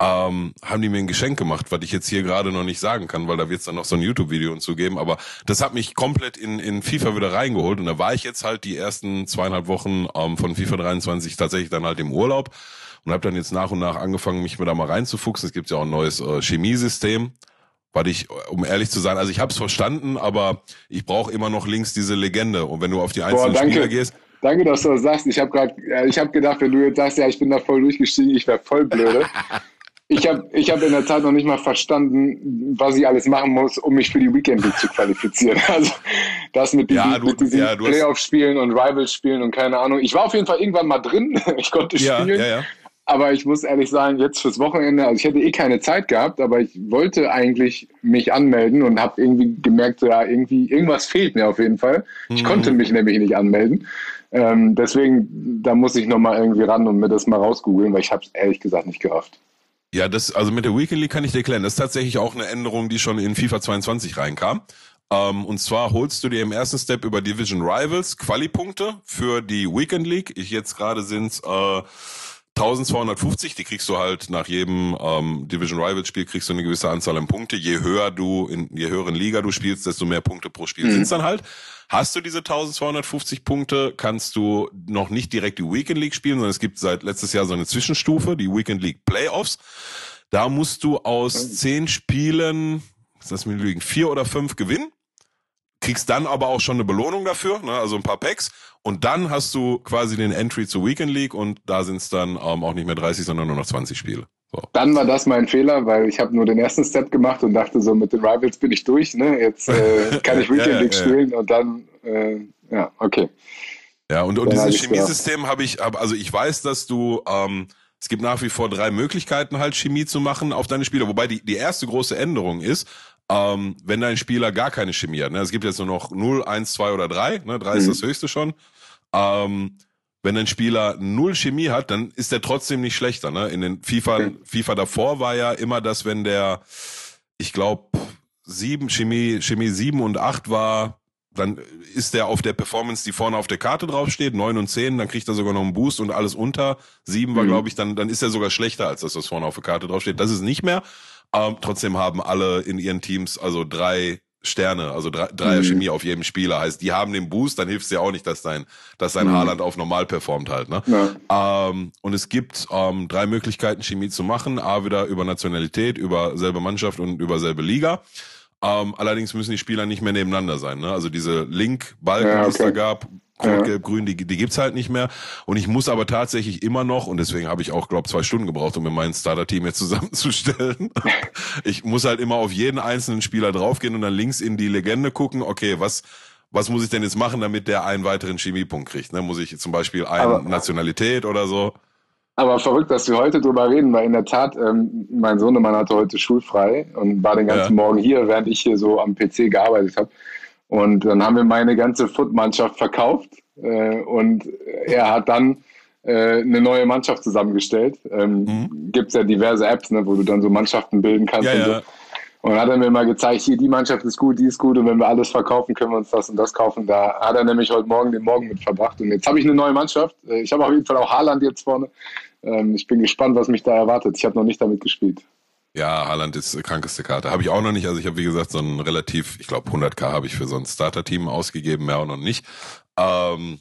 ähm, haben die mir ein Geschenk gemacht, was ich jetzt hier gerade noch nicht sagen kann, weil da wird es dann noch so ein YouTube-Video zugeben. Aber das hat mich komplett in, in FIFA wieder reingeholt und da war ich jetzt halt die ersten zweieinhalb Wochen ähm, von FIFA 23 tatsächlich dann halt im Urlaub und habe dann jetzt nach und nach angefangen, mich mir da mal reinzufuchsen. Es gibt ja auch ein neues äh, Chemiesystem, weil ich, um ehrlich zu sein, also ich habe es verstanden, aber ich brauche immer noch links diese Legende. Und wenn du auf die einzelnen Boah, Spieler gehst, Danke, dass du das sagst. Ich habe gerade, ich habe gedacht, wenn du jetzt sagst, ja, ich bin da voll durchgestiegen, ich wäre voll blöde. Ich habe ich hab in der Tat noch nicht mal verstanden, was ich alles machen muss, um mich für die Weekend League zu qualifizieren. Also das mit diesen, ja, mit diesen ja, Playoff-Spielen und Rivals-Spielen und keine Ahnung. Ich war auf jeden Fall irgendwann mal drin. Ich konnte ja, spielen. Ja, ja. Aber ich muss ehrlich sagen, jetzt fürs Wochenende, also ich hätte eh keine Zeit gehabt, aber ich wollte eigentlich mich anmelden und habe irgendwie gemerkt, ja, irgendwie, irgendwas fehlt mir auf jeden Fall. Ich mhm. konnte mich nämlich nicht anmelden. Ähm, deswegen, da muss ich nochmal irgendwie ran und mir das mal rausgoogeln, weil ich habe es ehrlich gesagt nicht gerafft. Ja, das, also mit der Weekend League kann ich dir erklären. Das ist tatsächlich auch eine Änderung, die schon in FIFA 22 reinkam. Ähm, und zwar holst du dir im ersten Step über Division Rivals Quali-Punkte für die Weekend League. Ich jetzt gerade sind äh, 1250, die kriegst du halt nach jedem ähm, Division Rivals Spiel kriegst du eine gewisse Anzahl an Punkte. Je höher du in je höheren Liga du spielst, desto mehr Punkte pro Spiel mhm. sind's dann halt. Hast du diese 1250 Punkte, kannst du noch nicht direkt die Weekend League spielen, sondern es gibt seit letztes Jahr so eine Zwischenstufe, die Weekend League Playoffs. Da musst du aus zehn Spielen, ist das mir lügen, vier oder fünf gewinnen kriegst dann aber auch schon eine Belohnung dafür, ne, also ein paar Packs. Und dann hast du quasi den Entry zur Weekend League und da sind es dann ähm, auch nicht mehr 30, sondern nur noch 20 Spiele. So. Dann war das mein Fehler, weil ich habe nur den ersten Step gemacht und dachte so, mit den Rivals bin ich durch, ne? Jetzt äh, kann ich Weekend ja, League ja, spielen und dann, äh, ja, okay. Ja, und, und dieses Chemiesystem habe ich, also ich weiß, dass du, ähm, es gibt nach wie vor drei Möglichkeiten, halt Chemie zu machen auf deine Spieler. Wobei die, die erste große Änderung ist, ähm, wenn dein Spieler gar keine Chemie hat. Ne? Es gibt jetzt nur noch 0, 1, 2 oder 3. Ne? 3 mhm. ist das höchste schon. Ähm, wenn ein Spieler null Chemie hat, dann ist der trotzdem nicht schlechter. Ne? In den FIFA, okay. FIFA davor war ja immer das, wenn der, ich glaube, sieben Chemie, Chemie sieben und acht war, dann ist der auf der Performance, die vorne auf der Karte draufsteht, neun und zehn, dann kriegt er sogar noch einen Boost und alles unter sieben war, mhm. glaube ich, dann, dann ist er sogar schlechter als das, was vorne auf der Karte draufsteht. Das ist nicht mehr. Ähm, trotzdem haben alle in ihren Teams also drei Sterne, also drei, Dreier mhm. Chemie auf jedem Spieler. Heißt, die haben den Boost, dann hilft es ja auch nicht, dass dein, dass dein mhm. Haaland auf normal performt halt. Ne? Ja. Ähm, und es gibt ähm, drei Möglichkeiten, Chemie zu machen. A, wieder über Nationalität, über selbe Mannschaft und über selbe Liga. Ähm, allerdings müssen die Spieler nicht mehr nebeneinander sein. Ne? Also diese Link-Balken, ja, okay. die es da gab, Rot, Gelb, Grün, die, die gibt's halt nicht mehr. Und ich muss aber tatsächlich immer noch, und deswegen habe ich auch, glaube zwei Stunden gebraucht, um mir mein Starter-Team jetzt zusammenzustellen. ich muss halt immer auf jeden einzelnen Spieler draufgehen und dann links in die Legende gucken, okay, was, was muss ich denn jetzt machen, damit der einen weiteren Chemiepunkt kriegt? Ne? Muss ich zum Beispiel eine Nationalität oder so? Aber verrückt, dass wir heute drüber reden, weil in der Tat, ähm, mein Sohnemann hatte heute schulfrei und war den ganzen ja. Morgen hier, während ich hier so am PC gearbeitet habe. Und dann haben wir meine ganze Foot-Mannschaft verkauft äh, und er hat dann äh, eine neue Mannschaft zusammengestellt. Ähm, mhm. Gibt es ja diverse Apps, ne, wo du dann so Mannschaften bilden kannst ja, und so. Ja. Und dann hat er mir mal gezeigt, hier, die Mannschaft ist gut, die ist gut und wenn wir alles verkaufen, können wir uns das und das kaufen. Da hat er nämlich heute Morgen den Morgen mit verbracht und jetzt habe ich eine neue Mannschaft. Äh, ich habe auf jeden Fall auch Haaland jetzt vorne. Ähm, ich bin gespannt, was mich da erwartet. Ich habe noch nicht damit gespielt. Ja, Haaland ist krankeste Karte. Habe ich auch noch nicht. Also ich habe, wie gesagt, so ein relativ, ich glaube 100k habe ich für so ein Starter-Team ausgegeben, mehr auch noch nicht. Ähm,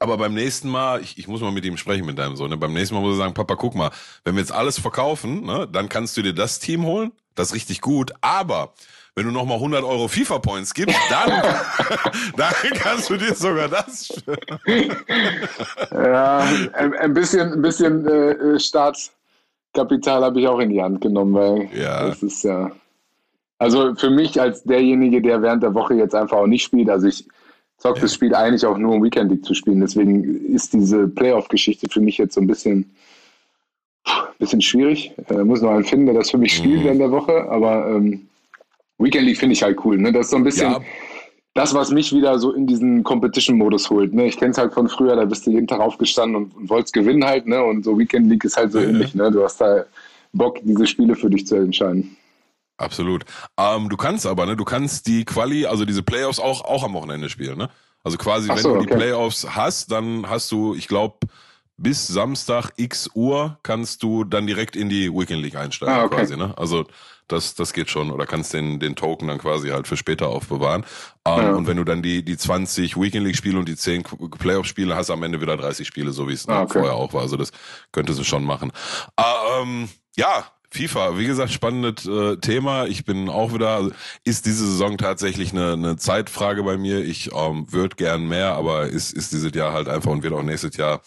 aber beim nächsten Mal, ich, ich muss mal mit ihm sprechen, mit deinem Sohn. Ne? Beim nächsten Mal muss er sagen, Papa, guck mal, wenn wir jetzt alles verkaufen, ne, dann kannst du dir das Team holen. Das ist richtig gut. Aber wenn du nochmal 100 Euro FIFA-Points gibst, dann, dann kannst du dir sogar das. ja, ein, ein bisschen, ein bisschen äh, Start Kapital habe ich auch in die Hand genommen, weil ja. das ist ja. Also für mich als derjenige, der während der Woche jetzt einfach auch nicht spielt, also ich zocke ja. das Spiel eigentlich auch nur um Weekend League zu spielen. Deswegen ist diese Playoff-Geschichte für mich jetzt so ein bisschen bisschen schwierig. Äh, muss noch einen finden, der das für mich spielt mhm. während der Woche. Aber ähm, Weekend League finde ich halt cool. Ne? Das ist so ein bisschen ja. Das, was mich wieder so in diesen Competition-Modus holt. Ne? Ich kenne es halt von früher, da bist du jeden Tag aufgestanden und, und wolltest gewinnen halt. Ne? Und so Weekend League ist halt so mhm. ähnlich. Ne? Du hast da Bock, diese Spiele für dich zu entscheiden. Absolut. Ähm, du kannst aber, ne, du kannst die Quali, also diese Playoffs auch, auch am Wochenende spielen, ne? Also quasi, so, wenn du die okay. Playoffs hast, dann hast du, ich glaube, bis Samstag x Uhr kannst du dann direkt in die Weekend League einsteigen, ah, okay. quasi, ne? Also das, das geht schon. Oder kannst den, den Token dann quasi halt für später aufbewahren. Ähm, ja. Und wenn du dann die, die 20 Weekend League Spiele und die 10 Playoff Spiele hast, am Ende wieder 30 Spiele, so wie es ah, okay. vorher auch war. Also das könntest du schon machen. Ähm, ja, FIFA, wie gesagt, spannendes äh, Thema. Ich bin auch wieder, also ist diese Saison tatsächlich eine, eine Zeitfrage bei mir. Ich ähm, würde gern mehr, aber ist, ist dieses Jahr halt einfach und wird auch nächstes Jahr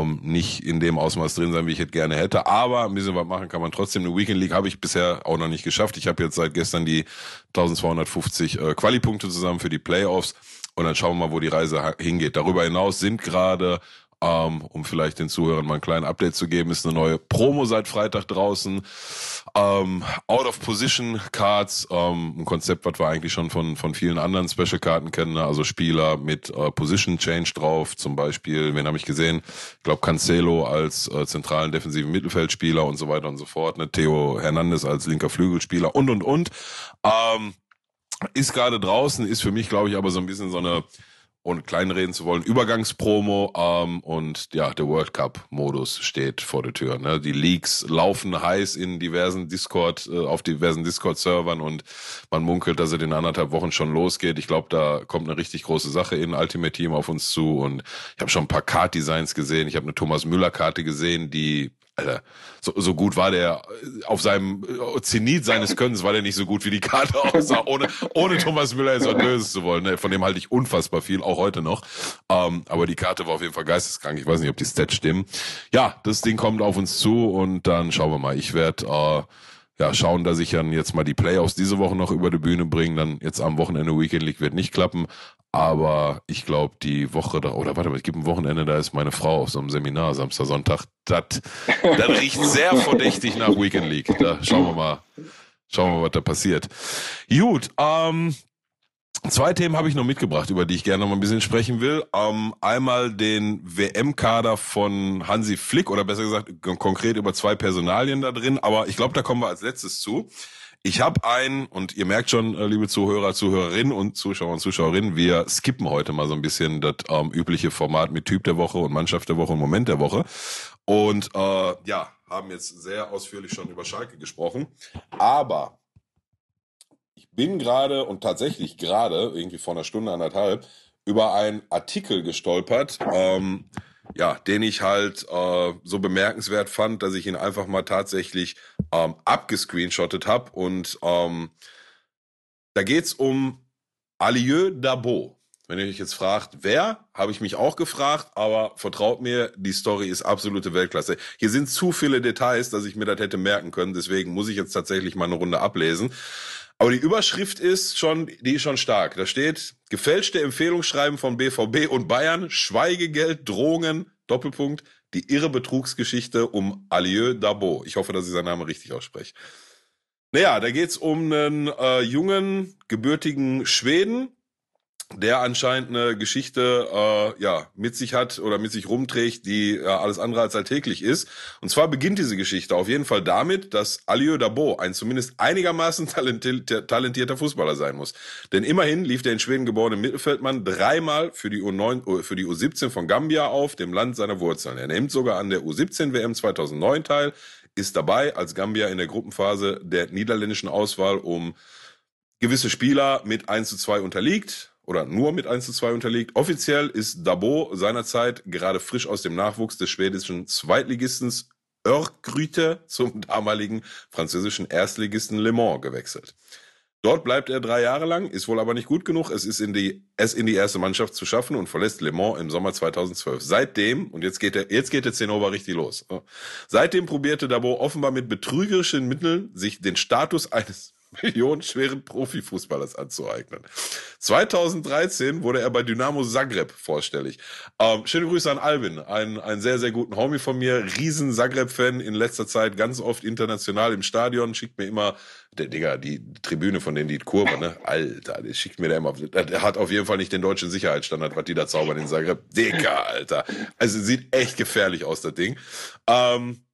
ähm, nicht in dem Ausmaß drin sein, wie ich es gerne hätte. Aber ein bisschen was machen kann man trotzdem. Eine Weekend League habe ich bisher auch noch nicht geschafft. Ich habe jetzt seit gestern die 1250 äh, Quali-Punkte zusammen für die Playoffs. Und dann schauen wir mal, wo die Reise hingeht. Darüber hinaus sind gerade um vielleicht den Zuhörern mal ein kleines Update zu geben, ist eine neue Promo seit Freitag draußen. Ähm, Out of Position Cards, ähm, ein Konzept, was wir eigentlich schon von, von vielen anderen Special Karten kennen, ne? also Spieler mit äh, Position Change drauf, zum Beispiel, wen habe ich gesehen? Ich glaube Cancelo als äh, zentralen defensiven Mittelfeldspieler und so weiter und so fort, ne? Theo Hernandez als linker Flügelspieler und und und. Ähm, ist gerade draußen, ist für mich, glaube ich, aber so ein bisschen so eine ohne kleinreden zu wollen, Übergangspromo ähm, und ja, der World Cup-Modus steht vor der Tür. Ne? Die Leaks laufen heiß in diversen Discord, äh, auf diversen Discord-Servern und man munkelt, dass er in anderthalb Wochen schon losgeht. Ich glaube, da kommt eine richtig große Sache in Ultimate Team auf uns zu und ich habe schon ein paar Card-Designs gesehen. Ich habe eine Thomas Müller-Karte gesehen, die Alter, so, so gut war der auf seinem Zenit seines Könnens war der nicht so gut wie die Karte aussah, ohne, ohne Thomas Müller jetzt was Böses zu wollen. Ne? Von dem halte ich unfassbar viel, auch heute noch. Ähm, aber die Karte war auf jeden Fall geisteskrank. Ich weiß nicht, ob die Stats stimmen. Ja, das Ding kommt auf uns zu und dann schauen wir mal. Ich werde äh, ja, schauen, dass ich dann jetzt mal die Playoffs diese Woche noch über die Bühne bringe. Dann jetzt am Wochenende Weekend League wird nicht klappen. Aber ich glaube, die Woche da, oder warte mal, es gibt ein Wochenende, da ist meine Frau auf so einem Seminar, Samstag, Sonntag. Das, riecht sehr verdächtig nach Weekend League. Da schauen wir mal, schauen wir mal, was da passiert. Gut, ähm, Zwei Themen habe ich noch mitgebracht, über die ich gerne noch mal ein bisschen sprechen will. Ähm, einmal den WM-Kader von Hansi Flick oder besser gesagt konkret über zwei Personalien da drin, aber ich glaube, da kommen wir als letztes zu. Ich habe einen, und ihr merkt schon, äh, liebe Zuhörer, Zuhörerinnen und Zuschauer und Zuschauerinnen, wir skippen heute mal so ein bisschen das ähm, übliche Format mit Typ der Woche und Mannschaft der Woche und Moment der Woche. Und äh, ja, haben jetzt sehr ausführlich schon über Schalke gesprochen. Aber bin gerade und tatsächlich gerade, irgendwie vor einer Stunde, anderthalb, über einen Artikel gestolpert, ähm, ja, den ich halt äh, so bemerkenswert fand, dass ich ihn einfach mal tatsächlich ähm, abgescreenshottet habe. Und ähm, da geht's um Alieu Dabo. Wenn ihr euch jetzt fragt, wer, habe ich mich auch gefragt, aber vertraut mir, die Story ist absolute Weltklasse. Hier sind zu viele Details, dass ich mir das hätte merken können, deswegen muss ich jetzt tatsächlich mal eine Runde ablesen. Aber die Überschrift ist schon, die ist schon stark. Da steht, gefälschte Empfehlungsschreiben von BVB und Bayern, Schweigegeld, Drohungen, Doppelpunkt, die irre Betrugsgeschichte um Alieu Dabo. Ich hoffe, dass ich seinen Namen richtig ausspreche. Naja, da geht's um einen äh, jungen, gebürtigen Schweden, der anscheinend eine Geschichte äh, ja mit sich hat oder mit sich rumträgt, die ja, alles andere als alltäglich ist. Und zwar beginnt diese Geschichte auf jeden Fall damit, dass Aliou Dabo ein zumindest einigermaßen talentierter Fußballer sein muss. Denn immerhin lief der in Schweden geborene Mittelfeldmann dreimal für die U9 äh, für die U17 von Gambia auf, dem Land seiner Wurzeln. Er nimmt sogar an der U17 WM 2009 teil, ist dabei, als Gambia in der Gruppenphase der niederländischen Auswahl um gewisse Spieler mit 1 zu 2 unterliegt oder nur mit 1 zu 2 unterliegt. Offiziell ist Dabo seinerzeit gerade frisch aus dem Nachwuchs des schwedischen Zweitligistens Örgryte zum damaligen französischen Erstligisten Le Mans gewechselt. Dort bleibt er drei Jahre lang, ist wohl aber nicht gut genug, es ist in die, es in die erste Mannschaft zu schaffen und verlässt Le Mans im Sommer 2012. Seitdem, und jetzt geht der, jetzt geht der Zinnober richtig los. Seitdem probierte Dabo offenbar mit betrügerischen Mitteln sich den Status eines millionenschweren Profifußballers anzueignen. 2013 wurde er bei Dynamo Zagreb vorstellig. Ähm, schöne Grüße an Alvin, ein, ein sehr, sehr guten Homie von mir, riesen Zagreb-Fan, in letzter Zeit ganz oft international im Stadion, schickt mir immer, der Digga, die Tribüne von denen, die Kurve, ne? Alter, der schickt mir da immer, der hat auf jeden Fall nicht den deutschen Sicherheitsstandard, was die da zaubern in Zagreb. Digga, Alter. Also sieht echt gefährlich aus, das Ding. Ähm,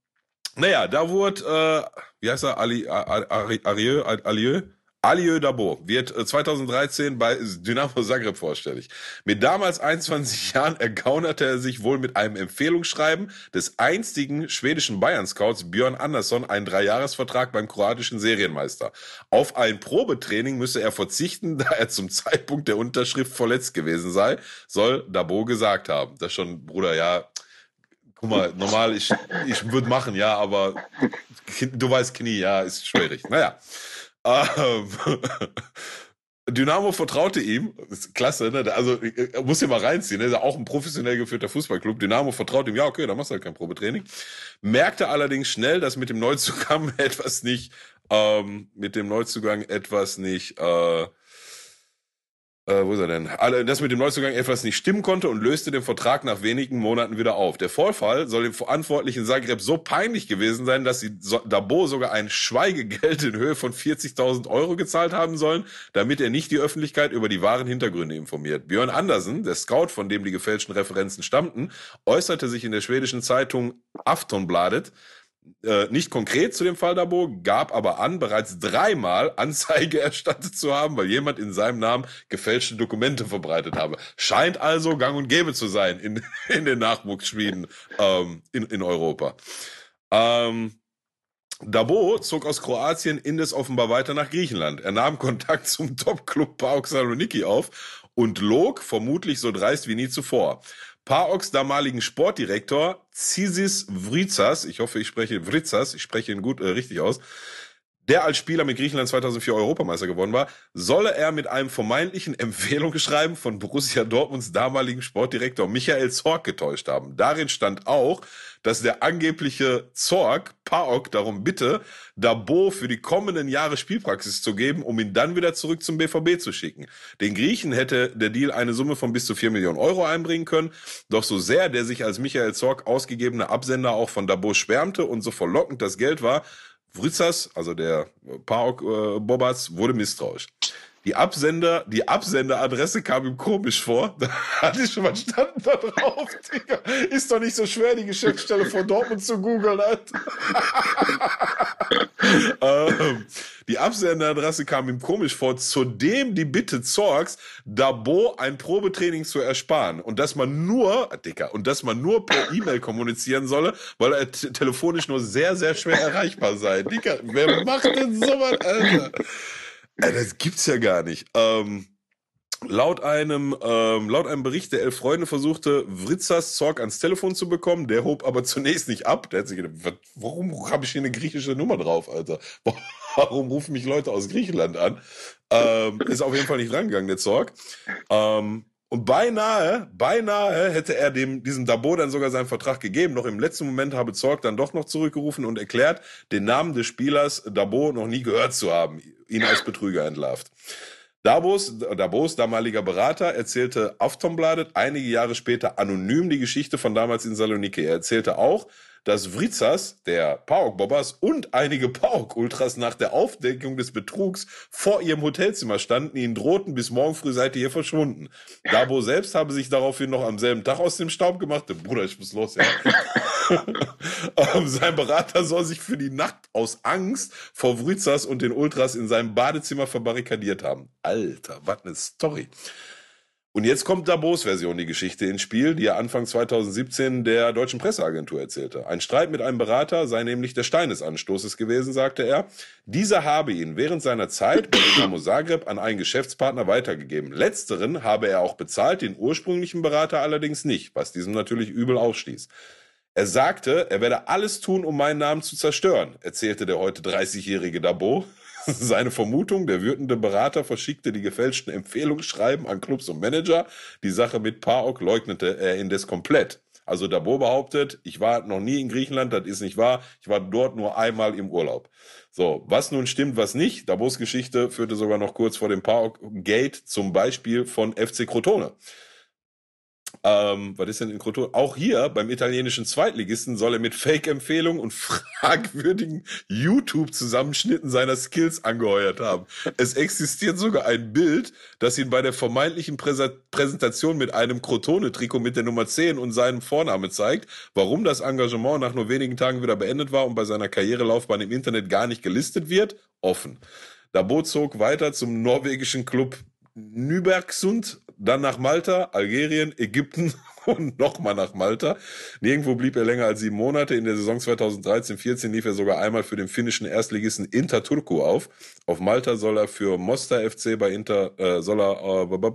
naja, da wurde, äh, wie heißt er, Ali, Arieu, Alieu, Alieu Dabo wird 2013 äh, bei Dynamo Zagreb vorstellig. Mit damals 21 Jahren ergaunerte er sich wohl mit einem Empfehlungsschreiben des einstigen schwedischen Bayern-Scouts Björn Andersson einen Dreijahresvertrag beim kroatischen Serienmeister. Auf ein Probetraining müsse er verzichten, da er zum Zeitpunkt der Unterschrift verletzt gewesen sei, soll Dabo gesagt haben. Das schon, Bruder, ja, guck mal, normal, ich, ich würde machen, ja, aber du weißt Knie, ja, ist schwierig. Naja. Ähm, Dynamo vertraute ihm, klasse, ne? also muss ja mal reinziehen, ne? ist auch ein professionell geführter Fußballclub. Dynamo vertraut ihm, ja okay, dann machst du halt kein Probetraining. Merkte allerdings schnell, dass mit dem Neuzugang etwas nicht, ähm, mit dem Neuzugang etwas nicht äh, äh, wo ist er denn? Alle, das mit dem Neuzugang etwas nicht stimmen konnte und löste den Vertrag nach wenigen Monaten wieder auf. Der Vorfall soll dem Verantwortlichen Zagreb so peinlich gewesen sein, dass sie Dabo sogar ein Schweigegeld in Höhe von 40.000 Euro gezahlt haben sollen, damit er nicht die Öffentlichkeit über die wahren Hintergründe informiert. Björn Andersen, der Scout, von dem die gefälschten Referenzen stammten, äußerte sich in der schwedischen Zeitung Aftonbladet, äh, nicht konkret zu dem Fall Dabo, gab aber an, bereits dreimal Anzeige erstattet zu haben, weil jemand in seinem Namen gefälschte Dokumente verbreitet habe. Scheint also gang und gäbe zu sein in, in den Nachwuchsschmieden ähm, in, in Europa. Ähm, Dabo zog aus Kroatien indes offenbar weiter nach Griechenland. Er nahm Kontakt zum Top-Club PAOK Saloniki auf und log, vermutlich so dreist wie nie zuvor. PAOKs damaligen Sportdirektor Zisis Vritsas, ich hoffe, ich spreche Vritsas, ich spreche ihn gut äh, richtig aus, der als Spieler mit Griechenland 2004 Europameister geworden war, solle er mit einem vermeintlichen Empfehlungsschreiben von Borussia Dortmunds damaligen Sportdirektor Michael Zorg getäuscht haben. Darin stand auch, dass der angebliche Zorg Paok darum bitte, Dabo für die kommenden Jahre Spielpraxis zu geben, um ihn dann wieder zurück zum BVB zu schicken. Den Griechen hätte der Deal eine Summe von bis zu vier Millionen Euro einbringen können, doch so sehr der sich als Michael Zorg ausgegebene Absender auch von Dabo schwärmte und so verlockend das Geld war, Vritzas, also der Paok äh, Bobas, wurde misstrauisch. Die Absender, die Absenderadresse kam ihm komisch vor. Da hatte ich schon mal standen da drauf, Digga. Ist doch nicht so schwer, die Geschäftsstelle von Dortmund zu googeln, Alter. ähm, die Absenderadresse kam ihm komisch vor, zudem die Bitte Zorgs, Dabo ein Probetraining zu ersparen. Und dass man nur, Dicker, und dass man nur per E-Mail kommunizieren solle, weil er telefonisch nur sehr, sehr schwer erreichbar sei. Dicker, wer macht denn sowas, Alter? Äh, das gibt's ja gar nicht. Ähm, laut einem, ähm, laut einem Bericht der Elf Freunde versuchte Vritzas Zorg ans Telefon zu bekommen. Der hob aber zunächst nicht ab. Der hat sich gedacht, warum habe ich hier eine griechische Nummer drauf, Alter? Warum rufen mich Leute aus Griechenland an? Ähm, ist auf jeden Fall nicht rangegangen, der Zorg. Ähm, und beinahe, beinahe hätte er dem, diesem Dabo dann sogar seinen Vertrag gegeben. Noch im letzten Moment habe Zorg dann doch noch zurückgerufen und erklärt, den Namen des Spielers Dabo noch nie gehört zu haben, ihn als Betrüger entlarvt. Dabos, Dabos damaliger Berater erzählte Aftonbladet einige Jahre später anonym die Geschichte von damals in Saloniki. Er erzählte auch, dass Vritzas, der PAOK-Bobbers und einige PAOK-Ultras nach der Aufdeckung des Betrugs vor ihrem Hotelzimmer standen, ihnen drohten, bis morgen früh seid ihr hier verschwunden. Dabo selbst habe sich daraufhin noch am selben Tag aus dem Staub gemacht. Bruder, ich muss los, ja. Ähm, sein Berater soll sich für die Nacht aus Angst vor Vritzas und den Ultras in seinem Badezimmer verbarrikadiert haben. Alter, was eine Story. Und jetzt kommt Dabos Version die Geschichte ins Spiel, die er Anfang 2017 der deutschen Presseagentur erzählte. Ein Streit mit einem Berater sei nämlich der Stein des Anstoßes gewesen, sagte er. Dieser habe ihn während seiner Zeit bei Dynamo Zagreb an einen Geschäftspartner weitergegeben. Letzteren habe er auch bezahlt, den ursprünglichen Berater allerdings nicht, was diesem natürlich übel aufstieß. Er sagte, er werde alles tun, um meinen Namen zu zerstören, erzählte der heute 30-jährige Dabo. Seine Vermutung, der wütende Berater verschickte die gefälschten Empfehlungsschreiben an Clubs und Manager. Die Sache mit PAOK leugnete er indes komplett. Also Dabo behauptet, ich war noch nie in Griechenland, das ist nicht wahr. Ich war dort nur einmal im Urlaub. So, was nun stimmt, was nicht. Dabos Geschichte führte sogar noch kurz vor dem Park Gate zum Beispiel von FC Crotone. Ähm, was ist denn in Crotone? Auch hier beim italienischen Zweitligisten soll er mit Fake-Empfehlungen und fragwürdigen YouTube-Zusammenschnitten seiner Skills angeheuert haben. Es existiert sogar ein Bild, das ihn bei der vermeintlichen Präsa Präsentation mit einem Crotone-Trikot mit der Nummer 10 und seinem Vorname zeigt. Warum das Engagement nach nur wenigen Tagen wieder beendet war und bei seiner Karrierelaufbahn im Internet gar nicht gelistet wird, offen. Dabo zog weiter zum norwegischen Club Nybergsund, dann nach Malta, Algerien, Ägypten und nochmal nach Malta. Nirgendwo blieb er länger als sieben Monate. In der Saison 2013-14 lief er sogar einmal für den finnischen Erstligisten Inter Turku auf. Auf Malta soll er für Mostar FC bei Inter, äh, soll er äh,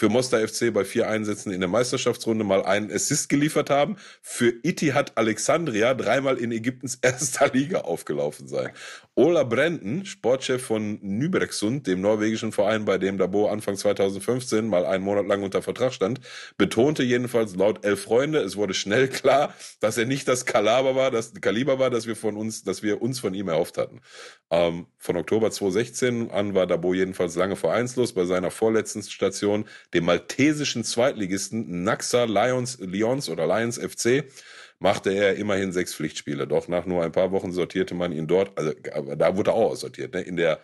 für Mostar FC bei vier Einsätzen in der Meisterschaftsrunde mal einen Assist geliefert haben. Für Itihad Alexandria dreimal in Ägyptens erster Liga aufgelaufen sein. Ola Brenden, Sportchef von Nybergsund, dem norwegischen Verein, bei dem Dabo Anfang 2015 mal einen Monat lang unter Vertrag stand, betonte jedenfalls laut Elf Freunde, es wurde schnell klar, dass er nicht das Kaliber war, das Kaliber war, das wir von uns, dass wir uns von ihm erhofft hatten. Ähm, von Oktober 2016 an war Dabo jedenfalls lange vereinslos bei seiner vorletzten Station, dem maltesischen Zweitligisten Naxa Lions, Lions oder Lions FC machte er immerhin sechs Pflichtspiele. Doch nach nur ein paar Wochen sortierte man ihn dort, also da wurde er auch aussortiert, ne? in der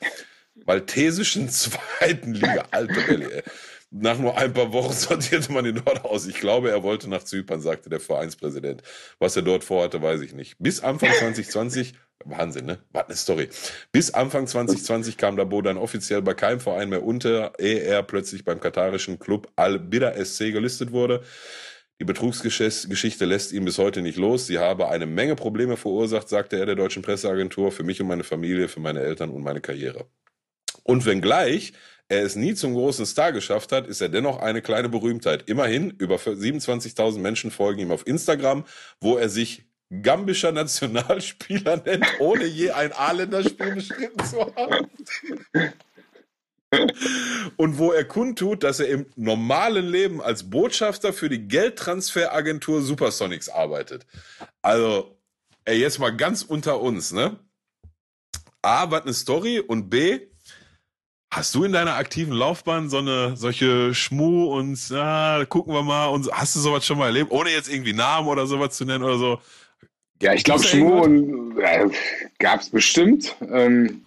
maltesischen zweiten Liga. Alte Welle, Nach nur ein paar Wochen sortierte man ihn dort aus. Ich glaube, er wollte nach Zypern, sagte der Vereinspräsident. Was er dort vorhatte, weiß ich nicht. Bis Anfang 2020, Wahnsinn, ne? Was eine Story. Bis Anfang 2020 kam Dabo dann offiziell bei keinem Verein mehr unter, ehe er plötzlich beim katarischen Club Al-Bida SC gelistet wurde. Die Betrugsgeschichte lässt ihn bis heute nicht los. Sie habe eine Menge Probleme verursacht, sagte er der deutschen Presseagentur, für mich und meine Familie, für meine Eltern und meine Karriere. Und wenngleich er es nie zum großen Star geschafft hat, ist er dennoch eine kleine Berühmtheit. Immerhin, über 27.000 Menschen folgen ihm auf Instagram, wo er sich gambischer Nationalspieler nennt, ohne je ein A-Länderspiel bestritten zu haben. Und wo er kundtut, dass er im normalen Leben als Botschafter für die Geldtransferagentur Supersonics arbeitet. Also, ey, jetzt mal ganz unter uns, ne? A, was eine Story und B, hast du in deiner aktiven Laufbahn so eine solche Schmu und ah, gucken wir mal und hast du sowas schon mal erlebt, ohne jetzt irgendwie Namen oder sowas zu nennen oder so? Ja, ich glaube, Schmu und äh, gab es bestimmt. Ähm,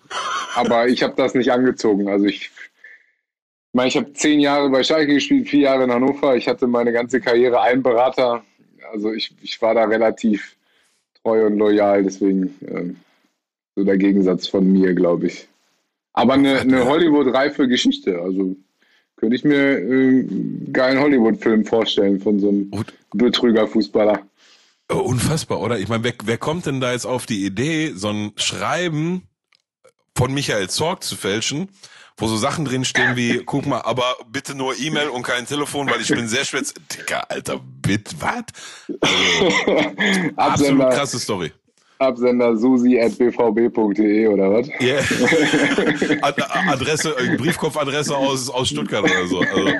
aber ich habe das nicht angezogen. Also ich, ich meine, ich habe zehn Jahre bei Schalke gespielt, vier Jahre in Hannover. Ich hatte meine ganze Karriere einen Berater. Also ich, ich war da relativ treu und loyal. Deswegen ähm, so der Gegensatz von mir, glaube ich. Aber eine, eine Hollywood-reife Geschichte. Also könnte ich mir äh, einen geilen Hollywood-Film vorstellen von so einem Betrüger-Fußballer. Oh, unfassbar, oder? Ich meine, wer, wer kommt denn da jetzt auf die Idee, so ein Schreiben von Michael Zorg zu fälschen, wo so Sachen drinstehen wie, guck mal, aber bitte nur E-Mail und kein Telefon, weil ich bin sehr schwer. Dicker, Alter, bitte, was? Also, absolut krasse Story. Absender susi.bvb.de oder was? Yeah. Adresse, äh, Briefkopfadresse aus, aus Stuttgart oder so. Also,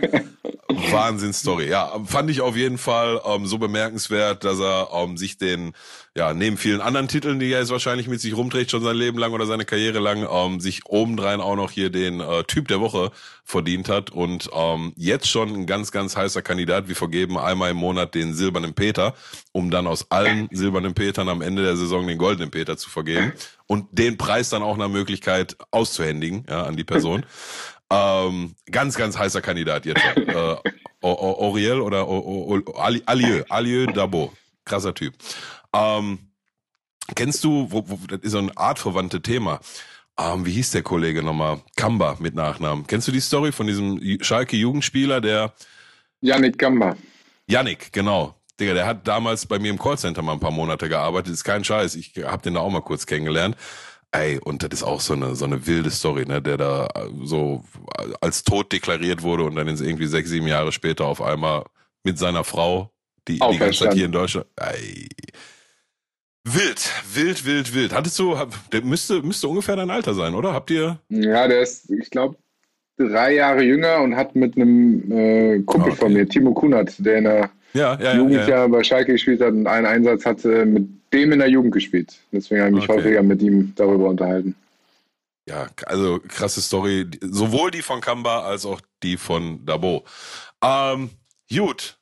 Wahnsinn-Story. Ja, fand ich auf jeden Fall ähm, so bemerkenswert, dass er ähm, sich den, ja, neben vielen anderen Titeln, die er jetzt wahrscheinlich mit sich rumträgt, schon sein Leben lang oder seine Karriere lang, ähm, sich obendrein auch noch hier den äh, Typ der Woche verdient hat und ähm, jetzt schon ein ganz, ganz heißer Kandidat. Wir vergeben einmal im Monat den silbernen Peter, um dann aus allen silbernen Petern am Ende der Saison den goldenen Peter zu vergeben und den Preis dann auch nach Möglichkeit auszuhändigen ja, an die Person. Ähm, ganz, ganz heißer Kandidat jetzt. äh, Auriel oder Alieu, Alieu Dabo. Krasser Typ. Ähm, kennst du, wo, wo, das ist so ein artverwandte Thema. Ähm, wie hieß der Kollege nochmal? Kamba mit Nachnamen. Kennst du die Story von diesem Schalke-Jugendspieler, der. Yannick Kamba. Yannick, genau. Digga, der hat damals bei mir im Callcenter mal ein paar Monate gearbeitet. Ist kein Scheiß. Ich hab den da auch mal kurz kennengelernt. Ey, und das ist auch so eine, so eine wilde Story, ne, der da so als tot deklariert wurde und dann irgendwie sechs, sieben Jahre später auf einmal mit seiner Frau, die die ganze Zeit hier in Deutschland, ey. Wild, wild, wild, wild. Hattest du, der müsste, müsste ungefähr dein Alter sein, oder? Habt ihr? Ja, der ist, ich glaube, drei Jahre jünger und hat mit einem äh, Kumpel okay. von mir, Timo Kunert, der in der ja, ja, Jugendjahr ja, ja. bei Schalke gespielt hat und einen Einsatz hatte, mit dem in der Jugend gespielt. Deswegen habe ich mich okay. häufiger mit ihm darüber unterhalten. Ja, also krasse Story, sowohl die von Kamba als auch die von Dabo. Ähm, gut,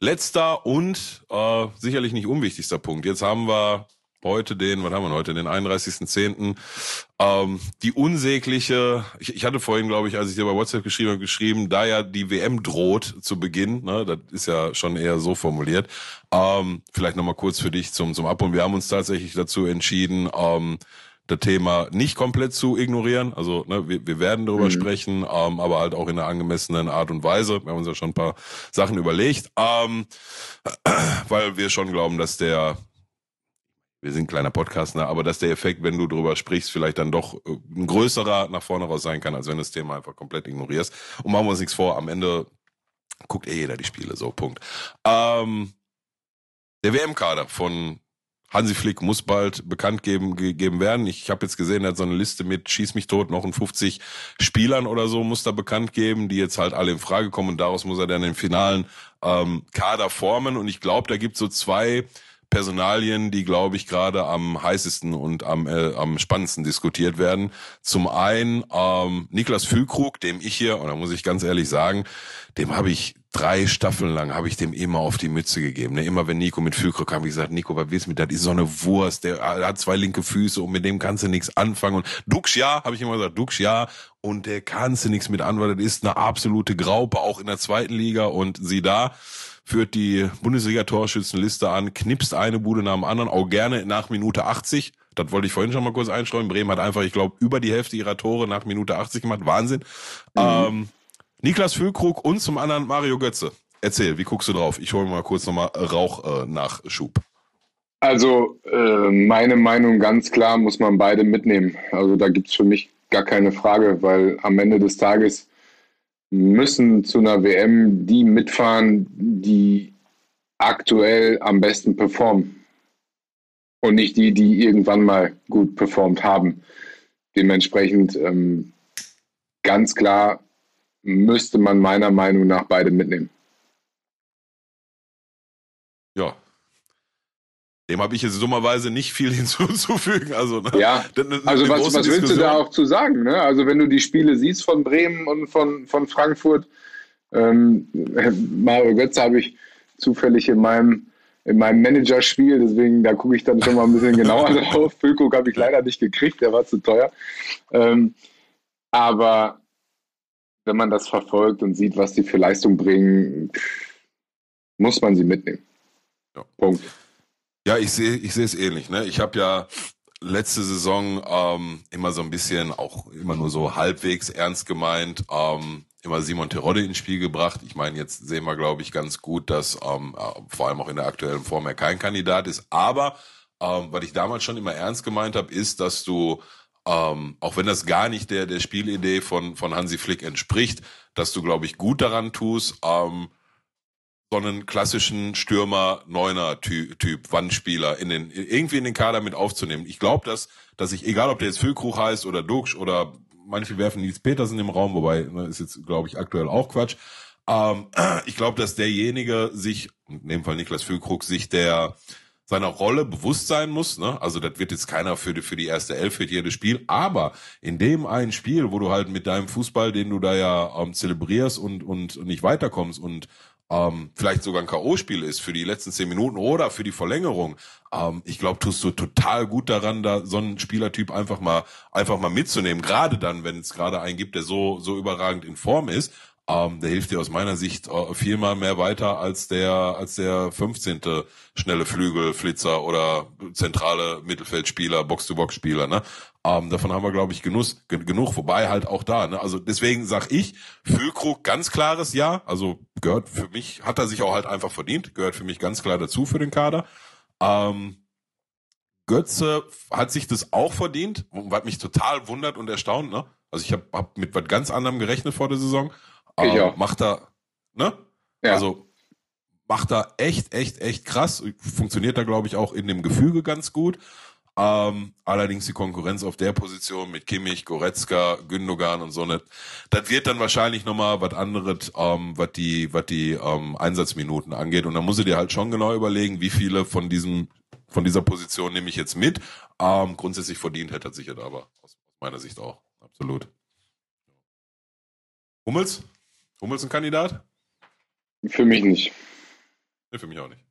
letzter und äh, sicherlich nicht unwichtigster Punkt. Jetzt haben wir heute den, was haben wir heute, den 31.10. Ähm, die unsägliche, ich, ich hatte vorhin, glaube ich, als ich dir bei WhatsApp geschrieben habe, geschrieben, da ja die WM droht zu Beginn, ne, das ist ja schon eher so formuliert. Ähm, vielleicht nochmal kurz für dich zum, zum Ab und wir haben uns tatsächlich dazu entschieden, ähm, das Thema nicht komplett zu ignorieren. Also ne, wir, wir werden darüber mhm. sprechen, ähm, aber halt auch in einer angemessenen Art und Weise. Wir haben uns ja schon ein paar Sachen überlegt, ähm, weil wir schon glauben, dass der wir sind ein kleiner Podcast, ne? aber dass der Effekt, wenn du drüber sprichst, vielleicht dann doch äh, ein größerer nach vorne raus sein kann, als wenn du das Thema einfach komplett ignorierst. Und machen wir uns nichts vor, am Ende guckt eh jeder die Spiele, so, Punkt. Ähm, der WM-Kader von Hansi Flick muss bald bekannt geben, gegeben werden. Ich habe jetzt gesehen, er hat so eine Liste mit Schieß mich tot, noch ein 50 Spielern oder so muss da bekannt geben, die jetzt halt alle in Frage kommen und daraus muss er dann den finalen ähm, Kader formen. Und ich glaube, da gibt so zwei Personalien, die, glaube ich, gerade am heißesten und am, äh, am spannendsten diskutiert werden. Zum einen ähm, Niklas Füllkrug, dem ich hier, und da muss ich ganz ehrlich sagen, dem habe ich drei Staffeln lang, habe ich dem immer auf die Mütze gegeben. Ne? Immer wenn Nico mit Füllkrug kam, habe ich gesagt, Nico, was willst du mit, das ist so eine Wurst, der hat zwei linke Füße und mit dem kannst du nichts anfangen. Und Dux ja, habe ich immer gesagt, Dux ja, und der kannst du nichts mit anfangen. Das ist eine absolute Graupe, auch in der zweiten Liga und sieh da, führt die Bundesliga-Torschützenliste an, knipst eine Bude nach dem anderen, auch gerne nach Minute 80. Das wollte ich vorhin schon mal kurz einstreuen. Bremen hat einfach, ich glaube, über die Hälfte ihrer Tore nach Minute 80 gemacht. Wahnsinn. Mhm. Ähm, Niklas Füllkrug und zum anderen Mario Götze. Erzähl, wie guckst du drauf? Ich hole mal kurz nochmal Rauch-Nachschub. Äh, also, äh, meine Meinung ganz klar, muss man beide mitnehmen. Also, da gibt es für mich gar keine Frage, weil am Ende des Tages müssen zu einer WM die mitfahren, die aktuell am besten performen. Und nicht die, die irgendwann mal gut performt haben. Dementsprechend ähm, ganz klar müsste man meiner Meinung nach beide mitnehmen. Ja, dem habe ich jetzt dummerweise nicht viel hinzuzufügen. Also, ne? Ja, also was, was willst du da auch zu sagen? Ne? Also wenn du die Spiele siehst von Bremen und von, von Frankfurt, ähm, Mario Götze habe ich zufällig in meinem, in meinem Managerspiel, deswegen da gucke ich dann schon mal ein bisschen genauer drauf. Füllkrug habe ich leider nicht gekriegt, der war zu teuer. Ähm, aber wenn man das verfolgt und sieht, was die für Leistung bringen, muss man sie mitnehmen. Ja. Punkt. Ja, ich sehe ich sehe es ähnlich. Ne? Ich habe ja letzte Saison ähm, immer so ein bisschen, auch immer nur so halbwegs ernst gemeint, ähm, immer Simon Terodde ins Spiel gebracht. Ich meine, jetzt sehen wir, glaube ich, ganz gut, dass ähm, äh, vor allem auch in der aktuellen Form er kein Kandidat ist. Aber ähm, was ich damals schon immer ernst gemeint habe, ist, dass du ähm, auch wenn das gar nicht der der Spielidee von von Hansi Flick entspricht, dass du glaube ich gut daran tust, ähm, so einen klassischen Stürmer Neuner Typ Wandspieler in den irgendwie in den Kader mit aufzunehmen. Ich glaube, dass dass ich egal ob der jetzt Füllkrug heißt oder Duxch oder manche werfen Nils Petersen im Raum, wobei ne, ist jetzt glaube ich aktuell auch Quatsch. Ähm, ich glaube, dass derjenige sich in dem Fall Niklas Füllkrug sich der seiner Rolle bewusst sein muss. Ne? Also das wird jetzt keiner für die, für die erste Elf für jedes Spiel. Aber in dem einen Spiel, wo du halt mit deinem Fußball, den du da ja ähm, zelebrierst und, und, und nicht weiterkommst und ähm, vielleicht sogar ein K.O.-Spiel ist für die letzten zehn Minuten oder für die Verlängerung, ähm, ich glaube, tust du total gut daran, da so einen Spielertyp einfach mal einfach mal mitzunehmen. Gerade dann, wenn es gerade einen gibt, der so so überragend in Form ist. Ähm, der hilft dir aus meiner Sicht äh, viermal mehr weiter als der als der 15. schnelle Flügelflitzer oder zentrale Mittelfeldspieler, Box-to-Box-Spieler. Ne? Ähm, davon haben wir, glaube ich, genuss, genug, wobei halt auch da. Ne? Also deswegen sag ich, Füllkrug ganz klares Ja. Also gehört für mich, hat er sich auch halt einfach verdient, gehört für mich ganz klar dazu für den Kader. Ähm, Götze hat sich das auch verdient, was mich total wundert und erstaunt. Ne? Also ich habe hab mit was ganz anderem gerechnet vor der Saison. Ich ähm, auch. Macht er, ne? Ja. Also macht er echt, echt, echt krass. Funktioniert da, glaube ich, auch in dem Gefüge ganz gut. Ähm, allerdings die Konkurrenz auf der Position mit Kimmich, Goretzka, Gündogan und so nicht. Das wird dann wahrscheinlich nochmal was anderes, ähm, was die, was die ähm, Einsatzminuten angeht. Und dann muss ich dir halt schon genau überlegen, wie viele von diesem, von dieser Position nehme ich jetzt mit. Ähm, grundsätzlich verdient hätte er sich jetzt aber aus meiner Sicht auch. Absolut. Hummels? Hummels ein Kandidat? Für mich nicht. Nee, für mich auch nicht.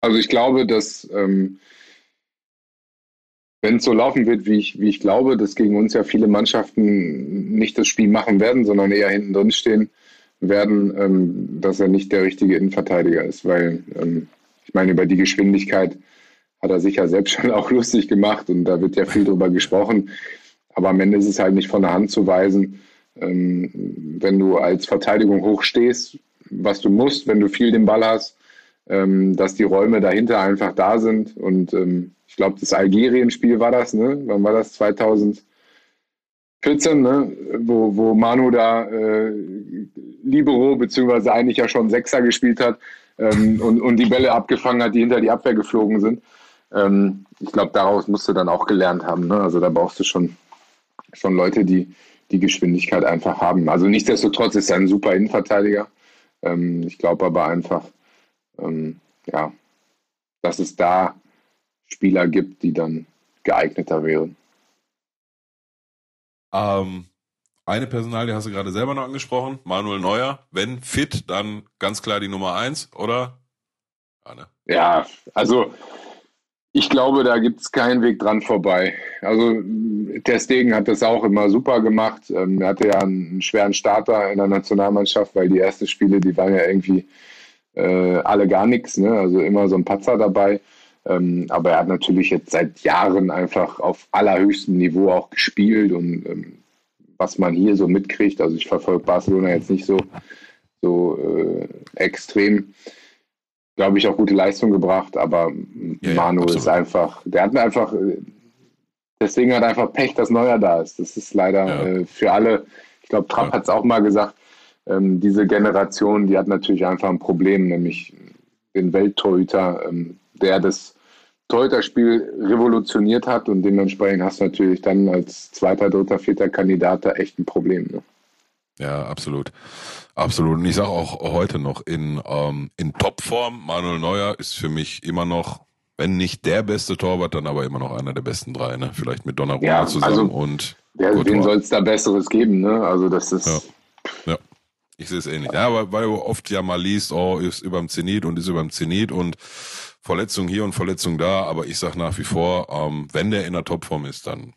Also ich glaube, dass ähm, wenn es so laufen wird, wie ich, wie ich glaube, dass gegen uns ja viele Mannschaften nicht das Spiel machen werden, sondern eher hinten drin stehen werden, ähm, dass er nicht der richtige Innenverteidiger ist. Weil ähm, ich meine, über die Geschwindigkeit hat er sich ja selbst schon auch lustig gemacht und da wird ja viel drüber gesprochen. Aber am Ende ist es halt nicht von der Hand zu weisen, ähm, wenn du als Verteidigung hoch stehst, was du musst, wenn du viel den Ball hast, ähm, dass die Räume dahinter einfach da sind. Und ähm, ich glaube, das Algerien-Spiel war das, ne? Wann war das? 2014, ne? wo, wo Manu da äh, Libero, beziehungsweise eigentlich ja schon Sechser gespielt hat ähm, und, und die Bälle abgefangen hat, die hinter die Abwehr geflogen sind. Ähm, ich glaube, daraus musst du dann auch gelernt haben. Ne? Also da brauchst du schon, schon Leute, die die Geschwindigkeit einfach haben. Also nichtsdestotrotz ist er ein super Innenverteidiger. Ähm, ich glaube aber einfach, ähm, ja, dass es da Spieler gibt, die dann geeigneter wären. Ähm, eine Personalie hast du gerade selber noch angesprochen, Manuel Neuer. Wenn fit, dann ganz klar die Nummer eins, oder? Ja, ne? ja also ich glaube, da gibt es keinen Weg dran vorbei. Also der Stegen hat das auch immer super gemacht. Ähm, er hatte ja einen schweren Starter in der Nationalmannschaft, weil die ersten Spiele, die waren ja irgendwie äh, alle gar nichts. Ne? Also immer so ein Patzer dabei. Ähm, aber er hat natürlich jetzt seit Jahren einfach auf allerhöchstem Niveau auch gespielt und ähm, was man hier so mitkriegt, also ich verfolge Barcelona jetzt nicht so, so äh, extrem glaube ich, auch gute Leistung gebracht, aber ja, Manu ja, ist einfach, der hat einfach, deswegen hat einfach Pech, dass Neuer da ist. Das ist leider ja. äh, für alle, ich glaube, Trapp hat es auch mal gesagt, ähm, diese Generation, die hat natürlich einfach ein Problem, nämlich den Welttorhüter, ähm, der das Torhüter-Spiel revolutioniert hat und dementsprechend hast du natürlich dann als zweiter, dritter, vierter Kandidat da echt ein Problem. Ne? Ja, absolut. Absolut. Und ich sage auch heute noch, in, ähm, in Topform, Manuel Neuer ist für mich immer noch, wenn nicht der beste Torwart, dann aber immer noch einer der besten drei, ne? Vielleicht mit Donnarumma ja, zusammen also, und. Ja, wen soll es da Besseres geben, ne? Also das ist. Ja. ja. Ich sehe es ähnlich. Ja, weil, weil du oft ja mal liest, oh, ist überm Zenit und ist überm Zenit und Verletzung hier und Verletzung da, aber ich sage nach wie vor, ähm, wenn der in der Topform ist, dann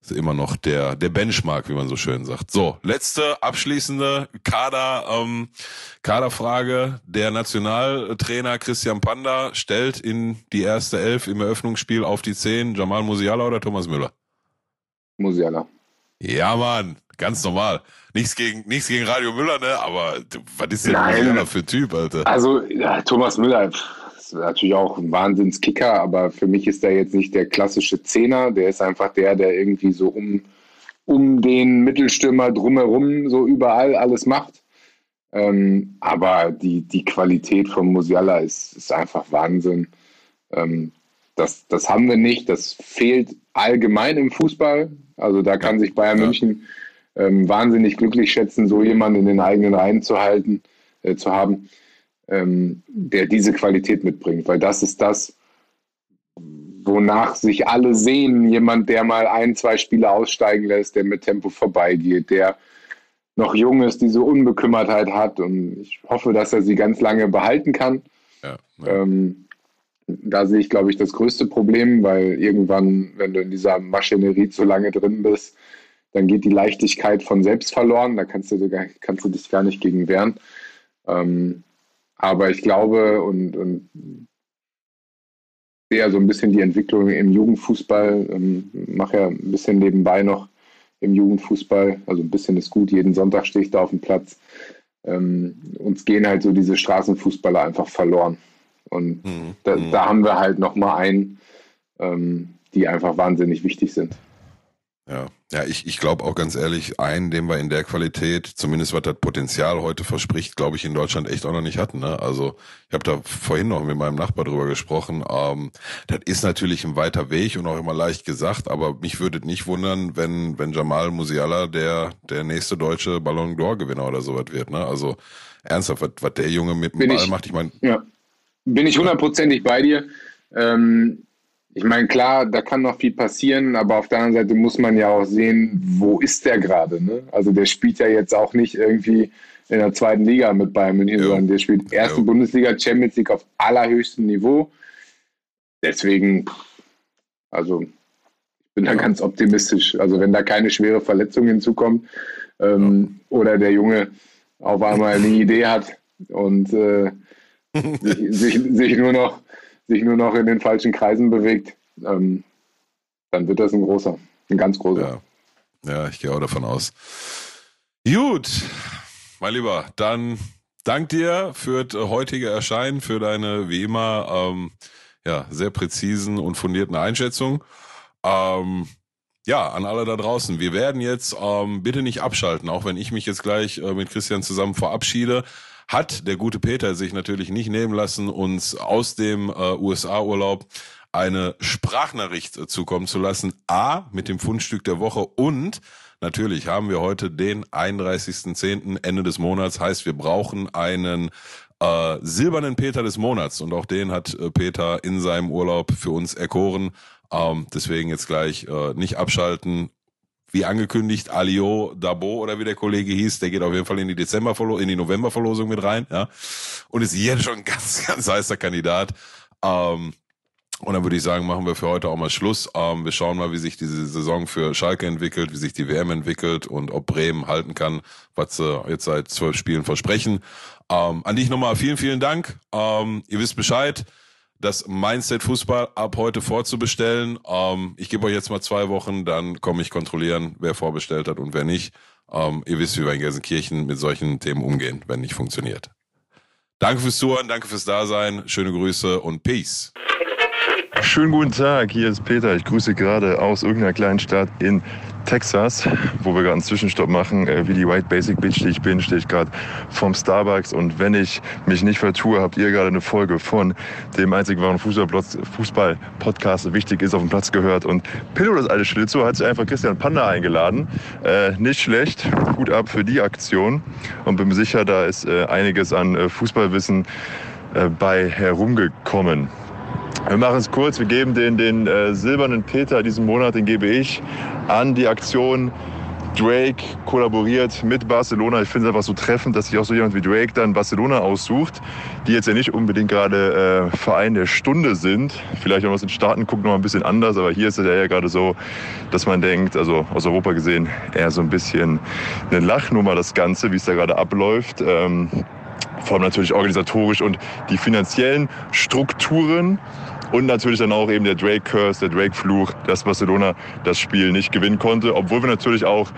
ist immer noch der, der Benchmark, wie man so schön sagt. So, letzte abschließende Kader, ähm, Kaderfrage. Der Nationaltrainer Christian Panda stellt in die erste Elf im Eröffnungsspiel auf die Zehn Jamal Musiala oder Thomas Müller? Musiala. Ja, Mann, ganz normal. Nichts gegen, nichts gegen Radio Müller, ne? Aber was ist denn. Musiala für ein Typ, Alter? Also, ja, Thomas Müller, pff natürlich auch ein Wahnsinnskicker, aber für mich ist er jetzt nicht der klassische Zehner. Der ist einfach der, der irgendwie so um, um den Mittelstürmer drumherum so überall alles macht. Ähm, aber die, die Qualität von Musiala ist, ist einfach Wahnsinn. Ähm, das, das haben wir nicht. Das fehlt allgemein im Fußball. Also da kann sich Bayern ja. München ähm, wahnsinnig glücklich schätzen, so jemanden in den eigenen Reihen zu halten, äh, zu haben ähm, der diese Qualität mitbringt, weil das ist das, wonach sich alle sehen. Jemand, der mal ein, zwei Spiele aussteigen lässt, der mit Tempo vorbeigeht, der noch jung ist, diese Unbekümmertheit hat und ich hoffe, dass er sie ganz lange behalten kann. Ja, ja. Ähm, da sehe ich, glaube ich, das größte Problem, weil irgendwann, wenn du in dieser Maschinerie zu lange drin bist, dann geht die Leichtigkeit von selbst verloren. Da kannst du, kannst du dich gar nicht gegen wehren. Ähm, aber ich glaube und, und sehe so ein bisschen die Entwicklung im Jugendfußball, ähm, mache ja ein bisschen nebenbei noch im Jugendfußball, also ein bisschen ist gut, jeden Sonntag stehe ich da auf dem Platz. Ähm, uns gehen halt so diese Straßenfußballer einfach verloren. Und mhm. da, mhm. da, haben wir halt nochmal einen, ähm, die einfach wahnsinnig wichtig sind. Ja, Ja, ich, ich glaube auch ganz ehrlich, einen, den wir in der Qualität, zumindest was das Potenzial heute verspricht, glaube ich, in Deutschland echt auch noch nicht hatten. Ne? Also ich habe da vorhin noch mit meinem Nachbar drüber gesprochen. Ähm, das ist natürlich ein weiter Weg und auch immer leicht gesagt, aber mich würde nicht wundern, wenn, wenn Jamal Musiala der, der nächste deutsche Ballon d'Or-Gewinner oder sowas wird. Ne? Also ernsthaft, was, was der Junge mit dem bin Ball ich, macht, ich meine. Ja, bin ich hundertprozentig bei dir. Ähm, ich meine, klar, da kann noch viel passieren, aber auf der anderen Seite muss man ja auch sehen, wo ist der gerade? Ne? Also der spielt ja jetzt auch nicht irgendwie in der zweiten Liga mit Bayern München, sondern der spielt erste jo. Bundesliga, Champions League auf allerhöchstem Niveau. Deswegen, also ich bin da ganz optimistisch. Also wenn da keine schwere Verletzung hinzukommt ähm, ja. oder der Junge auf einmal eine Idee hat und äh, sich, sich, sich nur noch sich nur noch in den falschen Kreisen bewegt, ähm, dann wird das ein großer, ein ganz großer. Ja, ja ich gehe auch davon aus. Gut, mein Lieber, dann dank dir für das heutige Erscheinen, für deine wie immer ähm, ja, sehr präzisen und fundierten Einschätzungen. Ähm, ja, an alle da draußen. Wir werden jetzt ähm, bitte nicht abschalten, auch wenn ich mich jetzt gleich äh, mit Christian zusammen verabschiede hat der gute Peter sich natürlich nicht nehmen lassen, uns aus dem äh, USA-Urlaub eine Sprachnachricht äh, zukommen zu lassen. A, mit dem Fundstück der Woche und natürlich haben wir heute den 31.10. Ende des Monats. Heißt, wir brauchen einen äh, silbernen Peter des Monats und auch den hat äh, Peter in seinem Urlaub für uns erkoren. Ähm, deswegen jetzt gleich äh, nicht abschalten wie angekündigt, Alio Dabo oder wie der Kollege hieß, der geht auf jeden Fall in die Dezember in die November-Verlosung mit rein, ja. Und ist jetzt schon ein ganz, ganz heißer Kandidat. Ähm, und dann würde ich sagen, machen wir für heute auch mal Schluss. Ähm, wir schauen mal, wie sich diese Saison für Schalke entwickelt, wie sich die WM entwickelt und ob Bremen halten kann, was sie jetzt seit zwölf Spielen versprechen. Ähm, an dich nochmal vielen, vielen Dank. Ähm, ihr wisst Bescheid das Mindset Fußball ab heute vorzubestellen. Ähm, ich gebe euch jetzt mal zwei Wochen, dann komme ich kontrollieren, wer vorbestellt hat und wer nicht. Ähm, ihr wisst, wie wir in Gelsenkirchen mit solchen Themen umgehen, wenn nicht funktioniert. Danke fürs Zuhören, danke fürs Dasein, schöne Grüße und Peace. Schönen guten Tag, hier ist Peter. Ich grüße gerade aus irgendeiner kleinen Stadt in Texas, wo wir gerade einen Zwischenstopp machen. Äh, wie die White Basic Bitch, die ich bin, stehe ich gerade vom Starbucks. Und wenn ich mich nicht vertue, habt ihr gerade eine Folge von dem einzig wahren Fußball-Podcast, wichtig ist, auf dem Platz gehört. Und Pillow, das alte Schlitzohr, hat sich einfach Christian Panda eingeladen. Äh, nicht schlecht, gut ab für die Aktion. Und bin mir sicher, da ist äh, einiges an äh, Fußballwissen äh, bei herumgekommen. Wir machen es kurz. Wir geben den, den äh, silbernen Peter diesen Monat, den gebe ich an die Aktion. Drake kollaboriert mit Barcelona. Ich finde es einfach so treffend, dass sich auch so jemand wie Drake dann Barcelona aussucht, die jetzt ja nicht unbedingt gerade äh, Verein der Stunde sind. Vielleicht, wenn man es in Staaten guckt, noch ein bisschen anders, aber hier ist es ja gerade so, dass man denkt, also aus Europa gesehen, eher so ein bisschen eine Lachnummer das Ganze, wie es da gerade abläuft. Ähm, vor allem natürlich organisatorisch und die finanziellen Strukturen und natürlich dann auch eben der Drake Curse, der Drake Fluch, dass Barcelona das Spiel nicht gewinnen konnte, obwohl wir natürlich auch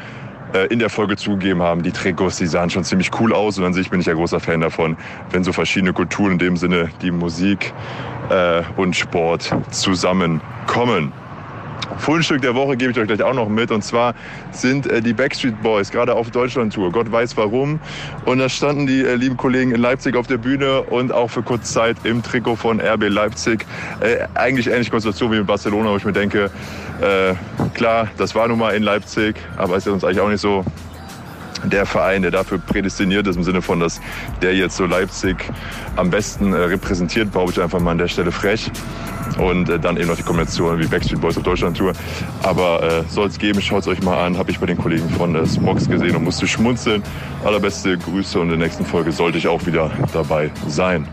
äh, in der Folge zugegeben haben, die Trikots, die sahen schon ziemlich cool aus und an sich bin ich ja großer Fan davon, wenn so verschiedene Kulturen in dem Sinne, die Musik äh, und Sport zusammenkommen. Fundstück der Woche gebe ich euch gleich auch noch mit. Und zwar sind äh, die Backstreet Boys gerade auf Deutschland-Tour. Gott weiß warum. Und da standen die äh, lieben Kollegen in Leipzig auf der Bühne und auch für kurze Zeit im Trikot von RB Leipzig. Äh, eigentlich ähnliche Konstellation wie in Barcelona, wo ich mir denke, äh, klar, das war nun mal in Leipzig, aber ist ja uns eigentlich auch nicht so der Verein, der dafür prädestiniert ist, im Sinne von, dass der jetzt so Leipzig am besten äh, repräsentiert, behaupte ich einfach mal an der Stelle frech. Und äh, dann eben noch die Kombination wie Backstreet Boys auf Deutschland Tour. Aber äh, soll es geben, schaut es euch mal an. Habe ich bei den Kollegen von äh, Smox gesehen und musste schmunzeln. Allerbeste Grüße und in der nächsten Folge sollte ich auch wieder dabei sein.